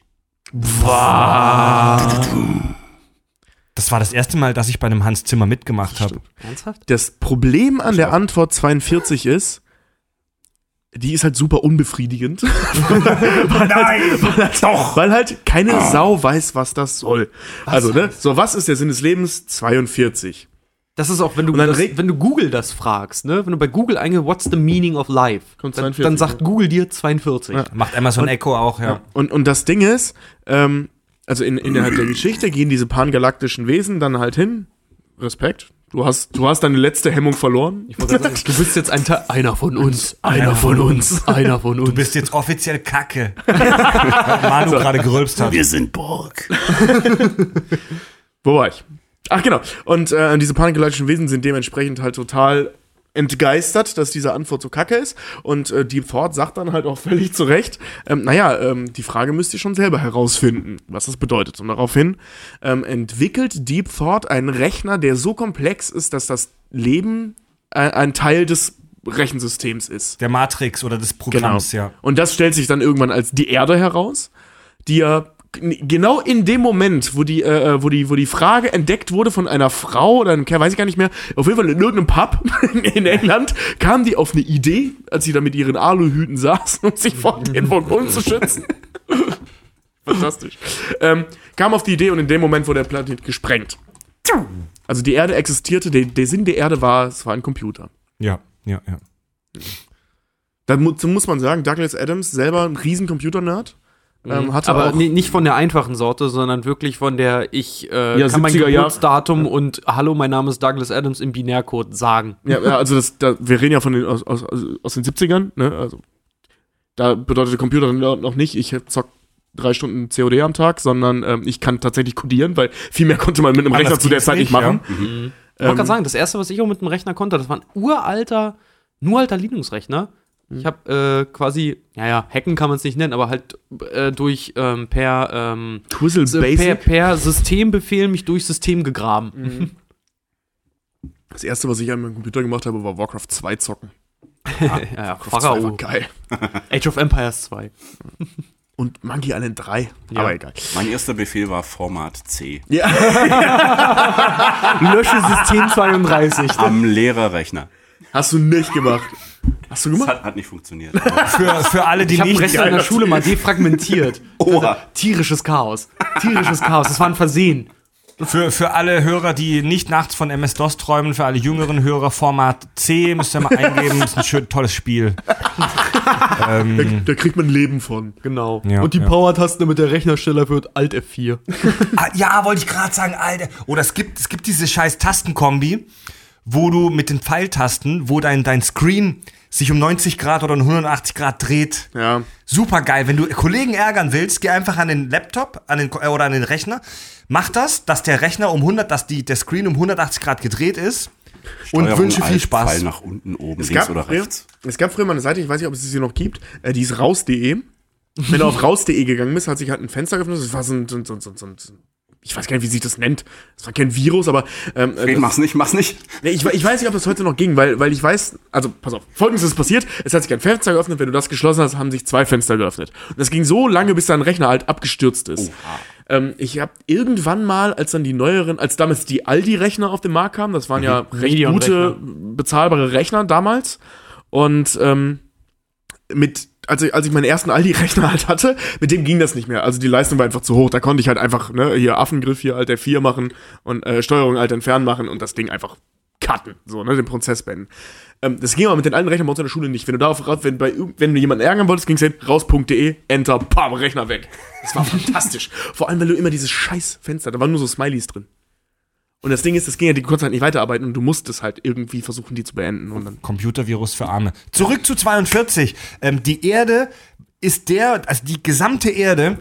Das war das erste Mal, dass ich bei einem Hans Zimmer mitgemacht habe. Ernsthaft? Das Problem an der Antwort 42 ist, die ist halt super unbefriedigend. [laughs] Nein, weil halt, doch. Weil halt keine Ah. Sau weiß, was das soll. also, ne? So, was ist der Sinn des Lebens? 42. Das ist auch, wenn du, Und das, wenn du Google das fragst, ne? Wenn du bei Google eingibst, what's the meaning of life? Kommt Dann, 42, dann sagt Google dir 42. Ja. Macht Amazon Echo auch, ja. Und, und das Ding ist, ähm, also in, innerhalb der Geschichte gehen diese pangalaktischen Wesen dann halt hin. Respekt. Du hast, du hast deine letzte Hemmung verloren. Sagen, du bist jetzt ein Teil, einer von uns, einer von uns, einer von uns. Du bist jetzt offiziell Kacke. Weil [laughs] Manu gerade gerülpst hat. Wir sind Borg. Wo war ich? Ach genau. Und äh, diese pangalaktischen Wesen sind dementsprechend halt total entgeistert, dass diese Antwort so kacke ist. Und äh, Deep Thought sagt dann halt auch völlig zu Recht, ähm, naja, ähm, die Frage müsst ihr schon selber herausfinden, was das bedeutet. Und daraufhin ähm, entwickelt Deep Thought einen Rechner, der so komplex ist, dass das Leben ein, ein Teil des Rechensystems ist. Der Matrix oder des Programms, ja. Und das stellt sich dann irgendwann als die Erde heraus, die ja genau in dem Moment, wo die, äh, wo die, wo die Frage entdeckt wurde von einer Frau oder einem Kerl, weiß ich gar nicht mehr, auf jeden Fall in irgendeinem Pub [laughs] in England, kam die auf eine Idee, als sie da mit ihren Aluhüten saßen, um sich vor den Vulkanen zu schützen. [laughs] Fantastisch. Ähm, kam auf die Idee und in dem Moment wurde der Planet gesprengt. Also die Erde existierte, der, der Sinn der Erde war, es war ein Computer. Ja, ja, ja. Da mu so muss man sagen, Douglas Adams, selber ein riesen Computer-Nerd, ähm, hatte Aber nicht von der einfachen Sorte, sondern wirklich von der ich äh, Ja, kann mein 70er Jahr- Geburtsdatum und Hallo, mein Name ist Douglas Adams im Binärcode sagen. Ja, ja also das, da, wir reden ja von den, aus, aus, aus den 70ern, ne? Also da bedeutet der Computer dann noch nicht, ich zock drei Stunden COD am Tag, sondern ähm, ich kann tatsächlich codieren, weil viel mehr konnte man mit einem Anders Rechner zu der Zeit nicht machen. Ich wollte Ähm, gerade sagen, das erste, was ich auch mit dem Rechner konnte, das war ein uralter, nur alter Linux-Rechner. Ich habe äh, quasi, ja, ja, hacken kann man es nicht nennen, aber halt äh, durch ähm, per, ähm, Twizzle per, Basic. per Systembefehl mich durch System gegraben. Mhm. [laughs] Das erste, was ich an meinem Computer gemacht habe, war Warcraft 2 zocken. [laughs] Ja, ja, Warcraft 2 war Pharao. geil. [laughs] Age of Empires 2. Und Monkey Island 3. Ja. Aber egal. Mein erster Befehl war Format C. Lösche System 32. Am Lehrerrechner. Hast du nicht gemacht. Hast du Das gemacht? hat, hat nicht funktioniert. [laughs] Für, für alle, die Ich habe einen nicht. Rechner in der Schule mal defragmentiert. [laughs] Oha. Tierisches Chaos. Tierisches Chaos. Das war ein Versehen. Für, für alle Hörer, die nicht nachts von MS-DOS träumen, für alle jüngeren Hörer, Format C, müsst ihr mal eingeben, ist ein schön tolles Spiel. [laughs] Da, da kriegt man Leben von. Genau. Ja, Und die ja. Power-Taste mit der Rechnersteller wird Alt F4. Ah, ja, wollte ich gerade sagen, Alter. Oder es gibt, es gibt diese scheiß Tastenkombi, wo du mit den Pfeiltasten, wo dein, dein Screen sich um 90 Grad oder um 180 Grad dreht. Ja. Super geil. Wenn du Kollegen ärgern willst, geh einfach an den Laptop an den, äh, oder an den Rechner. Mach das, dass der Rechner um 100, dass die, der Screen um 180 Grad gedreht ist. und Steuerung wünsche viel Spaß. Pfeil nach unten, oben, Es links gab, oder früher, rechts. es gab früher mal eine Seite, ich weiß nicht, ob es sie noch gibt, äh, die ist raus.de. Wenn du auf raus.de gegangen bist, hat sich halt ein Fenster geöffnet. Das war so ein, so ein, so ein, so ein ich weiß gar nicht, wie sich das nennt. Das war kein Virus, aber ähm, äh, Fred, das- mach's nicht, mach's nicht. Nee, ich, ich weiß nicht, ob das heute noch ging, weil, weil ich weiß, also pass auf, folgendes ist passiert, es hat sich ein Fenster geöffnet, wenn du das geschlossen hast, haben sich zwei Fenster geöffnet. Und das ging so lange, bis dein Rechner halt abgestürzt ist. Ähm, ich habe irgendwann mal, als dann die neueren, als damals die Aldi-Rechner auf den Markt kamen, das waren ja recht Medion-Rechner. gute, bezahlbare Rechner damals. Und ähm, mit, als ich, als ich meinen ersten Aldi-Rechner halt hatte, mit dem ging das nicht mehr. Also die Leistung war einfach zu hoch. Da konnte ich halt einfach, ne, hier Affengriff hier Alt F4 machen und äh, Steuerung Alt entfernen machen und das Ding einfach cutten, so, ne, den Prozess beenden. Ähm, das ging aber mit den alten Rechnern bei uns in der Schule nicht. Wenn du darauf wenn, bei, wenn du jemanden ärgern wolltest, ging's hin, raus.de, enter, pam, Rechner weg. Das war [laughs] fantastisch. Vor allem, weil du immer dieses scheiß Fenster, da waren nur so Smileys drin. Und das Ding ist, das ging ja, die halt nicht weiterarbeiten und du musstest halt irgendwie versuchen, die zu beenden. Und dann Computervirus für Arme. Zurück zu 42. Ähm, die Erde ist der, also die gesamte Erde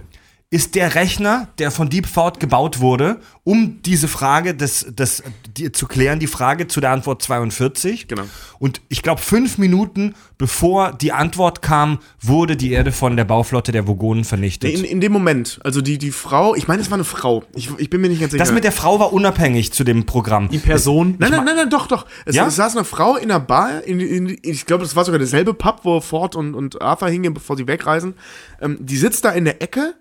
ist der Rechner, der von Deep Thought gebaut wurde, um diese Frage des, des, die, zu klären, die Frage zu der Antwort 42. Genau. Und ich glaube, fünf Minuten bevor die Antwort kam, wurde die Erde von der Bauflotte der Vogonen vernichtet. in, in dem Moment, also die, die Frau, ich meine, es war eine Frau. Ich, ich bin mir nicht ganz sicher. das mit der Frau war unabhängig zu dem Programm. Die Person. Nein, nein, nein, nein, doch, doch. Es, Ja? es saß eine Frau in einer Bar, in, in, ich glaube, das war sogar derselbe Pub, wo Ford und, und Arthur hingehen, bevor sie wegreisen. Ähm, die sitzt da in der Ecke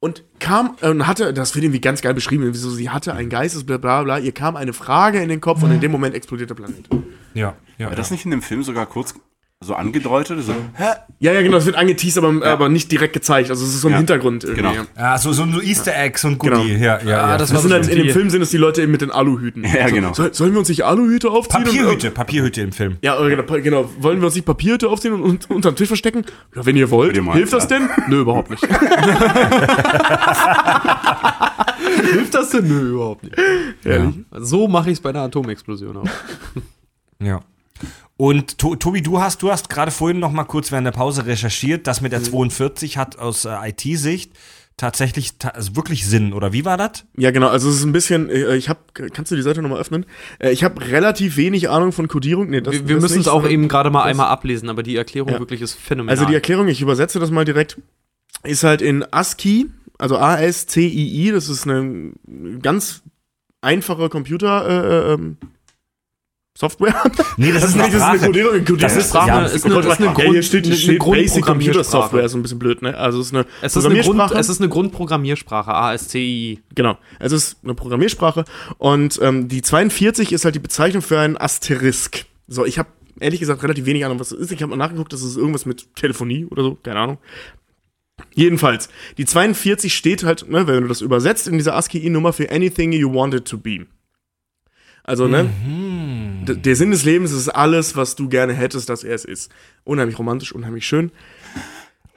und kam äh, und hatte, das wird irgendwie ganz geil beschrieben, wieso sie hatte ein Geistes, bla bla bla, ihr kam eine Frage in den Kopf und in dem Moment explodiert der Planet. Ja, ja. War das nicht in dem Film sogar kurz So angedeutet, so, hä? Ja, ja, genau, es wird angeteased, aber, aber nicht direkt gezeigt. Also es ist so im Ja. Hintergrund irgendwie. Genau. Ja. Ja, so, so, so Easter Eggs und Goodie. Genau. Ja, ja, ja. das Das sind halt, in dem die- Film sind es die Leute eben mit den Aluhüten. Ja, genau. So, sollen wir uns nicht Aluhüte aufziehen? Papierhüte, Und, Papierhüte im Film. ja, äh, genau, genau. Wollen wir uns nicht Papierhüte aufziehen und, und unter den Tisch verstecken? Ja, wenn ihr wollt. Mal, Hilft das ja. denn? Nö, überhaupt nicht. [laughs] Hilft das denn? Nö, überhaupt nicht. Ehrlich. So mache ich es bei einer Atomexplosion auch. [laughs] Ja. Und to Tobi, du hast, du hast gerade vorhin noch mal kurz während der Pause recherchiert, das mit der 42 hat aus äh, IT-Sicht tatsächlich ta also wirklich Sinn, oder wie war das? Ja, genau. Also es ist ein bisschen, äh, ich habe, kannst du die Seite nochmal öffnen? Äh, Ich habe relativ wenig Ahnung von Codierung. Nee, das, Wir, wir das müssen es auch eben gerade mal das- einmal ablesen, aber die Erklärung Ja. wirklich ist phänomenal. Also die Erklärung, ich übersetze das mal direkt, ist halt in ASCII, also A-S-C-I-I, das ist eine ganz einfache Computer, äh, ähm, Software. Nee, das, [laughs] ist nicht, eine das ist eine. Codierung. Codierung Das ist- Sprache. ja, ist eine- ist eine ja, Grund- hier steht, eine- steht eine Basic Computer. Software, ist ein bisschen blöd, ne? Also es ist eine es, ist eine Grund, es ist eine Grundprogrammiersprache, ASCII. Genau. Es ist eine Programmiersprache und ähm, die 42 ist halt die Bezeichnung für einen Asterisk. So, ich habe ehrlich gesagt relativ wenig Ahnung, was das ist. Ich habe mal nachgeguckt, das ist irgendwas mit Telefonie oder so, keine Ahnung. Jedenfalls, die 42 steht halt, ne, wenn du das übersetzt, in dieser ASCII-Nummer für anything you want it to be. Also, ne, d- der Sinn des Lebens ist alles, was du gerne hättest, dass er es ist. Unheimlich romantisch, unheimlich schön.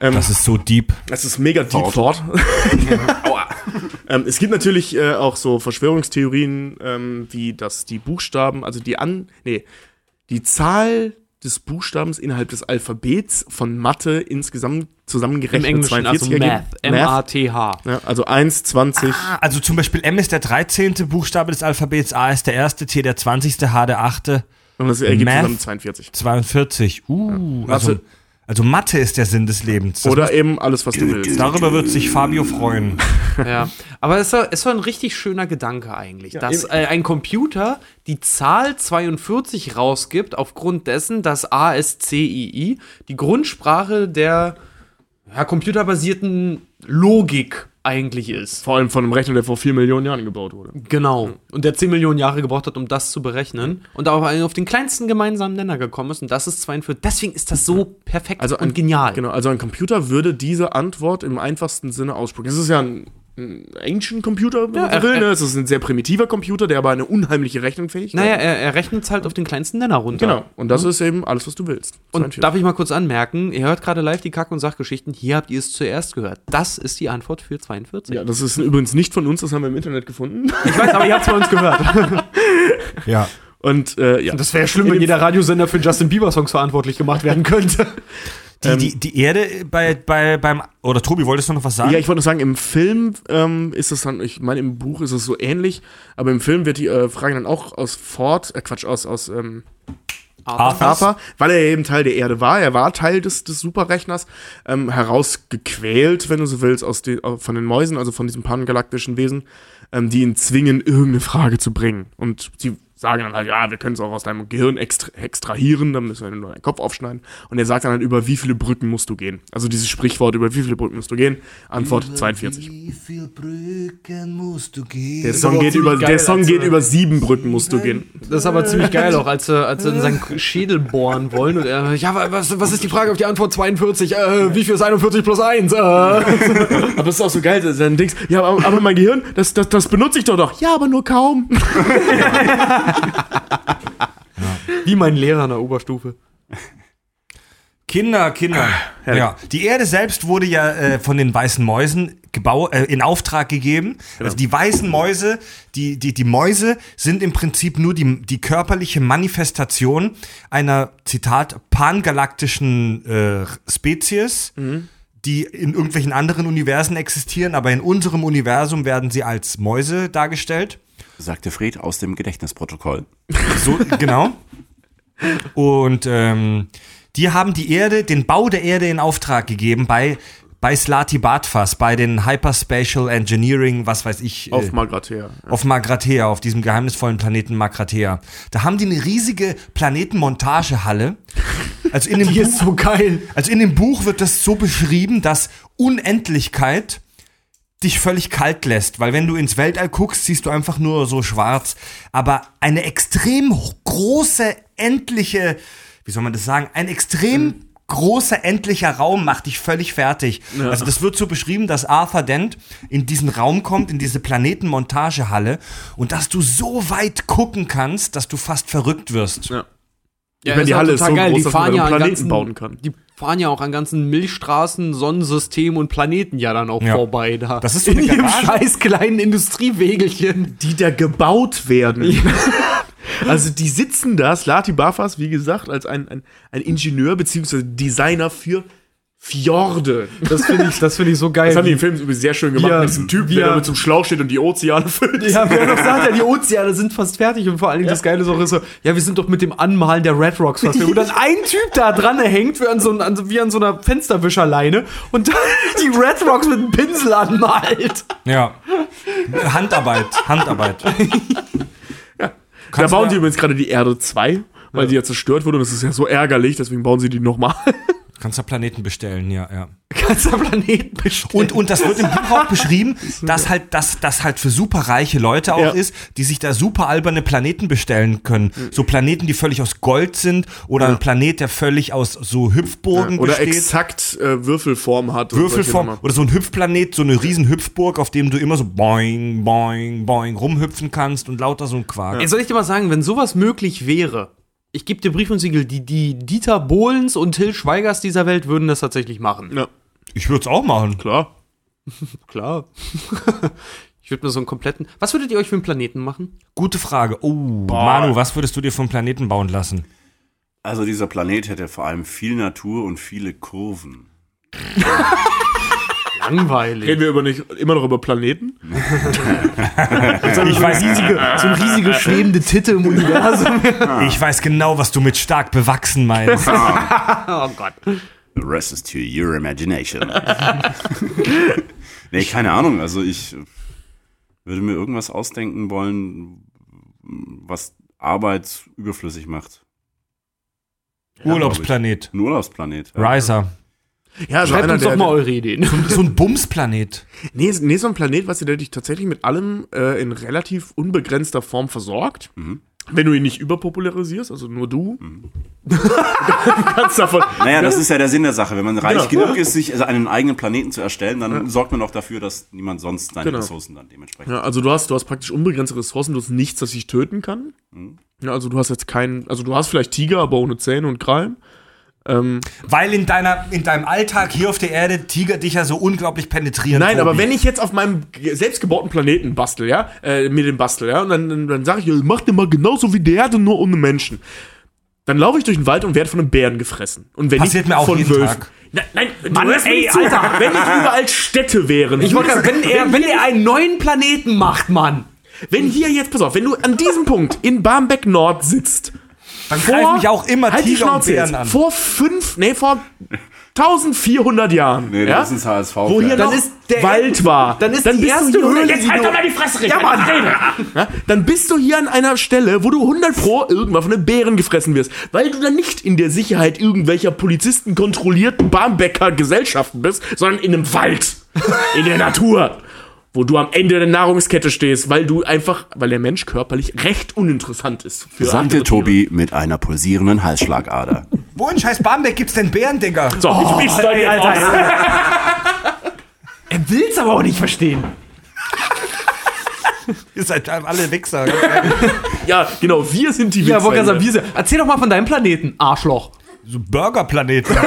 Ähm, Das ist so deep. das ist mega deep thought. [laughs] ähm, es gibt natürlich äh, auch so Verschwörungstheorien, ähm, wie dass die Buchstaben, also die an, nee, die Zahl des Buchstabens innerhalb des Alphabets von Mathe insgesamt Im zusammengerechnet Englischen, also Math. M-A-T-H. Ja, also 1, 20. Also zum Beispiel M ist der 13. Buchstabe des Alphabets, A ist der erste, T der 20., H der 8., Und das ergibt Math. zusammen 42. 42. Uh, Ja. also, Mathe. Also Mathe ist der Sinn des Lebens. Das Oder eben alles, was du willst. Darüber wird sich Fabio freuen. [laughs] Ja, aber es war, es war ein richtig schöner Gedanke eigentlich, dass eben. äh, ein Computer die Zahl 42 rausgibt, aufgrund dessen, dass ASCII die Grundsprache der ja, computerbasierten Logik eigentlich ist. Vor allem von einem Rechner, der vor 4 Millionen Jahren gebaut wurde. Genau. Und der 10 Millionen Jahre gebraucht hat, um das zu berechnen. Und auch auf den kleinsten gemeinsamen Nenner gekommen ist. Und das ist 42. Deswegen ist das so perfekt Also ein, und genial. Genau, also ein Computer würde diese Antwort im einfachsten Sinne aussprechen. Es ist ja ein Ancient Computer, wenn Ja, man so er- will. er- Ne? Es ist ein sehr primitiver Computer, der aber eine unheimliche Rechnungsfähigkeit Naja, hat. er, er rechnet es halt auf den kleinsten Nenner runter. Genau. Und das ist eben alles, was du willst. Und 42. darf ich mal kurz anmerken, ihr hört gerade live die Kack- und Sachgeschichten, hier habt ihr es zuerst gehört. Das ist die Antwort für 42. ja, das ist übrigens nicht von uns, das haben wir im Internet gefunden. Ich weiß, aber ihr habt es bei uns gehört. Ja. Und äh, ja. Das wäre schlimm, wenn jeder Radiosender für Justin Bieber-Songs verantwortlich gemacht werden könnte. Die, die, die Erde bei, bei, beim. Oder Tobi, wolltest du noch was sagen? Ja, ich wollte nur sagen, im Film ähm, ist es dann, ich meine, im Buch ist es so ähnlich, aber im Film wird die äh, Frage dann auch aus Ford, äh, Quatsch, aus, aus ähm, Arthur? Arthur, weil er eben Teil der Erde war, er war Teil des, des Superrechners, ähm, herausgequält, wenn du so willst, aus den, äh, von den Mäusen, also von diesem pangalaktischen Wesen, ähm, die ihn zwingen, irgendeine Frage zu bringen. Und sie sagen dann halt, ja, wir können es auch aus deinem Gehirn extra extrahieren, dann müssen wir nur deinen Kopf aufschneiden. Und er sagt dann halt, über wie viele Brücken musst du gehen? Also dieses Sprichwort, über wie viele Brücken musst du gehen? Antwort 42. Wie viel Brücken musst du gehen? Der Song, geht über, der Song geht über sieben Brücken musst du gehen. Das ist aber ziemlich geil auch, als sie, als sie in seinen Schädel bohren wollen. Und er, ja, wa- was, was ist die Frage auf die Antwort 42? Äh, wie viel ist 41 plus 1? Äh. [laughs] Aber es ist auch so geil, dann denkst ja, aber, aber mein Gehirn, das, das, das benutze ich doch doch. Ja, aber nur kaum. [laughs] [laughs] Wie mein Lehrer in der Oberstufe. Kinder, Kinder. ja. Die Erde selbst wurde ja äh, von den weißen Mäusen gebau äh, in Auftrag gegeben. Also die weißen Mäuse, die, die, die Mäuse sind im Prinzip nur die, die körperliche Manifestation einer, Zitat, pangalaktischen äh, Spezies, die in irgendwelchen anderen Universen existieren, aber in unserem Universum werden sie als Mäuse dargestellt. Sagte Fred aus dem Gedächtnisprotokoll. [laughs] So, genau. Und ähm, die haben die Erde, den Bau der Erde in Auftrag gegeben bei, bei Slati Badfas, bei den Hyperspatial Engineering, was weiß ich. Auf äh, Magrathea. auf Magrathea, auf diesem geheimnisvollen Planeten Magrathea. Da haben die eine riesige Planetenmontagehalle. Also in [laughs] dem Die ist Buch, so geil. also in dem Buch wird das so beschrieben, dass Unendlichkeit dich völlig kalt lässt, weil wenn du ins Weltall guckst, siehst du einfach nur so schwarz. Aber eine extrem große, endliche wie soll man das sagen, ein extrem großer endlicher Raum macht dich völlig fertig. Also das wird so beschrieben, dass Arthur Dent in diesen Raum kommt, in diese Planetenmontagehalle und dass du so weit gucken kannst, dass du fast verrückt wirst. Ja. Ja, ich meine, die auch Halle ist so geil. groß, die dass man ja Planeten ganzen, bauen kann. Die fahren ja auch an ganzen Milchstraßen, Sonnensystemen und Planeten ja dann auch Ja. vorbei da. Das ist so in ihrem scheiß kleinen Industriewegelchen. die da gebaut werden. [laughs] Also die sitzen da, Slati Bafas, wie gesagt, als ein, ein, ein Ingenieur bzw. Designer für Fjorde. Das finde ich, das finde ich so geil. Das haben die im Film übrigens sehr schön gemacht. Ja, mit diesem Typ, wie der da mit so einem Schlauch steht und die Ozeane füllt. Ja, wer noch sagt, ja, die [laughs] Ozeane sind fast fertig und vor allen Dingen das Geile ist auch so, ja, wir sind doch mit dem Anmalen der Red Rocks fast fertig. Und dann ein Typ da dran hängt, wie an so, an, wie an so einer Fensterwischerleine und dann die Red Rocks mit einem Pinsel anmalt. Ja. Handarbeit, Handarbeit. [laughs] Da Kannst bauen die übrigens gerade die Erde 2, weil die ja zerstört wurde und das ist ja so ärgerlich, deswegen bauen sie die nochmal. Kannst du Planeten bestellen, ja, ja. [laughs] Ganzer Planeten bestellen. Und, und das wird im Buch auch beschrieben, [laughs] dass halt das, das halt für super reiche Leute auch Ja. ist, die sich da super alberne Planeten bestellen können. So Planeten, die völlig aus Gold sind oder ein Planet, der völlig aus so Hüpfburgen Oder besteht. exakt äh, Würfelform hat. Würfelform oder so ein Hüpfplanet, so eine riesen Hüpfburg, auf dem du immer so boing, boing, boing rumhüpfen kannst und lauter so ein Quark. Ey, soll ich dir mal sagen, wenn sowas möglich wäre, ich gebe dir Brief und Siegel, die, die Dieter Bohlens und Till Schweigers dieser Welt würden das tatsächlich machen. Ja, Ich würde es auch machen. klar. [laughs] Klar. ich würde mir so einen kompletten. Was würdet ihr euch für einen Planeten machen? Gute Frage. Oh, Manu, was würdest du dir vom Planeten bauen lassen? Also dieser Planet hätte vor allem viel Natur und viele Kurven. [laughs] Langweilig. Reden wir über nicht, immer noch über Planeten? [laughs] Ich weiß, so ein riesige schwebende Titte im Universum. [laughs] ich weiß genau, was du mit stark bewachsen meinst. [laughs] oh Gott. The rest is to your imagination. nee, keine Ahnung. Also ich würde mir irgendwas ausdenken wollen, was Arbeit überflüssig macht. Urlaubsplanet. Ein Urlaubsplanet. ja. Riser. Ja, also Schreibt einer, uns der, doch mal eure Ideen. So ein [laughs] Bumsplanet. Nee, nee, so ein Planet, weißt du, der dich tatsächlich mit allem äh, in relativ unbegrenzter Form versorgt. Wenn du ihn nicht überpopularisierst, also nur du. du [laughs] kannst davon. Naja, das ist ja der Sinn der Sache. Wenn man reich Genau. genug ist, sich also einen eigenen Planeten zu erstellen, dann sorgt man auch dafür, dass niemand sonst seine Genau. Ressourcen dann dementsprechend. Ja, also du hast, du hast praktisch unbegrenzte Ressourcen, du hast nichts, das dich töten kann. Ja, also du hast jetzt keinen, also du hast vielleicht Tiger, aber ohne Zähne und Krallen. Ähm, Weil in, deiner, in deinem Alltag hier auf der Erde Tiger dich ja so unglaublich penetrieren. Nein, Tobi. aber wenn ich jetzt auf meinem ge- selbstgebauten Planeten bastel, ja, äh, mir den bastel, ja, und dann, dann, dann sage ich, mach den mal genauso wie der Erde, nur ohne Menschen. Dann laufe ich durch den Wald und werde von einem Bären gefressen. Und wenn Passiert ich mir auch von jeden Tag. Nein, nein, du Mann, mir ey. Alter. Wenn nicht überall Städte wären. Ich wollte wenn er, wenn er einen neuen Planeten macht, Mann. wenn hier jetzt, pass auf, wenn du an diesem Punkt in Barmbek Nord sitzt, dann greifen mich auch immer halt die Tiger und Schnauze Bären jetzt, an. vor fünf, nee, vor 1400 Jahren, Nee, ja, das ist ein HSV. wo hier Dann noch ist der- Wald war. dann ist die bist du erste hier- Höhle, Jetzt die halt doch mal die Fresse, Ja, Mann. Ja, dann bist du hier an einer Stelle, wo du 100 pro irgendwann von einem Bären gefressen wirst, weil du dann nicht in der Sicherheit irgendwelcher Polizisten kontrollierten Barmbecker Gesellschaften bist, sondern in einem Wald, in der Natur, wo du am Ende der Nahrungskette stehst, weil du einfach, weil der Mensch körperlich recht uninteressant ist. Für Sagte Tobi mit einer pulsierenden Halsschlagader. Wo in scheiß Barmbek gibt's denn Bären, Digga? So, ich, ich steig ey, jetzt Alter, aus. [laughs] Er will's aber auch nicht verstehen. [laughs] Ihr seid alle Wichser. Ja, genau, wir sind die Ja, Wichser wollte gerade sagen, ist er? Erzähl doch mal von deinem Planeten, Arschloch. so Burgerplaneten. [laughs]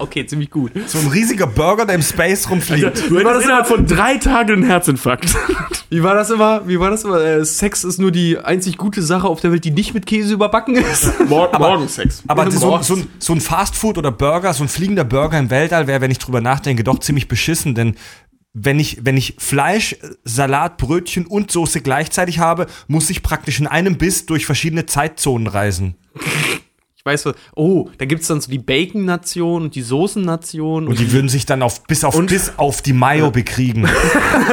Okay, ziemlich gut. so ein riesiger Burger, der im Space rumfliegt. Du hättest innerhalb von drei Tagen einen Herzinfarkt. [laughs] Wie war das immer? Wie war das immer? Äh, Sex ist nur die einzig gute Sache auf der Welt, die nicht mit Käse überbacken ist. [laughs] Mor Morgensex. Aber so, Morgens. so, ein- so ein Fastfood oder Burger, so ein fliegender Burger im Weltall wäre, wenn ich drüber nachdenke, doch ziemlich beschissen, denn wenn ich, wenn ich Fleisch, Salat, Brötchen und Soße gleichzeitig habe, muss ich praktisch in einem Biss durch verschiedene Zeitzonen reisen. Weiß, was- oh, da gibt's dann so die Bacon-Nation und die Soßen-Nation. Und die würden sich dann auf, bis auf, bis auf die Mayo bekriegen.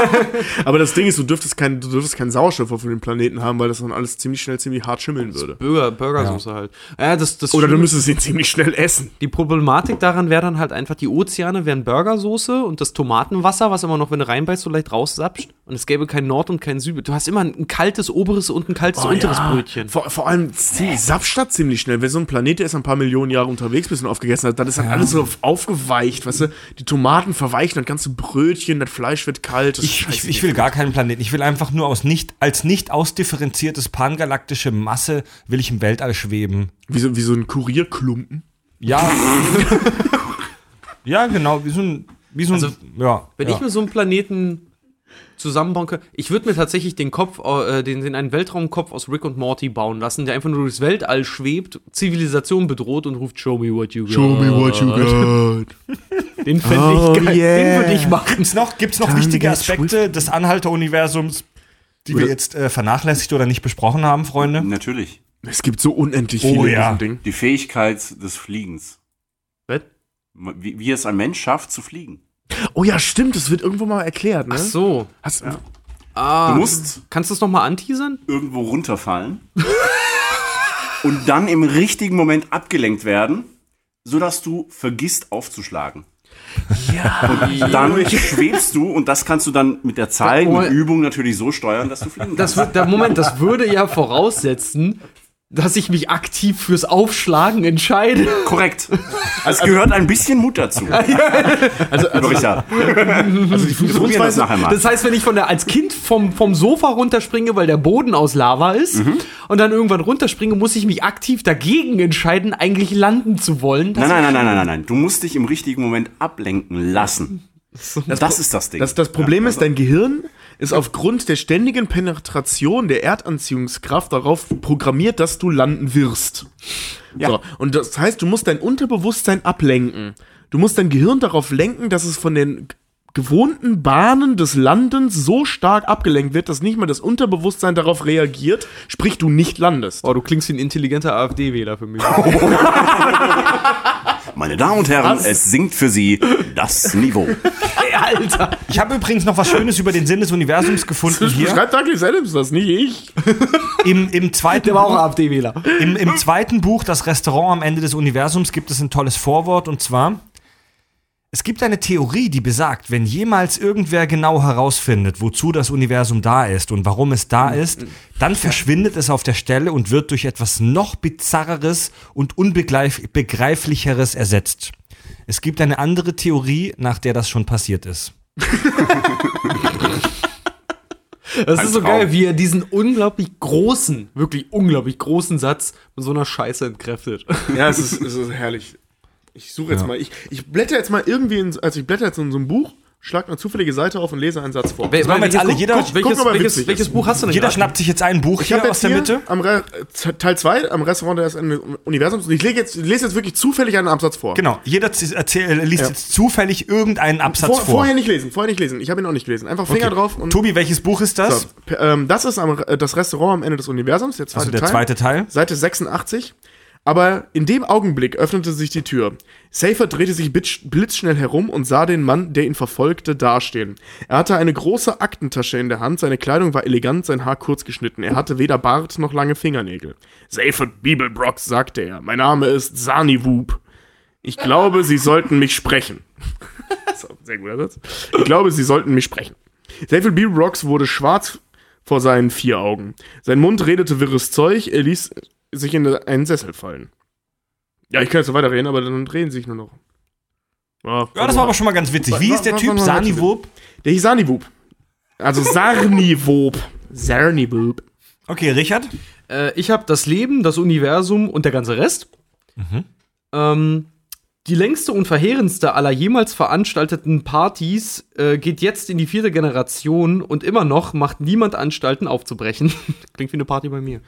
[laughs] Aber das Ding ist, du dürftest du dürftest keinen Sauerstoff auf dem Planeten haben, weil das dann alles ziemlich schnell ziemlich hart schimmeln würde. Burger, Burgersoße halt. Ja, das, das Oder du müsstest ihn ziemlich schnell essen. Die Problematik daran wäre dann halt einfach, die Ozeane wären Burgersoße und das Tomatenwasser, was immer noch, wenn du reinbeißt, so leicht raussapscht, und es gäbe kein Nord und kein Süd. Du hast immer ein, kaltes oberes und ein kaltes Oh, unteres ja. Brötchen. Vor, vor allem Sapstadt ziemlich schnell. Wenn so ein Planet, der ist ein paar Millionen Jahre unterwegs, bis er aufgegessen hat, dann ist dann alles so aufgeweicht, weißt du? Die Tomaten verweichen, das ganze Brötchen, das Fleisch wird kalt. Ich, ich, ich will gar keinen Planeten. Ich will einfach nur aus nicht, als nicht ausdifferenziertes pangalaktische Masse will ich im Weltall schweben. wie, so, wie so ein Kurierklumpen. Ja. [laughs] ja, genau, wie so ein, wie so ein, Also, ja. Wenn ja. ich mir so einen Planeten zusammenbauen könnte, ich würde mir tatsächlich den Kopf, äh, den, den einen Weltraumkopf aus Rick und Morty bauen lassen, der einfach nur durchs Weltall schwebt, Zivilisation bedroht und ruft Show me what you got. got. [laughs] Den fände Oh, ich geil. yeah. Den würde ich machen. Gibt's noch, gibt's noch wichtige Aspekte des Anhalter-Universums, die wir jetzt äh, vernachlässigt oder nicht besprochen haben, Freunde? Natürlich. Es gibt so unendlich Oh, viele in ja. diesem Ding. Die Fähigkeit des Fliegens. Was? Wie, wie es ein Mensch schafft, zu fliegen. Oh ja, stimmt, das wird irgendwo mal erklärt, ne? Ach so. Hast, Ah, Du musst kannst du es nochmal anteasern? irgendwo runterfallen [laughs] und dann im richtigen Moment abgelenkt werden, sodass du vergisst aufzuschlagen. Ja. Und dann schwebst du und das kannst du dann mit der Zeit, mit Übung natürlich so steuern, dass du fliegen Das kannst. wird, der Moment, das würde ja voraussetzen, dass ich mich aktiv fürs Aufschlagen entscheide. Korrekt. [laughs] Es gehört ein bisschen Mut dazu. also, also, Richard. also die das Funktionsweise. nachher mal. Das heißt, wenn ich von der, als Kind vom, vom Sofa runterspringe, weil der Boden aus Lava ist, Mhm. und dann irgendwann runterspringe, muss ich mich aktiv dagegen entscheiden, eigentlich landen zu wollen. Nein, nein, nein, nein, nein, nein, nein. Du musst dich im richtigen Moment ablenken lassen. Das, ist das Ding. Das, das Problem ist, dein Gehirn ist aufgrund der ständigen Penetration der Erdanziehungskraft darauf programmiert, dass du landen wirst. So, und das heißt, du musst dein Unterbewusstsein ablenken. Du musst dein Gehirn darauf lenken, dass es von den gewohnten Bahnen des Landens so stark abgelenkt wird, dass nicht mal das Unterbewusstsein darauf reagiert, sprich du nicht landest. Oh, du klingst wie ein intelligenter AfD-Wähler für mich. [laughs] [laughs] Meine Damen und Herren, es sinkt für Sie das Niveau. [laughs] Alter. Ich habe übrigens noch was Schönes über den Sinn des Universums gefunden hier. Schreibt Douglas Adams das, nicht ich. Im, im, zweiten Der war auch AfD-Wähler. im, Im zweiten Buch, Das Restaurant am Ende des Universums, gibt es ein tolles Vorwort und zwar: Es gibt eine Theorie, die besagt, wenn jemals irgendwer genau herausfindet, wozu das Universum da ist und warum es da ist, dann verschwindet es auf der Stelle und wird durch etwas noch bizarreres und unbegreiflicheres ersetzt. Es gibt eine andere Theorie, nach der das schon passiert ist. [laughs] Das ist so geil, wie er diesen unglaublich großen, wirklich unglaublich großen Satz mit so einer Scheiße entkräftet. Ja, es ist, es ist herrlich. Ich suche jetzt mal, ich, ich blätter jetzt mal irgendwie, in, also ich blätter jetzt in so ein Buch, schlag eine zufällige Seite auf und lese einen Satz vor. Machen wir jetzt alle, guck- jeder- guck, welches, guck welches, welches. Buch hast du denn Jeder gerade? schnappt sich jetzt ein Buch Ich hier aus der hier Mitte. am Re äh, Teil 2 am Restaurant des Universums und ich lege jetzt, lese jetzt wirklich zufällig einen Absatz vor. Genau, jeder erzähl, liest Ja. jetzt zufällig irgendeinen Absatz Vor, vor. Vorher nicht lesen, vorher nicht lesen. Ich habe ihn auch nicht gelesen. Einfach Finger Okay. drauf und. Tobi, welches Buch ist das? So, ähm, das ist am, äh, das Restaurant am Ende des Universums, der zweite also der Teil. zweite Teil. Seite 86. Aber in dem Augenblick öffnete sich die Tür. Safer drehte sich blitzschnell herum und sah den Mann, der ihn verfolgte, dastehen. Er hatte eine große Aktentasche in der Hand, seine Kleidung war elegant, sein Haar kurz geschnitten. Er hatte weder Bart noch lange Fingernägel. Safer Bibelbrox, sagte er. Mein Name ist Sani Whoop. Ich glaube, Sie sollten mich sprechen. [laughs] so, sehr guter Satz. Ich glaube, Sie sollten mich sprechen. Safer Bibelbrox wurde schwarz vor seinen vier Augen. Sein Mund redete wirres Zeug, er ließ sich in einen Sessel fallen. Ja, ich kann jetzt noch weiterreden, aber dann drehen sie sich nur noch. Ja, Ja, das war aber schon mal ganz witzig. Wie ist der Typ? Wurp? Der hieß Sarniwub. Also Sarniwub. Sarniwub. Okay, Richard? Äh, ich habe das Leben, das Universum und der ganze Rest. Ähm, die längste und verheerendste aller jemals veranstalteten Partys äh, geht jetzt in die vierte Generation und immer noch macht niemand Anstalten aufzubrechen. [laughs] Klingt wie eine Party bei mir.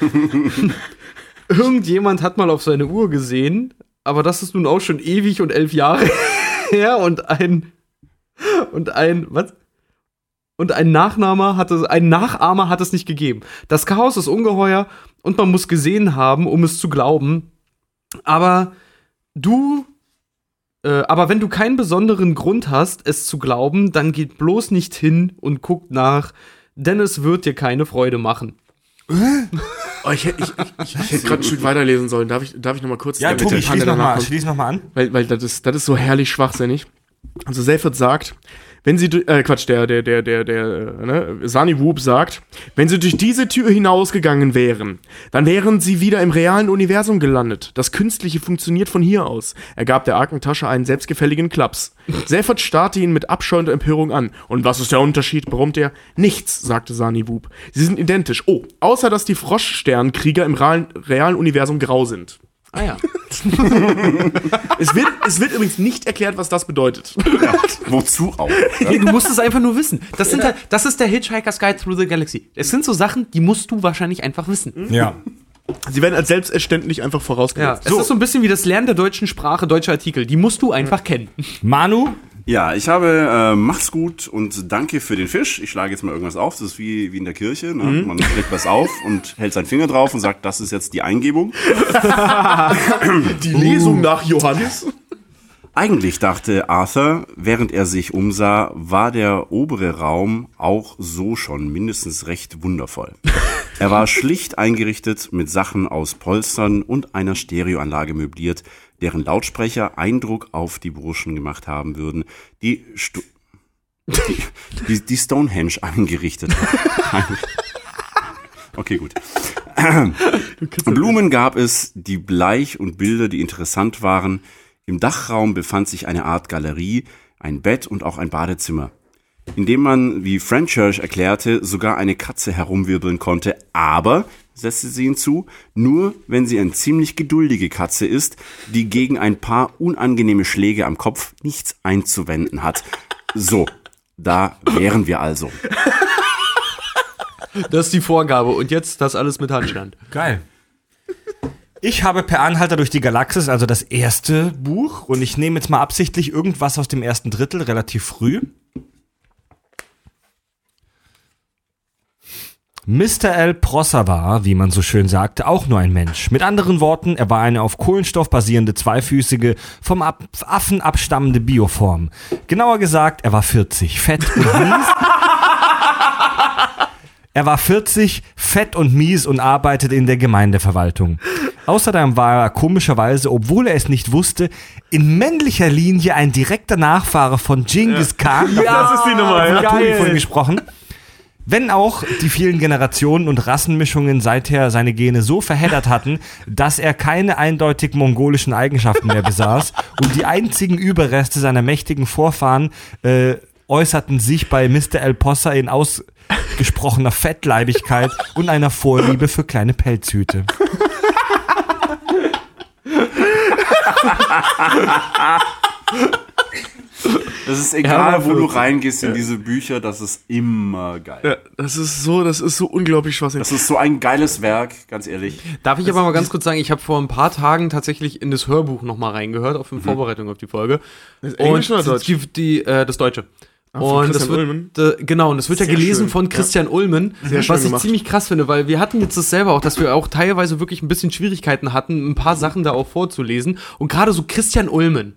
[laughs] Irgendjemand hat mal auf seine Uhr gesehen, aber das ist nun auch schon ewig und elf Jahre [laughs] her und ein und ein was? Und ein Nachnahmer hat es, ein Nachahmer hat es nicht gegeben. Das Chaos ist ungeheuer und man muss gesehen haben, um es zu glauben. Aber du, äh, aber wenn du keinen besonderen Grund hast, es zu glauben, dann geht bloß nicht hin und guckt nach, denn es wird dir keine Freude machen. Oh, ich hätte ich, ich, ich hätte gerade ein Stück weiterlesen sollen. Darf ich, darf ich noch mal kurz? Ja, Tobi, der Panda schließ nochmal danach kommt? schließ noch mal an. Weil, weil das, ist, das ist so herrlich schwachsinnig. Also Seyfried sagt, wenn sie, äh, Quatsch, der, der, der, der, der, äh, ne, Sani Whoop sagt, wenn sie durch diese Tür hinausgegangen wären, dann wären sie wieder im realen Universum gelandet. Das Künstliche funktioniert von hier aus. Er gab der Arkentasche einen selbstgefälligen Klaps. Sefert starrte ihn mit Abscheu und Empörung an. Und was ist der Unterschied? brummte er. Nichts, sagte Sani Whoop. Sie sind identisch. Oh, außer dass die Froschsternkrieger im realen, realen Universum grau sind. Ah ja. [laughs] Es wird, es wird übrigens nicht erklärt, was das bedeutet. Wozu auch? [laughs] Nee, du musst es einfach nur wissen. Das, sind halt, das ist der Hitchhiker's Guide Through the Galaxy. Es sind so Sachen, die musst du wahrscheinlich einfach wissen. Ja. Sie werden als selbstverständlich einfach Ja, vorausgesetzt. es ist so ein bisschen wie das Lernen der deutschen Sprache, deutscher Artikel. Die musst du einfach kennen. Manu, Ja, ich habe äh, mach's gut und danke für den Fisch. Ich schlage jetzt mal irgendwas auf. Das ist wie, wie in der Kirche. Ne? Mhm. Man schlägt was auf und hält seinen Finger drauf und sagt, das ist jetzt die Eingebung. [laughs] Die Lesung nach Johannes. Eigentlich dachte Arthur, während er sich umsah, war der obere Raum auch so schon mindestens recht wundervoll. Er war schlicht eingerichtet mit Sachen aus Polstern und einer Stereoanlage möbliert, deren Lautsprecher Eindruck auf die Burschen gemacht haben würden, die, Stu die, die, die Stonehenge [laughs] angerichtet haben. Okay, gut. Blumen gab es, die bleich und Bilder, die interessant waren. Im Dachraum befand sich eine Art Galerie, ein Bett und auch ein Badezimmer, in dem man, wie Franchurch erklärte, sogar eine Katze herumwirbeln konnte, aber, setzte sie hinzu, nur wenn sie eine ziemlich geduldige Katze ist, die gegen ein paar unangenehme Schläge am Kopf nichts einzuwenden hat. So, da wären wir also. Das ist die Vorgabe. Und jetzt das alles mit Handstand. Geil. Ich habe Per Anhalter durch die Galaxis, also das erste Buch, und ich nehme jetzt mal absichtlich irgendwas aus dem ersten Drittel, relativ früh. Mr. L. Prosser war, wie man so schön sagte, auch nur ein Mensch. Mit anderen Worten, er war eine auf Kohlenstoff basierende, zweifüßige, vom Ab Affen abstammende Bioform. Genauer gesagt, er war 40, fett und mies. [laughs] Er war 40, fett und mies und arbeitete in der Gemeindeverwaltung. Außerdem war er komischerweise, obwohl er es nicht wusste, in männlicher Linie ein direkter Nachfahre von Genghis Khan. Das ist die Nummer, ja. Ja, Tobi vorhin gesprochen. Wenn auch die vielen Generationen und Rassenmischungen seither seine Gene so verheddert hatten, dass er keine eindeutig mongolischen Eigenschaften mehr besaß und die einzigen Überreste seiner mächtigen Vorfahren äh, äußerten sich bei Mr. El Possa in ausgesprochener Fettleibigkeit und einer Vorliebe für kleine Pelzhüte. [laughs] Das ist egal, Ja, wo du 40. reingehst in diese Bücher, das ist immer geil. Ja, das ist so, das ist so unglaublich schwachsinnig. Das ist so ein geiles Werk, ganz ehrlich. Darf ich aber mal ganz kurz sagen, ich habe vor ein paar Tagen tatsächlich in das Hörbuch nochmal reingehört, auf in Vorbereitung auf die Folge. Englisch oder Deutsch? Die, die, äh, das Deutsche. von und das Christian wird, Ulmen? Äh, genau, und das wird ja Sehr gelesen schön, von Christian Ulmen, Sehr schön was ich gemacht. ziemlich krass finde, weil wir hatten jetzt das selber auch, dass wir auch teilweise wirklich ein bisschen Schwierigkeiten hatten, ein paar Sachen da auch vorzulesen. Und gerade so Christian Ulmen,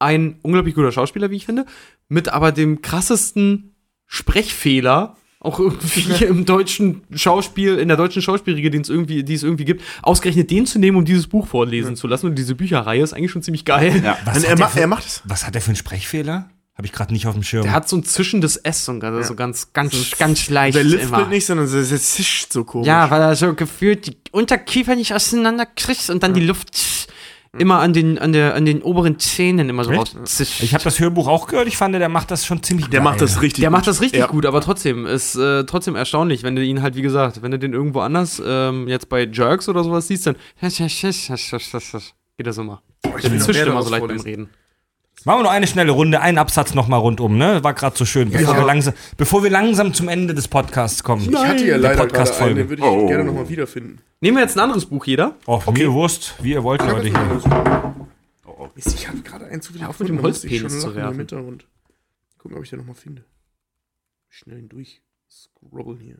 ein unglaublich guter Schauspieler, wie ich finde, mit aber dem krassesten Sprechfehler, auch irgendwie [laughs] im deutschen Schauspiel, in der deutschen Schauspielriege, den es irgendwie, die es irgendwie gibt, ausgerechnet den zu nehmen, um dieses Buch vorlesen zu lassen. Und diese Bücherreihe ist eigentlich schon ziemlich geil. Ja. Was, er, der für, er macht es. was hat er für einen Sprechfehler? Habe ich gerade nicht auf dem Schirm. Der hat so ein zischendes S und also so ganz, ganz, ganz leicht. Der lispelt immer. nicht, sondern er er zischt so komisch. Ja, weil er so gefühlt die Unterkiefer nicht auseinander kriegt und dann die Luft immer an den, an der, an den oberen Zähnen immer so raus. ich habe das Hörbuch auch gehört. Ich fand, der macht das schon ziemlich der geil. macht das richtig Der gut. macht das richtig Ja. gut, aber trotzdem ist äh, trotzdem erstaunlich, wenn du ihn halt, wie gesagt, wenn du den irgendwo anders, ähm, jetzt bei Jerks oder sowas siehst, dann [laughs] geht das immer. Der will noch zischt immer so leicht beim. Reden. Machen wir noch eine schnelle Runde, einen Absatz noch mal rundum, ne? War gerade so schön, bevor, wir langsam, bevor wir langsam zum Ende des Podcasts kommen. Ich hatte ja Der leider gerade einen, Podcast-Folge. den würde ich Oh. gerne nochmal wiederfinden. Nehmen wir jetzt ein anderes Buch, jeder? Oh, mir Wurst, wie ihr wollt, Leute. Hier. Mist, ich habe gerade einen zu viel Auf mit dem Holzpenis zu werfen. Hintergrund. Gucken, ob ich den nochmal finde. Schnell durch. Scrollen hier.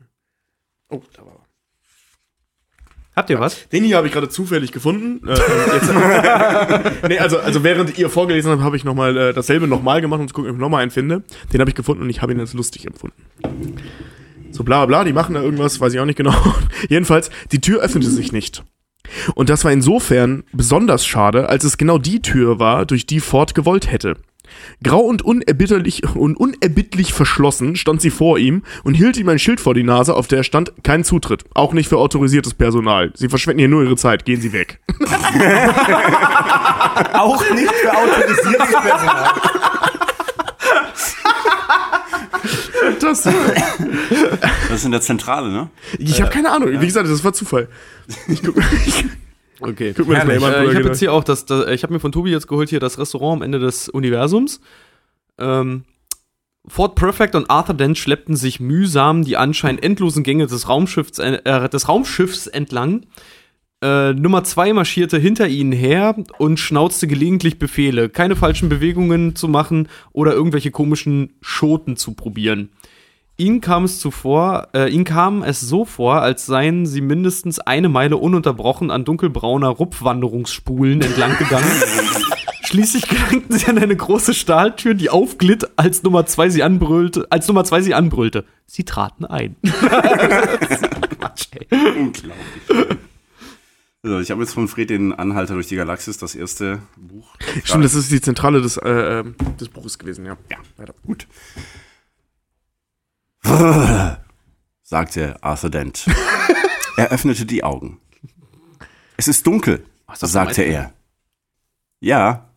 Oh, da war er. Habt ihr was? Den hier habe ich gerade zufällig gefunden. Äh, jetzt, [laughs] nee, also, also während ihr vorgelesen habt, habe ich noch mal äh, dasselbe nochmal gemacht, um zu gucken, ob ich nochmal einen finde. Den habe ich gefunden und ich habe ihn als lustig empfunden. So bla bla, die machen da irgendwas, weiß ich auch nicht genau. [laughs] Jedenfalls, die Tür öffnete sich nicht. Und das war insofern besonders schade, als es genau die Tür war, durch die Ford gewollt hätte. Grau und unerbitterlich und unerbittlich verschlossen stand sie vor ihm und hielt ihm ein Schild vor die Nase, auf der stand kein Zutritt, auch nicht für autorisiertes Personal. Sie verschwenden hier nur ihre Zeit, gehen Sie weg. [laughs] Auch nicht für autorisiertes Personal. Das, Das ist in der Zentrale, ne? ich habe keine Ahnung, wie gesagt, das war Zufall. Ich guck, [laughs] ich Okay. guck mir das mal eben an, Äh, ich habe jetzt hier auch das, das ich habe mir von Tobi jetzt geholt hier das Restaurant am Ende des Universums. Ähm, Fort Perfect und Arthur Dent schleppten sich mühsam die anscheinend endlosen Gänge des Raumschiffs, äh, des Raumschiffs entlang. Äh, Nummer zwei marschierte hinter ihnen her und schnauzte gelegentlich Befehle, keine falschen Bewegungen zu machen oder irgendwelche komischen Schoten zu probieren. Ihnen kam es zuvor, äh, ihnen kam es so vor, als seien sie mindestens eine Meile ununterbrochen an dunkelbrauner Rupfwanderungsspulen entlang gegangen. [laughs] Schließlich gelangten sie an eine große Stahltür, die aufglitt, als Nummer zwei sie anbrüllte, als Nummer zwei sie anbrüllte. Sie traten ein. [laughs] Quatsch, ey. Unglaublich. Also, ich habe jetzt von Fred den Anhalter durch die Galaxis, das erste Buch. Stimmt, das ist die Zentrale des, äh, äh, des Buches gewesen, ja. Ja, weiter. Gut. [laughs] sagte Arthur Dent. er öffnete die Augen. Es ist dunkel, das sagte er. Ja,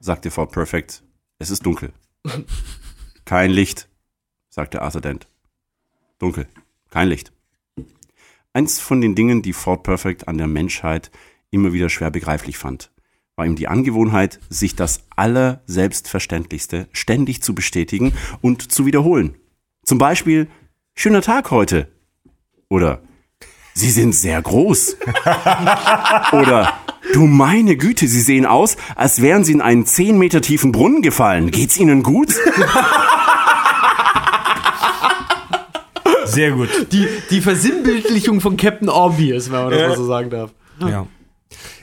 sagte Fort Perfect. Es ist dunkel. [laughs] Kein Licht, sagte Arthur Dent. Dunkel. Kein Licht. Eins von den Dingen, die Fort Perfect an der Menschheit immer wieder schwer begreiflich fand, war ihm die Angewohnheit, sich das Allerselbstverständlichste ständig zu bestätigen und zu wiederholen. Zum Beispiel, schöner Tag heute. Oder, Sie sind sehr groß. [laughs] Oder, du meine Güte, Sie sehen aus, als wären Sie in einen 10 Meter tiefen Brunnen gefallen. Geht's Ihnen gut? Sehr gut. Die, die Versinnbildlichung von Captain Obvious, wenn man das Ja. mal so sagen darf. Ja.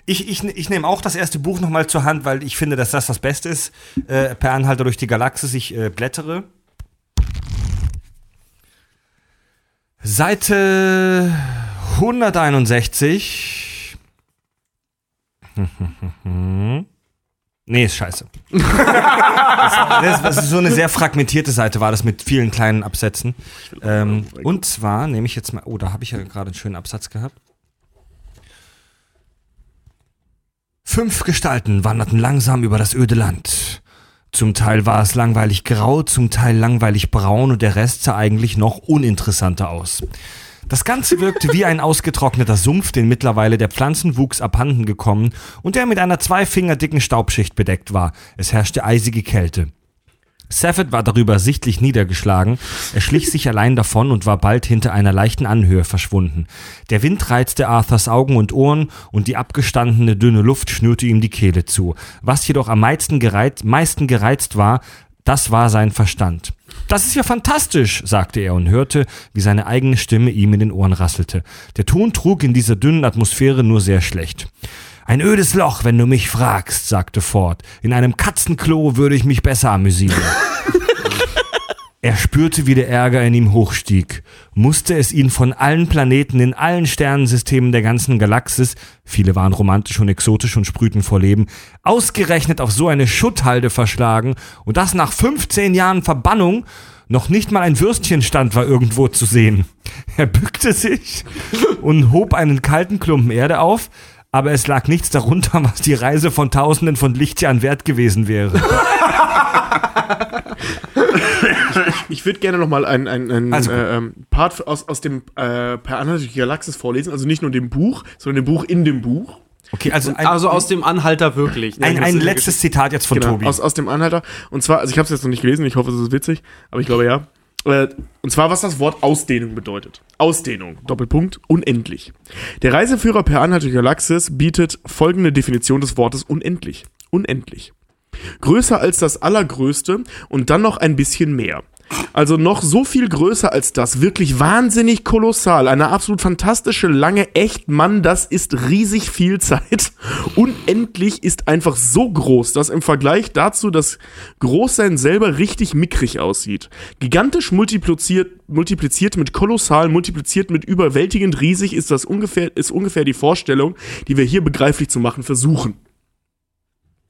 Ich, ich, ich nehme auch das erste Buch nochmal zur Hand, weil ich finde, dass das das Beste ist. Äh, per Anhalter durch die Galaxis. Ich äh, blättere. Seite 161. [laughs] Nee, ist scheiße. [laughs] das, das ist so eine sehr fragmentierte Seite war das mit vielen kleinen Absätzen. Ähm, und zwar nehme ich jetzt mal, oh, da habe ich ja gerade einen schönen Absatz gehabt. Fünf Gestalten wanderten langsam über das öde Land. Zum Teil war es langweilig grau, zum Teil langweilig braun und der Rest sah eigentlich noch uninteressanter aus. Das Ganze wirkte wie ein ausgetrockneter Sumpf, den mittlerweile der Pflanzenwuchs abhanden gekommen und der mit einer zwei Finger dicken Staubschicht bedeckt war. Es herrschte eisige Kälte. Safford war darüber sichtlich niedergeschlagen. Er schlich sich allein davon und war bald hinter einer leichten Anhöhe verschwunden. Der Wind reizte Arthurs Augen und Ohren und die abgestandene dünne Luft schnürte ihm die Kehle zu. Was jedoch am meisten gereizt, meisten gereizt war, das war sein Verstand. Das ist ja fantastisch, sagte er und hörte, wie seine eigene Stimme ihm in den Ohren rasselte. Der Ton trug in dieser dünnen Atmosphäre nur sehr schlecht. Ein ödes Loch, wenn du mich fragst, sagte Ford. In einem Katzenklo würde ich mich besser amüsieren. [laughs] Er spürte, wie der Ärger in ihm hochstieg. Musste es ihn von allen Planeten in allen Sternensystemen der ganzen Galaxis, viele waren romantisch und exotisch und sprühten vor Leben, ausgerechnet auf so eine Schutthalde verschlagen und das nach 15 Jahren Verbannung, noch nicht mal ein Würstchenstand war irgendwo zu sehen. Er bückte sich und hob einen kalten Klumpen Erde auf, aber es lag nichts darunter, [laughs] was die Reise von Tausenden von Lichtjahren wert gewesen wäre. Ich würde gerne noch mal einen, einen, einen Also äh, Part aus, aus dem äh, Per Anhalter durch die Galaxis vorlesen. Also nicht nur dem Buch, sondern dem Buch in dem Buch. Okay, also ein, Also aus dem Anhalter wirklich. ne? ein, ein letztes Zitat jetzt von genau, Tobi. Aus, aus dem Anhalter. Und zwar, also ich habe es jetzt noch nicht gelesen, ich hoffe, es ist witzig, aber ich glaube ja. Äh, Und zwar, was das Wort Ausdehnung bedeutet. Ausdehnung, Doppelpunkt, unendlich. Der Reiseführer per Anhalter durch Galaxis bietet folgende Definition des Wortes unendlich. Unendlich. Größer als das Allergrößte und dann noch ein bisschen mehr. Also noch so viel größer als das. Wirklich wahnsinnig kolossal. Eine absolut fantastische, lange, echt, Mann, das ist riesig viel Zeit. [laughs] Unendlich ist einfach so groß, dass im Vergleich dazu das Großsein selber richtig mickrig aussieht. Gigantisch multipliziert, multipliziert mit kolossal, multipliziert mit überwältigend riesig ist das ungefähr, ist ungefähr die Vorstellung, die wir hier begreiflich zu machen versuchen.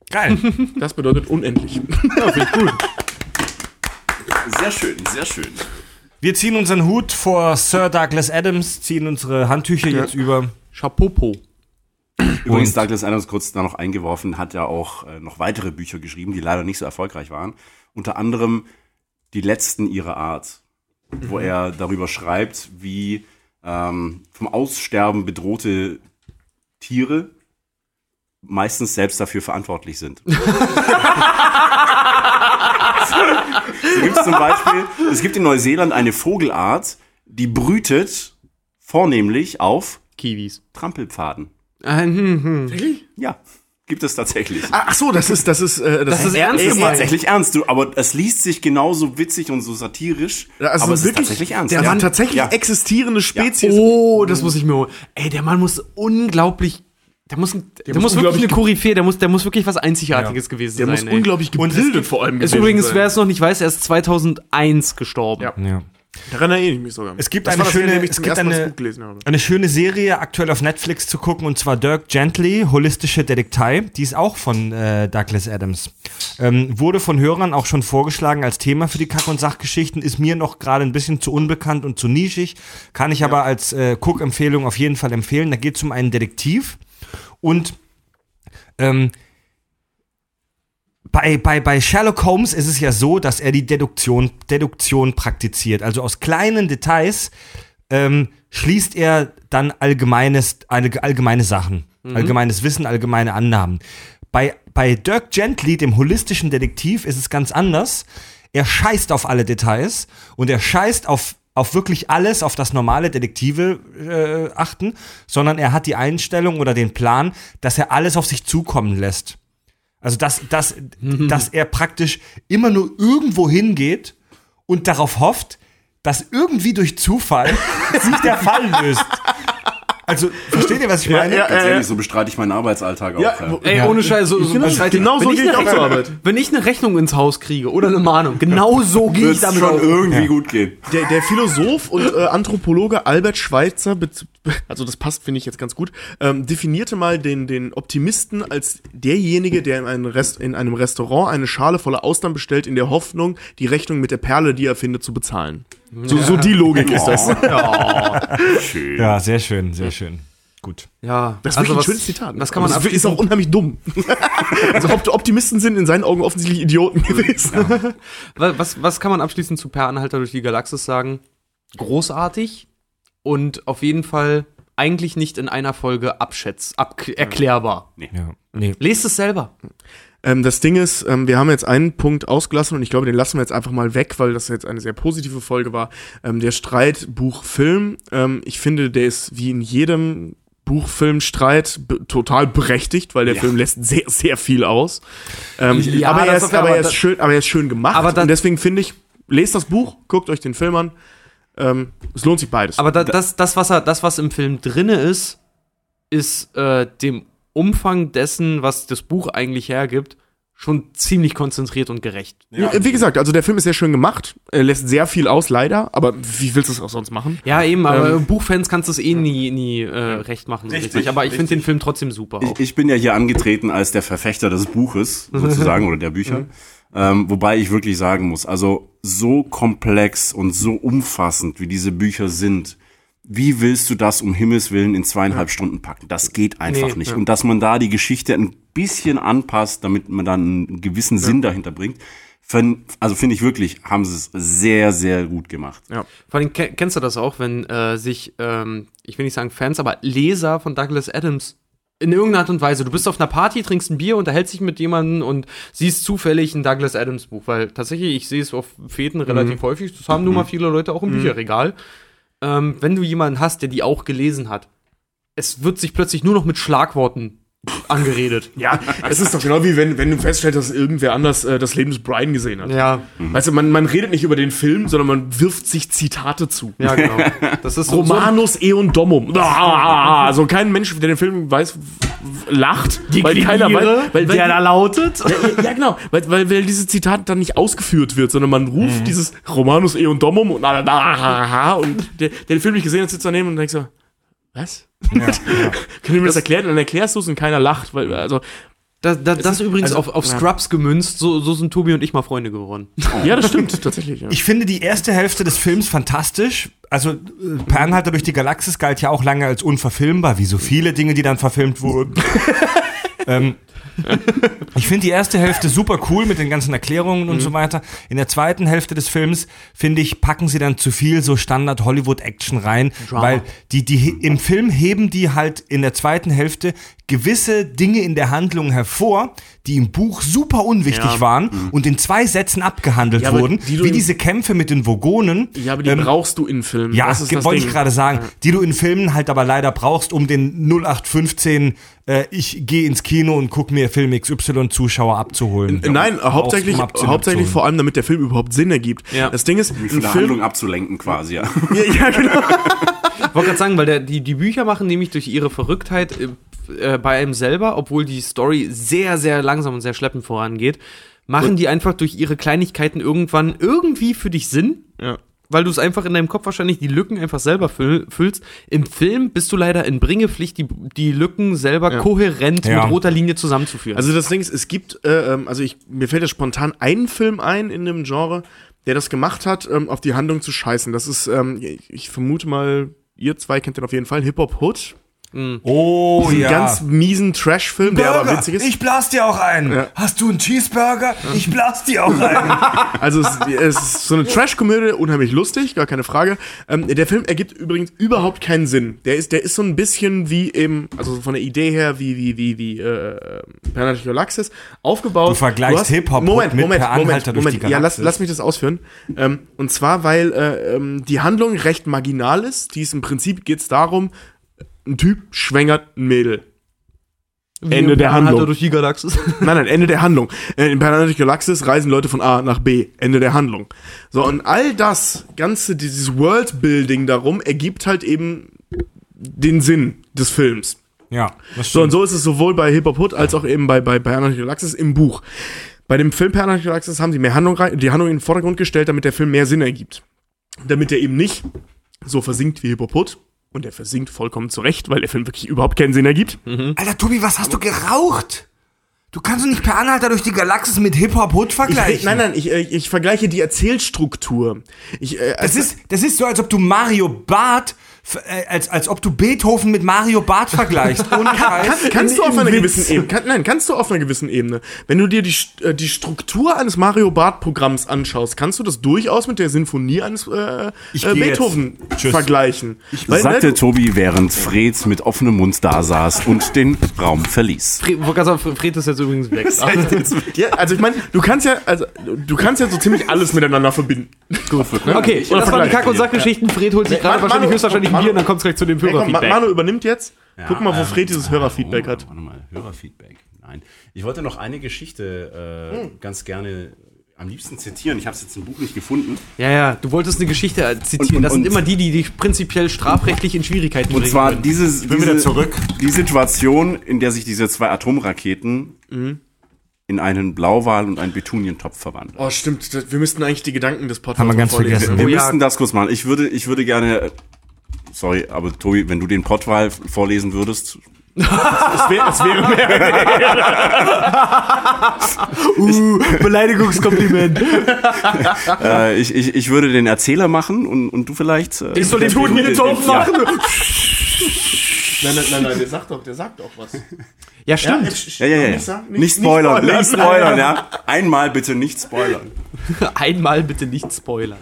Geil. Das bedeutet unendlich. [laughs] Sehr schön, sehr schön. Wir ziehen unseren Hut vor Sir Douglas Adams, ziehen unsere Handtücher jetzt über. Chapeau. Übrigens, Und- Douglas Adams, kurz da noch eingeworfen, hat ja auch äh, noch weitere Bücher geschrieben, die leider nicht so erfolgreich waren. Unter anderem Die letzten ihrer Art, wo er darüber schreibt, wie ähm, vom Aussterben bedrohte Tiere meistens selbst dafür verantwortlich sind. [laughs] [laughs] so gibt es zum Beispiel, es gibt in Neuseeland eine Vogelart, die brütet vornehmlich auf Kiwis. Trampelpfaden. Äh, hm, [laughs] hm. Ja, gibt es tatsächlich. Ach so, das ist, das ist, äh, Das ist ernst ist tatsächlich ernst, du, aber es liest sich genauso witzig und so satirisch, Also aber es ist wirklich, tatsächlich ernst. Der ja. Mann tatsächlich Ja. existierende Spezies. Oh, das muss ich mir holen. Ey, der Mann muss unglaublich. Der muss, ein- der muss muss wirklich eine Koryphäe, der muss, der muss wirklich was Einzigartiges gewesen Der sein. muss ey. unglaublich gebildet vor allem Ist gewesen übrigens, sein. wer es noch nicht weiß, er ist 2001 gestorben. Ja. Ja. Daran erinnere ich mich sogar. Es gibt Das eine schöne- ich es gibt eine-. Eine schöne Serie aktuell auf Netflix zu gucken und zwar Dirk Gently, Holistische Detektei. Die ist auch von äh, Douglas Adams. Ähm, wurde von Hörern auch schon vorgeschlagen als Thema für die Kack- und Sachgeschichten. Ist mir noch gerade ein bisschen zu unbekannt und zu nischig. Kann ich aber als äh, Cook-Empfehlung auf jeden Fall empfehlen. Da geht es um einen Detektiv und ähm, bei, bei, bei Sherlock Holmes ist es ja so, dass er die Deduktion, Deduktion praktiziert. Also aus kleinen Details ähm, schließt er dann allgemeines, allgemeine Sachen, allgemeines Wissen, allgemeine Annahmen. Bei, bei Dirk Gently, dem holistischen Detektiv, ist es ganz anders. Er scheißt auf alle Details und er scheißt auf, auf wirklich alles, auf das normale Detektive äh, achten, sondern er hat die Einstellung oder den Plan, dass er alles auf sich zukommen lässt. Also, dass, dass, dass er praktisch immer nur irgendwo hingeht und darauf hofft, dass irgendwie durch Zufall [laughs] sich der Fall löst. Also, versteht ihr, was ich meine? ja, Ganz äh, ehrlich, so bestreite ich meine Arbeitsalltag auch. Ja. Ey, Ja. ohne Scheiß, so, so Genau, bestreite ich- genau so wenn gehe ich auch zur Rechnung- Arbeit. Wenn ich eine Rechnung ins Haus kriege oder eine Mahnung, genau so gehe ich damit schon auf. irgendwie gut gehen. Der, der Philosoph und äh, Anthropologe Albert Schweitzer, also das passt, finde ich jetzt ganz gut, ähm, definierte mal den, den Optimisten als derjenige, der in einem, Rest, in einem Restaurant eine Schale voller Austern bestellt, in der Hoffnung, die Rechnung mit der Perle, die er findet, zu bezahlen. So, so die Logik ist das. Schön. Ja, sehr schön, sehr schön. Gut. Ja, Das ist also wirklich ein was, schönes Zitat. Was kann man Aber es ist auch unheimlich dumm. [laughs] also Opt- Optimisten sind in seinen Augen offensichtlich Idioten gewesen. Wa- Was, was kann man abschließend zu Per Anhalter durch die Galaxis sagen? Großartig und auf jeden Fall eigentlich nicht in einer Folge abschätz, ab, erklärbar. Ja. Nee. Lest es selber. Ähm, das Ding ist, ähm, wir haben jetzt einen Punkt ausgelassen und ich glaube, den lassen wir jetzt einfach mal weg, weil das jetzt eine sehr positive Folge war. Ähm, der Streit Buch-Film, ähm, ich finde, der ist wie in jedem Buch-Film-Streit total berechtigt, weil der Ja. Film lässt sehr, sehr viel aus. Ähm, Ja, aber, er ist, aber, er das- ist schön, aber er ist schön gemacht und deswegen finde ich, lest das Buch, guckt euch den Film an. Ähm, es lohnt sich beides. Aber da, das, das, was er, das, was im Film drinne ist, ist äh, dem Umfang dessen, was das Buch eigentlich hergibt, schon ziemlich konzentriert und gerecht. Ja, wie gesagt, also der Film ist sehr schön gemacht, er lässt sehr viel aus, leider, aber wie willst du es auch sonst machen? Ja, eben, aber Ähm, Buchfans kannst du es eh nie, nie äh, recht machen. so Richtig, richtig. Aber ich finde den Film trotzdem super. Ich, ich bin ja hier angetreten als der Verfechter des Buches, [laughs] sozusagen, oder der Bücher. Ähm, wobei ich wirklich sagen muss, also so komplex und so umfassend, wie diese Bücher sind, wie willst du das um Himmels Willen in zweieinhalb Stunden packen? Das geht einfach Nee, nicht. ja. Und dass man da die Geschichte ein bisschen anpasst, damit man dann einen gewissen Sinn dahinter bringt, also finde ich wirklich, haben sie es sehr, sehr gut gemacht. Vor allem ke- kennst du das auch, wenn äh, sich, ähm, ich will nicht sagen Fans, aber Leser von Douglas Adams in irgendeiner Art und Weise, du bist auf einer Party, trinkst ein Bier, unterhältst dich mit jemandem und siehst zufällig ein Douglas Adams Buch, weil tatsächlich, ich sehe es auf Fäden relativ häufig, das haben nun mal viele Leute auch im Bücherregal. Ähm, wenn du jemanden hast, der die auch gelesen hat, es wird sich plötzlich nur noch mit Schlagworten angeredet. Ja, es ist doch genau wie wenn, wenn du feststellst, dass irgendwer anders äh, das Leben des Brian gesehen hat. Ja, Weißt du, man, man redet nicht über den Film, sondern man wirft sich Zitate zu. ja, genau. Das ist so, so Romanus Eon Domum. Also kein Mensch, der den Film weiß, lacht, weil keiner weiß, weil, der da lautet. ja, ja, ja, genau, weil, weil, weil dieses Zitat dann nicht ausgeführt wird, sondern man ruft dieses Romanus Eon Domum und, und der, der den Film nicht gesehen hat, sitzt daneben und denkt so, was? [laughs] Können wir das erklären? Und dann erklärst du es und keiner lacht, weil, also, Da, da, das ist- übrigens also, auf, auf ja. Scrubs gemünzt, so, so sind Tobi und ich mal Freunde geworden. [laughs] Ja, das stimmt, tatsächlich. Ja. Ich finde die erste Hälfte des Films fantastisch. Also, äh, Per Anhalter durch die Galaxis galt ja auch lange als unverfilmbar, wie so viele Dinge, die dann verfilmt wurden. [laughs] ähm, [laughs] ich finde die erste Hälfte super cool mit den ganzen Erklärungen und so weiter. In der zweiten Hälfte des Films, finde ich, packen sie dann zu viel so Standard-Hollywood-Action rein, weil die, die im Film heben die halt in der zweiten Hälfte gewisse Dinge in der Handlung hervor, die im Buch super unwichtig Ja. waren und in zwei Sätzen abgehandelt Ja, wurden, die wie diese Kämpfe mit den Vogonen. ja, aber die ähm, brauchst du in Filmen. ja, das ist ge- das wollte Ding. ich gerade sagen, die du in Filmen halt aber leider brauchst, um den 0815 äh, ich gehe ins Kino und guck mir Film XY Zuschauer abzuholen. Äh, Nein, Auf- hauptsächlich, hauptsächlich vor allem, damit der Film überhaupt Sinn ergibt. Ja. Das Ding ist, Um Film, Handlung abzulenken quasi, ja. [laughs] ja, ja, genau. [laughs] Ich wollte gerade sagen, weil der, die, die Bücher machen nämlich durch ihre Verrücktheit äh, bei einem selber, obwohl die Story sehr, sehr langsam und sehr schleppend vorangeht, machen die einfach durch ihre Kleinigkeiten irgendwann irgendwie für dich Sinn. Ja. Weil du es einfach in deinem Kopf wahrscheinlich die Lücken einfach selber füll, füllst. Im Film bist du leider in Bringepflicht, die, die Lücken selber Ja. kohärent Ja. mit roter Linie zusammenzuführen. Also das Ding ist, es gibt, äh, ähm, also ich, mir fällt jetzt spontan ein Film ein in dem Genre, der das gemacht hat, ähm, auf die Handlung zu scheißen. Das ist, ähm, ich, ich vermute mal, ihr zwei kennt den auf jeden Fall, Hip Hop Hood. Oh Einen ja. ganz miesen Trash-Film, der aber witzig ist. Ich blas dir auch einen. Ja. Hast du einen Cheeseburger? Ich blas dir auch einen. [laughs] Also es, es ist so eine Trash-Komödie, unheimlich lustig, gar keine Frage. Ähm, der Film ergibt übrigens überhaupt keinen Sinn. Der ist, der ist so ein bisschen wie eben, also von der Idee her, wie, wie, wie, wie, äh, Planet Galaxis aufgebaut. Du vergleichst Hip-Hop Moment, mit Moment, Per Moment, Moment. die Ja, lass, lass mich das ausführen. Ähm, und zwar, weil äh, ähm, die Handlung recht marginal ist. Die ist im Prinzip geht's darum, ein Typ schwängert ein Mädel. Wie Ende der Handlung. durch die Galaxis. [laughs] Nein, nein, Ende der Handlung. Äh, In Planet Galaxis reisen Leute von A nach B. Ende der Handlung. So, und all das ganze, dieses Worldbuilding darum, ergibt halt eben den Sinn des Films. ja, das So, und stimmt. so ist es sowohl bei Hip Hop Hood als auch eben bei, bei Planet Galaxis im Buch. Bei dem Film Planet Galaxis haben sie mehr Handlung rein, die Handlung in den Vordergrund gestellt, damit der Film mehr Sinn ergibt. Damit er eben nicht so versinkt wie Hip Hop Hood. Und er versinkt vollkommen zurecht, weil der Film wirklich überhaupt keinen Sinn ergibt. Alter, Tobi, was hast du geraucht? Du kannst doch nicht Per Anhalter durch die Galaxis mit Hip-Hop-Hood Ich, vergleichen. nein, nein, ich, äh, ich vergleiche die Erzählstruktur. Ich, äh, Das ist, das ist so, als ob du Mario Barth, als, als ob du Beethoven mit Mario Barth vergleichst. Ohne. [laughs] Kann, kannst du auf in einer Witz. gewissen Ebene, kann, nein, kannst du auf einer gewissen Ebene. Wenn du dir die, äh, die Struktur eines Mario Bart Programms anschaust, kannst du das durchaus mit der Sinfonie eines äh, Ich äh, Beethoven vergleichen. Weil, sagte ne, Tobi, während Fred mit offenem Mund da saß und den Raum verließ. Fred, ist jetzt übrigens weg. ja, also ich meine, du kannst ja, also du kannst ja so ziemlich alles miteinander verbinden. Gut. Ne? Okay, Oder das waren die. Kack- und Sackgeschichten. Fred holt sich Nee, gerade wahrscheinlich höchstwahrscheinlich Manu- und dann kommt es gleich zu dem Hey, Hörerfeedback. Manu übernimmt jetzt. Guck mal, wo ähm, Fred dieses Hörerfeedback hat. Warte mal, Hörerfeedback. Nein. Ich wollte noch eine Geschichte äh, Hm. ganz gerne am liebsten zitieren. Ich habe es jetzt im Buch nicht gefunden. Ja, ja, du wolltest eine Geschichte zitieren. Und- und- das sind und- immer die, die dich prinzipiell strafrechtlich in Schwierigkeiten Und bringen zwar würden. dieses, bin diese, zurück. die Situation, in der sich diese zwei Atomraketen Mhm. in einen Blauwal und einen Betunientopf verwandeln. Oh, stimmt. Wir müssten eigentlich die Gedanken des Podcasts Haben wir ganz vorlesen. vergessen. Wir Oh ja. müssten das kurz machen. Ich würde, ich würde gerne, sorry, aber Tobi, wenn du den Pottwal vorlesen würdest, [laughs] Es wäre es wäre mehr. [laughs] Uh, Beleidigungskompliment. [laughs] äh, ich, ich, ich würde den Erzähler machen und, und du vielleicht. Äh, Ich soll den du- Betunientopf ja. Nein, nein, nein, nein, der sagt doch, der sagt doch was. [laughs] Ja, stimmt. ich- Ja, ja, ja. Nicht, sagen- Nicht, spoilern, nicht spoilern, ja. Einmal bitte nicht spoilern. [laughs] Einmal bitte nicht spoilern.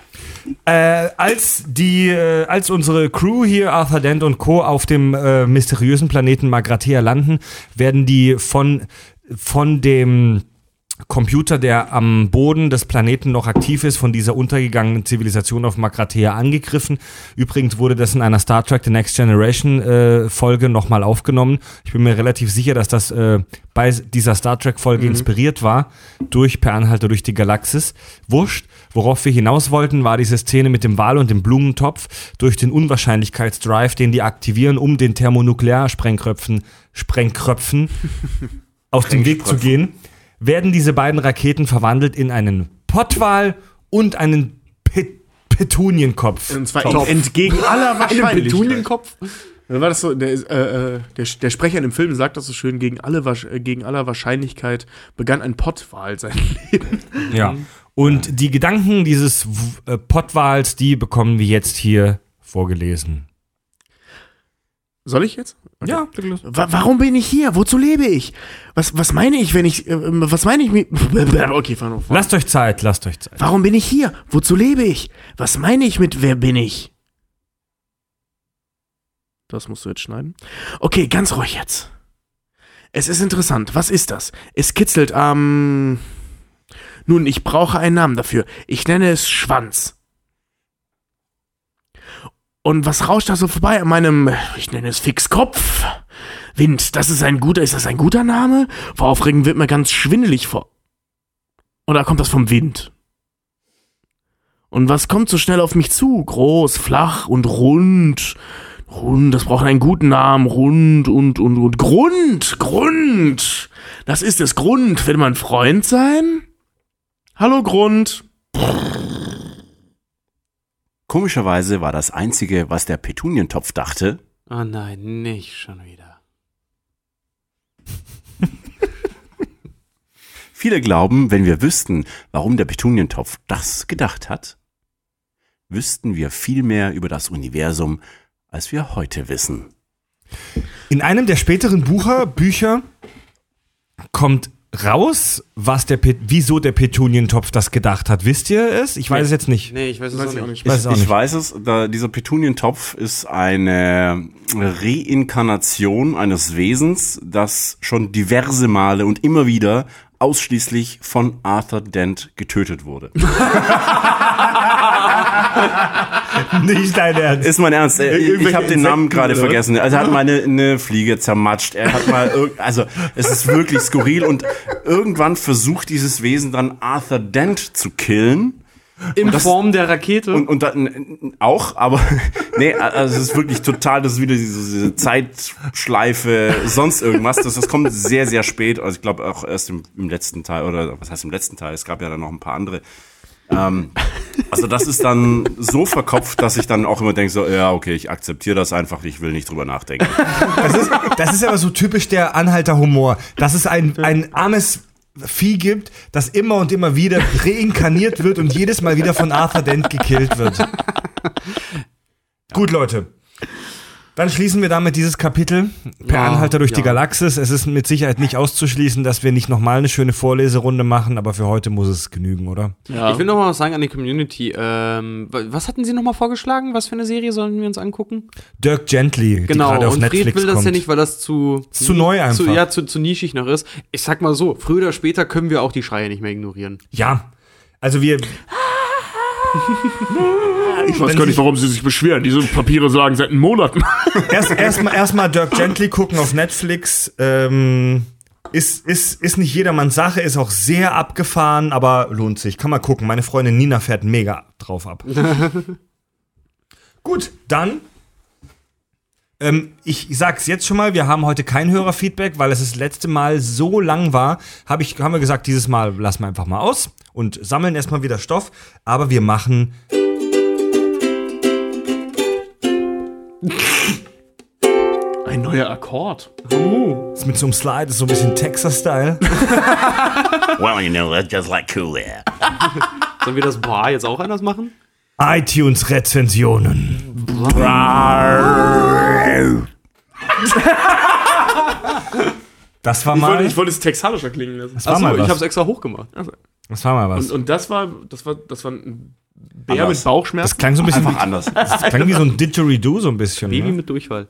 Äh, als die, äh, als unsere Crew hier, Arthur Dent und Co. auf dem äh, mysteriösen Planeten Magrathea landen, werden die von, von dem Computer, der am Boden des Planeten noch aktiv ist, von dieser untergegangenen Zivilisation auf Magrathea angegriffen. Übrigens wurde das in einer Star Trek The Next Generation äh, Folge nochmal aufgenommen. Ich bin mir relativ sicher, dass das äh, bei dieser Star Trek Folge inspiriert war durch Per Anhalter durch die Galaxis. Wurscht. Worauf wir hinaus wollten, war diese Szene mit dem Wal und dem Blumentopf durch den Unwahrscheinlichkeitsdrive, den die aktivieren, um den Thermonuklearsprengkröpfen Sprengkröpfen aus [laughs] dem Weg zu gehen, werden diese beiden Raketen verwandelt in einen Pottwal und einen Pe Petunienkopf. Und zwar ent- entgegen aller Wahrscheinlichkeit. Petunienkopf? Dann war das so, der, äh, äh, der, der Sprecher in dem Film sagt das so schön, gegen, alle, äh, gegen aller Wahrscheinlichkeit begann ein Pottwal sein [laughs] Leben. Ja. Und die Gedanken dieses äh, Pottwals, die bekommen wir jetzt hier vorgelesen. Soll ich jetzt? Ja, Wa warum bin ich hier? Wozu lebe ich? Was, was meine ich, wenn ich, äh, was meine ich mit, [laughs] okay, fahren wir vor. lasst euch Zeit, lasst euch Zeit. Warum bin ich hier? Wozu lebe ich? Was meine ich mit, wer bin ich? Das musst du jetzt schneiden. Okay, ganz ruhig jetzt. Es ist interessant. Was ist das? Es kitzelt am. Nun, ich brauche einen Namen dafür. Ich nenne es Schwanz. Und was rauscht da so vorbei an meinem, ich nenne es Fixkopf? Wind, das ist ein guter, ist das ein guter Name? Vor Aufregen wird mir ganz schwindelig vor. Oder kommt das vom Wind? Und was kommt so schnell auf mich zu? Groß, flach und rund. Rund, das braucht einen guten Namen. Rund und, und, und. Grund, Grund. Das ist es. Grund. Will man Freund sein? Hallo, Grund. Komischerweise war das Einzige, was der Petunientopf dachte, Oh nein, nicht schon wieder. viele glauben, wenn wir wüssten, warum der Petunientopf das gedacht hat, wüssten wir viel mehr über das Universum, als wir heute wissen. In einem der späteren Bucher, Bücher kommt raus, was der Pet wieso der Petunientopf das gedacht hat. Wisst ihr es? Ich weiß es jetzt nicht. Nee, ich weiß es Weiß auch ich nicht. nicht. Ich weiß es auch ich nicht. weiß es, da, dieser Petunientopf ist eine Reinkarnation eines Wesens, das schon diverse Male und immer wieder ausschließlich von Arthur Dent getötet wurde. [laughs] [laughs] Nicht dein Ernst. Ist mein Ernst. Ich Irgendwelche habe den Namen gerade vergessen. Also er hat mal eine, eine Fliege zermatscht. Er hat mal also es ist wirklich skurril und irgendwann versucht dieses Wesen dann Arthur Dent zu killen. In Form der Rakete. Und, und dann auch, aber [laughs] nee, also es ist wirklich total, das ist wieder diese, diese Zeitschleife, sonst irgendwas. Das, das kommt sehr, sehr spät. Also ich glaube auch erst im, im letzten Teil, oder was heißt im letzten Teil? Es gab ja dann noch ein paar andere. Ähm, also das ist dann so verkopft, dass ich dann auch immer denke, so, ja, okay, ich akzeptiere das einfach, ich will nicht drüber nachdenken. Das ist, das ist aber so typisch der Anhalter Humor, dass es ein, ein armes Vieh gibt, das immer und immer wieder reinkarniert wird und jedes Mal wieder von Arthur Dent gekillt wird. Gut, Leute. Dann schließen wir damit dieses Kapitel per Ja, Anhalter durch die ja. Galaxis. Es ist mit Sicherheit nicht auszuschließen, dass wir nicht nochmal eine schöne Vorleserunde machen, aber für heute muss es genügen, oder? Ja. Ich will noch mal was sagen an die Community. Ähm, wa- was hatten Sie noch mal vorgeschlagen? Was für eine Serie sollen wir uns angucken? Dirk Gently, die Genau, gerade auf und Netflix Fred will das kommt. ja nicht, weil das zu, Ist zu neu einfach. Zu, ja, zu, zu nischig noch ist. Ich sag mal so, früher oder später können wir auch die Schreie nicht mehr ignorieren. Ja, also wir, [laughs] Ich weiß gar nicht, warum sie sich beschweren. Diese Papiere sagen seit Monaten. [laughs] Erst erstmal erstmal Dirk [laughs] Gently gucken auf Netflix. Ähm, ist, ist, ist nicht jedermanns Sache, ist auch sehr abgefahren, aber lohnt sich. Kann man gucken. Meine Freundin Nina fährt mega drauf ab. [laughs] Gut, dann. Ähm, ich sag's jetzt schon mal, wir haben heute kein Hörerfeedback, weil es das letzte Mal so lang war. Hab ich, haben wir gesagt, dieses Mal lassen wir einfach mal aus und sammeln erstmal wieder Stoff. Aber wir machen [laughs] Ein neuer Akkord. ist mit so einem Slide, ist so ein bisschen Texas-Style. [laughs] well, you know, that's just like cool air. [laughs] Sollen wir das Bar jetzt auch anders machen? iTunes-Rezensionen. Das war Ich wollte, mal, ich wollte es texanischer klingen lassen. das war Achso, mal ich was. hab's extra hochgemacht. Das war mal was. Und, und das war, das war, das war ein Bär Anders. mit Bauchschmerzen. Das klang so ein bisschen, Einfach anders. [laughs] das klang wie so ein Didgeridoo so ein bisschen. Baby Ne? mit Durchfall.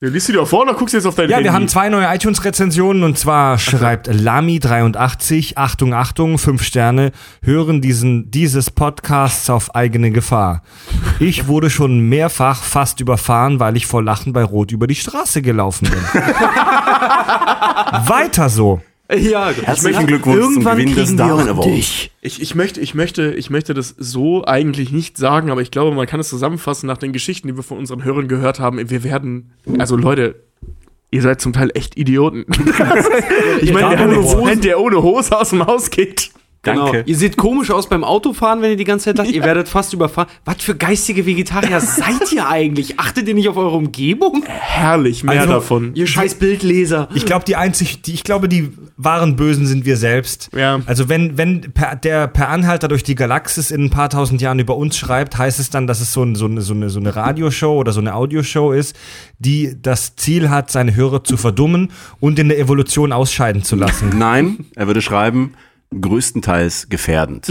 Ja, liest du dir auch vor oder guckst du jetzt auf dein Ja, Handy? wir haben zwei neue iTunes-Rezensionen und zwar schreibt Lami83, Achtung, Achtung, fünf Sterne, hören diesen, dieses Podcasts auf eigene Gefahr. Ich wurde schon mehrfach fast überfahren, weil ich vor Lachen bei Rot über die Straße gelaufen bin. [laughs] Weiter so. Ja, Herzlichen Glückwunsch zum Gewinn des Darwin Awards. Ich, ich, möchte, ich, möchte, ich möchte das so eigentlich nicht sagen, aber ich glaube, man kann es zusammenfassen nach den Geschichten, die wir von unseren Hörern gehört haben. Wir werden, also Leute, ihr seid zum Teil echt Idioten. [laughs] ich meine, der, ohne. Hose- der ohne Hose aus dem Haus geht. Genau. Danke. Ihr seht komisch aus beim Autofahren, wenn ihr die ganze Zeit lacht. Ihr werdet fast überfahren. Was für geistige Vegetarier [laughs] seid ihr eigentlich? Achtet ihr nicht auf eure Umgebung? Herrlich, mehr Also, davon. Ihr scheiß Bildleser. Ich glaube, die einzig, die, ich glaube, die wahren Bösen sind wir selbst. Ja. Also wenn, wenn per, der per Anhalter durch die Galaxis in ein paar tausend Jahren über uns schreibt, heißt es dann, dass es so, ein, so, eine, so, eine, so eine Radioshow oder so eine Audioshow ist, die das Ziel hat, seine Hörer zu verdummen und in der Evolution ausscheiden zu lassen. Nein, er würde schreiben, größtenteils gefährdend.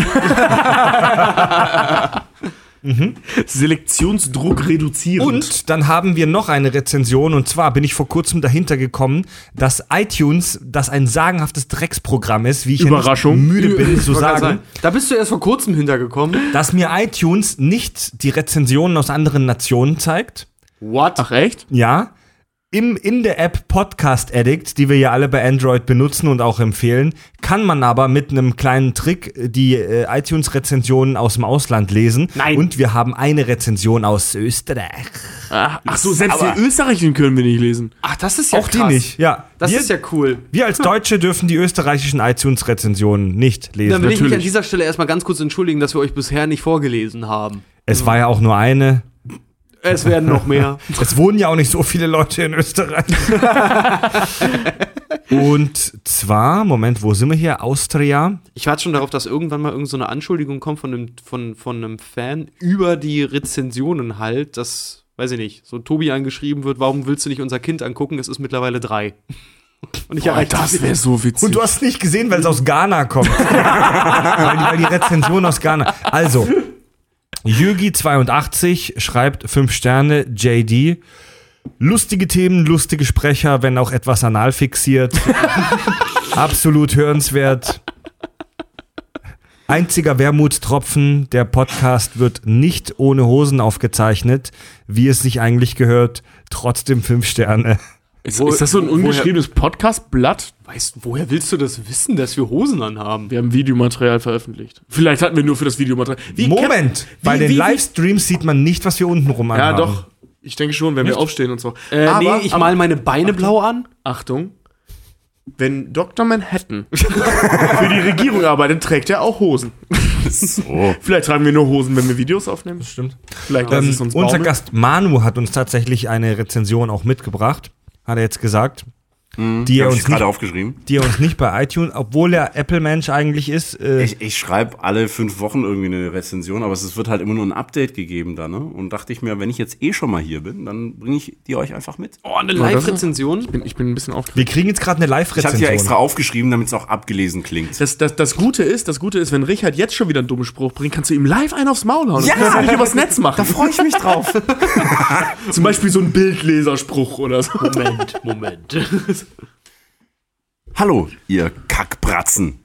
Selektionsdruck reduzierend. Und dann haben wir noch eine Rezension und zwar bin ich vor kurzem dahinter gekommen, dass iTunes das ein sagenhaftes Drecksprogramm ist, wie ich ja Überraschung. nicht müde bin [laughs] zu sagen, Da bist du erst vor kurzem hintergekommen. dass mir iTunes nicht die Rezensionen aus anderen Nationen zeigt. What? Ach, echt? Ja. Im, in der App Podcast Addict, die wir ja alle bei Android benutzen und auch empfehlen, kann man aber mit einem kleinen Trick die äh, iTunes-Rezensionen aus dem Ausland lesen. Nein. Und wir haben eine Rezension aus Österreich. Ach, ach so, selbst die österreichischen können wir nicht lesen. Ach, das ist ja auch krass. die nicht, ja. Das wir, ist ja cool. wir als Deutsche dürfen die österreichischen iTunes-Rezensionen nicht lesen. Dann will ich mich an natürlich. dieser Stelle erstmal ganz kurz entschuldigen, dass wir euch bisher nicht vorgelesen haben. Es war ja auch nur eine. Es werden noch mehr. [laughs] Es wohnen ja auch nicht so viele Leute in Österreich. [laughs] Und zwar, Moment, wo sind wir hier? Austria. Ich warte schon darauf, dass irgendwann mal irgend so eine Anschuldigung kommt von einem, von, von einem Fan über die Rezensionen halt, dass, weiß ich nicht, so Tobi angeschrieben wird, warum willst du nicht unser Kind angucken? Es ist mittlerweile drei. Und ich Boah, das wäre so witzig. Und du hast es nicht gesehen, weil es aus Ghana kommt. [laughs] weil, die, weil die Rezension aus Ghana. Also, Jürgi82 schreibt 5 Sterne, JD. Lustige Themen, lustige Sprecher, wenn auch etwas anal fixiert. [laughs] Absolut hörenswert. Einziger Wermutstropfen, der Podcast wird nicht ohne Hosen aufgezeichnet, wie es sich eigentlich gehört. Trotzdem 5 Sterne. Ist, Wo- ist das so ein woher- ungeschriebenes Podcast-Blatt? Weißt du, woher willst du das wissen, dass wir Hosen anhaben? Wir haben Videomaterial veröffentlicht. Vielleicht hatten wir nur für das Videomaterial. Wie Moment, Cap- bei wie- den wie- wie- Livestreams sieht man nicht, was wir unten rum Ja, anhaben. doch. Ich denke schon, wenn wir aufstehen und so. Äh, aber, nee, ich mal meine Beine blau an. Achtung. Wenn Dr. Manhattan [laughs] für die Regierung arbeitet, trägt er auch Hosen. So. [laughs] Vielleicht tragen wir nur Hosen, wenn wir Videos aufnehmen. Stimmt. Vielleicht lassen Ähm, es uns unser baumeln. Gast Manu hat uns tatsächlich eine Rezension auch mitgebracht, hat er jetzt gesagt, die, er Habe ich uns gerade nicht, aufgeschrieben. die er uns nicht bei iTunes, obwohl er Apple-Mensch eigentlich ist, äh, Ich, ich schreibe alle fünf Wochen irgendwie eine Rezension, aber es wird halt immer nur ein Update gegeben da, ne? Und dachte ich mir, wenn ich jetzt eh schon mal hier bin, dann bringe ich die euch einfach mit. Oh, eine Live-Rezension. Ich bin, ich bin ein bisschen aufgeregt. wir kriegen jetzt gerade eine Ich hatte Live-Rezension. ja extra aufgeschrieben, damit es auch abgelesen klingt. Das, das, das Gute ist, das Gute ist, wenn Richard jetzt schon wieder einen dummen Spruch bringt, kannst du ihm live einen aufs Maul hauen. Ja! Das kannst du nicht übers Netz machen. Da freue ich mich drauf. [laughs] Zum Beispiel so ein Bildleserspruch oder so. Moment, Moment. [laughs] Hallo, ihr Kackbratzen.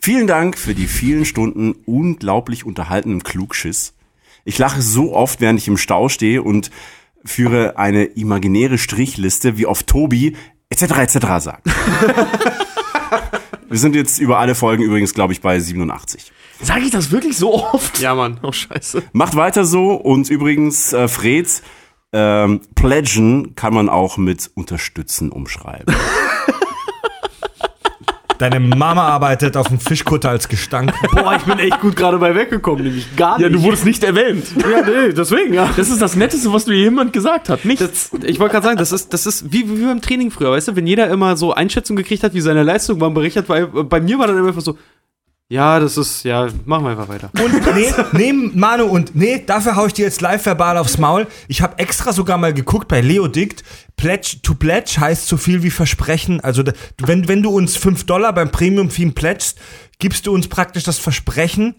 Vielen Dank für die vielen Stunden unglaublich unterhaltenem Klugschiss. Ich lache so oft, während ich im Stau stehe und führe eine imaginäre Strichliste, wie oft Tobi etc. etc. sagt. Wir sind jetzt über alle Folgen übrigens, glaube ich, bei 87. Sag ich das wirklich so oft? Ja, Mann. Oh, scheiße. Macht weiter so und übrigens, äh, Fred, ähm, pledgen kann man auch mit unterstützen umschreiben. Deine Mama arbeitet auf dem Fischkutter als Gestank. Boah, ich bin echt gut gerade bei weggekommen, nämlich gar nicht. Ja, du wurdest nicht erwähnt. ja, nee, deswegen, ja. Das ist das Netteste, was dir jemand gesagt hat. Nicht. Das, ich wollte gerade sagen, das ist, das ist wie, wie beim Training früher, weißt du, wenn jeder immer so Einschätzung gekriegt hat, wie seine Leistung war, berichtet, weil bei mir war dann immer einfach so, ja, das ist, ja, machen wir einfach weiter. Und nee, nee, Manu, und nee, dafür hau ich dir jetzt live verbal aufs Maul. Ich habe extra sogar mal geguckt bei Leo Dict. Pledge to pledge heißt so viel wie Versprechen. Also wenn, wenn du uns 5 Dollar beim Premium-Theme pledgest, gibst du uns praktisch das Versprechen,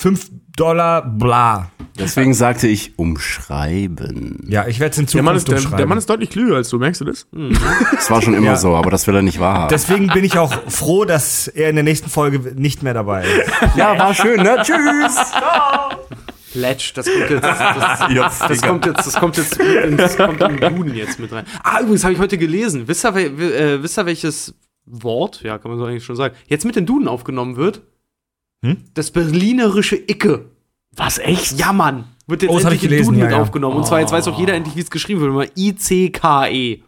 5 Dollar, bla. Deswegen sagte ich umschreiben. Ja, ich werde es in Der Mann, ist, Zukunft der, umschreiben. der Mann ist deutlich klüger als du, merkst du das? [laughs] Das war schon immer Ja. so, aber das will er nicht wahrhaben. Deswegen bin ich auch froh, dass er in der nächsten Folge nicht mehr dabei ist. ja, war schön, ne? Tschüss! Pledge, das kommt jetzt, das, das, [laughs] das kommt jetzt, das kommt jetzt, das kommt im Duden jetzt mit rein. Ah, übrigens habe ich heute gelesen. Wisst ihr, äh, wisst ihr, welches Wort, ja, kann man so eigentlich schon sagen, jetzt mit den Duden aufgenommen wird? Hm? Das berlinerische Icke. Was, echt? Ja, Mann. Wird jetzt Oh, das endlich ich in gelesen, Duden ja, mit ja. aufgenommen. Und zwar, jetzt weiß auch jeder endlich, wie es geschrieben wird. I-C-K-E.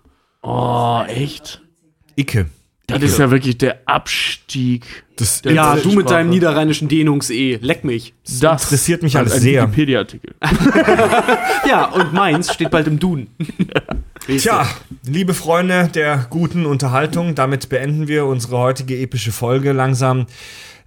Oh, echt? Icke. Das ist ja wirklich der Abstieg. Das, Ja, der du mit deinem niederrheinischen Dehnungs-E. Leck mich. Das interessiert mich als alles ein sehr. Wikipedia-Artikel. [laughs] [laughs] Ja, und meins steht bald im Duden. Tja, liebe Freunde der guten Unterhaltung, damit beenden wir unsere heutige epische Folge langsam.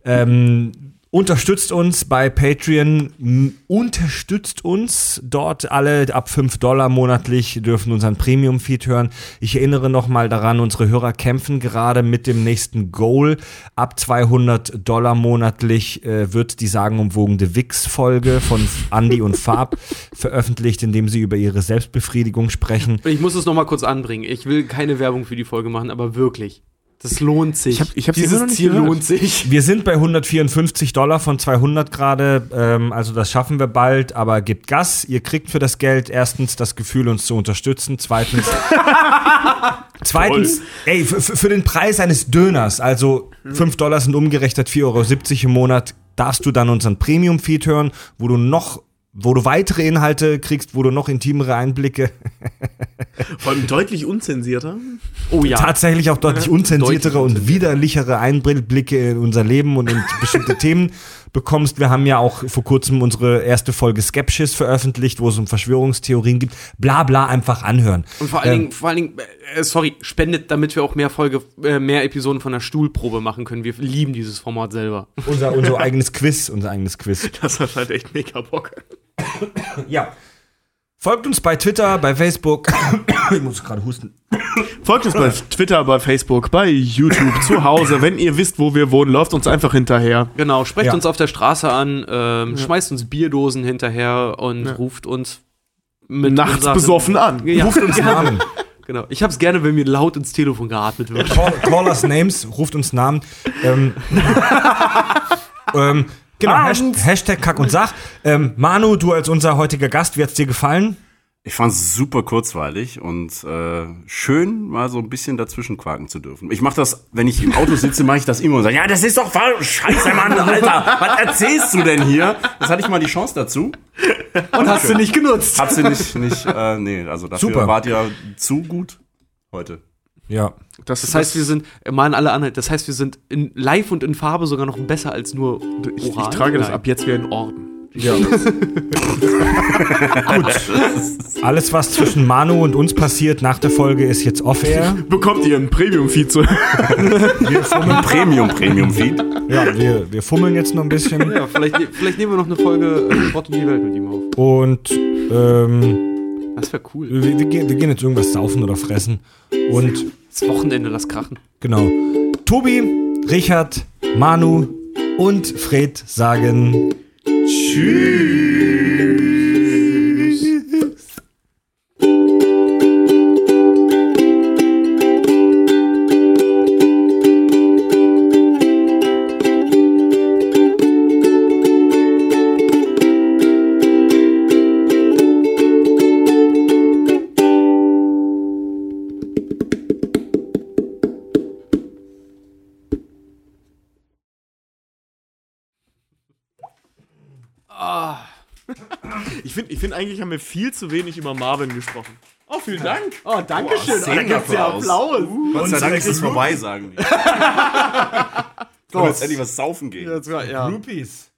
Ähm, unterstützt uns bei Patreon, unterstützt uns dort alle ab 5 Dollar monatlich, dürfen unseren Premium-Feed hören. Ich erinnere nochmal daran, unsere Hörer kämpfen gerade mit dem nächsten Goal. Ab 200 Dollar monatlich äh, wird die sagenumwogene Wix-Folge von Andy und Fab [laughs] veröffentlicht, indem sie über ihre Selbstbefriedigung sprechen. Ich muss es noch mal kurz anbringen. Ich will keine Werbung für die Folge machen, aber wirklich. Das lohnt sich. Ich hab- ich immer Dieses Ziel gehört. lohnt sich. Wir sind bei 154 Dollar von 200 gerade, ähm, also das schaffen wir bald, aber gebt Gas. Ihr kriegt für das Geld erstens das Gefühl, uns zu unterstützen. Zweitens, [laughs] zweitens, ey, f- f- für den Preis eines Döners, also 5 Dollar sind umgerechnet 4,70 Euro im Monat, darfst du dann unseren Premium-Feed hören, wo du noch wo du weitere Inhalte kriegst, wo du noch intimere Einblicke, [laughs] Vor allem deutlich unzensierter. Oh ja. tatsächlich auch deutlich unzensiertere deutlich und widerlichere Einblicke in unser Leben und in bestimmte [laughs] Themen bekommst. Wir haben ja auch vor kurzem unsere erste Folge Skepsis veröffentlicht, wo es um Verschwörungstheorien gibt. Bla bla einfach anhören. Und vor allen Dingen, vor allen Dingen, äh, sorry, spendet, damit wir auch mehr Folge, äh, mehr Episoden von der Stuhlprobe machen können. Wir lieben dieses Format selber. Unser, unser [laughs] eigenes Quiz, unser eigenes Quiz. Das hat halt echt mega Bock. [coughs] Ja. Folgt uns bei Twitter, bei Facebook. [coughs] ich muss gerade husten. Folgt uns bei [coughs] Twitter, bei Facebook, bei YouTube, zu Hause. Wenn ihr wisst, wo wir wohnen, läuft uns einfach hinterher. Genau, sprecht Ja. uns auf der Straße an, ähm, schmeißt uns Bierdosen hinterher und ruft uns mit Nachts besoffen an. Ja, Ruft uns Namen. [laughs] genau. Ich hab's gerne, wenn mir laut ins Telefon geatmet wird. Call, call us names, ruft uns Namen. Ähm, [laughs] [laughs] ähm, genau, Hashtag, Hashtag Kack und Sach. Ähm, Manu, du als unser heutiger Gast, wie hat's dir gefallen? Ich fand es super kurzweilig und äh, schön, mal so ein bisschen dazwischen quaken zu dürfen. Ich mache das, wenn ich im Auto sitze, mache ich das immer und sage, ja, das ist doch falsch. Scheiße, Mann, Alter, was erzählst du denn hier? Das hatte ich mal die Chance dazu. Und hast du nicht genutzt. Hab sie nicht, nicht, äh, nee, also dafür Super. wart ihr zu gut heute. Ja. Das heißt, wir sind, äh, mal an alle Anhalt, das heißt, wir sind in live und in Farbe sogar noch besser als nur Ich, ich trage das Nein. ab jetzt wie ein Orden. ja. [laughs] Alles, was zwischen Manu und uns passiert nach der Folge, ist jetzt off-air. [laughs] Bekommt ihr ein Premium-Feed zu. Wir fummeln, [laughs] Premium, Premium Feed. ja, wir, wir fummeln jetzt noch ein bisschen. Ja, vielleicht, vielleicht nehmen wir noch eine Folge äh, Sport und die Welt mit ihm auf. Und ähm, Das wäre cool. wir, wir, gehen, wir gehen jetzt irgendwas saufen oder fressen. Und Das Wochenende, das Krachen. genau. Tobi, Richard, Manu und Fred sagen Ich finde, ich find, eigentlich haben wir viel zu wenig über Marvin gesprochen. Oh, vielen Dank. Oh, danke schön. Boah, da gibt's ja Applaus. Gott sei Dank ist es vorbei, sagen die. [laughs] Wir jetzt endlich was saufen gehen. Das war, ja. Groupies.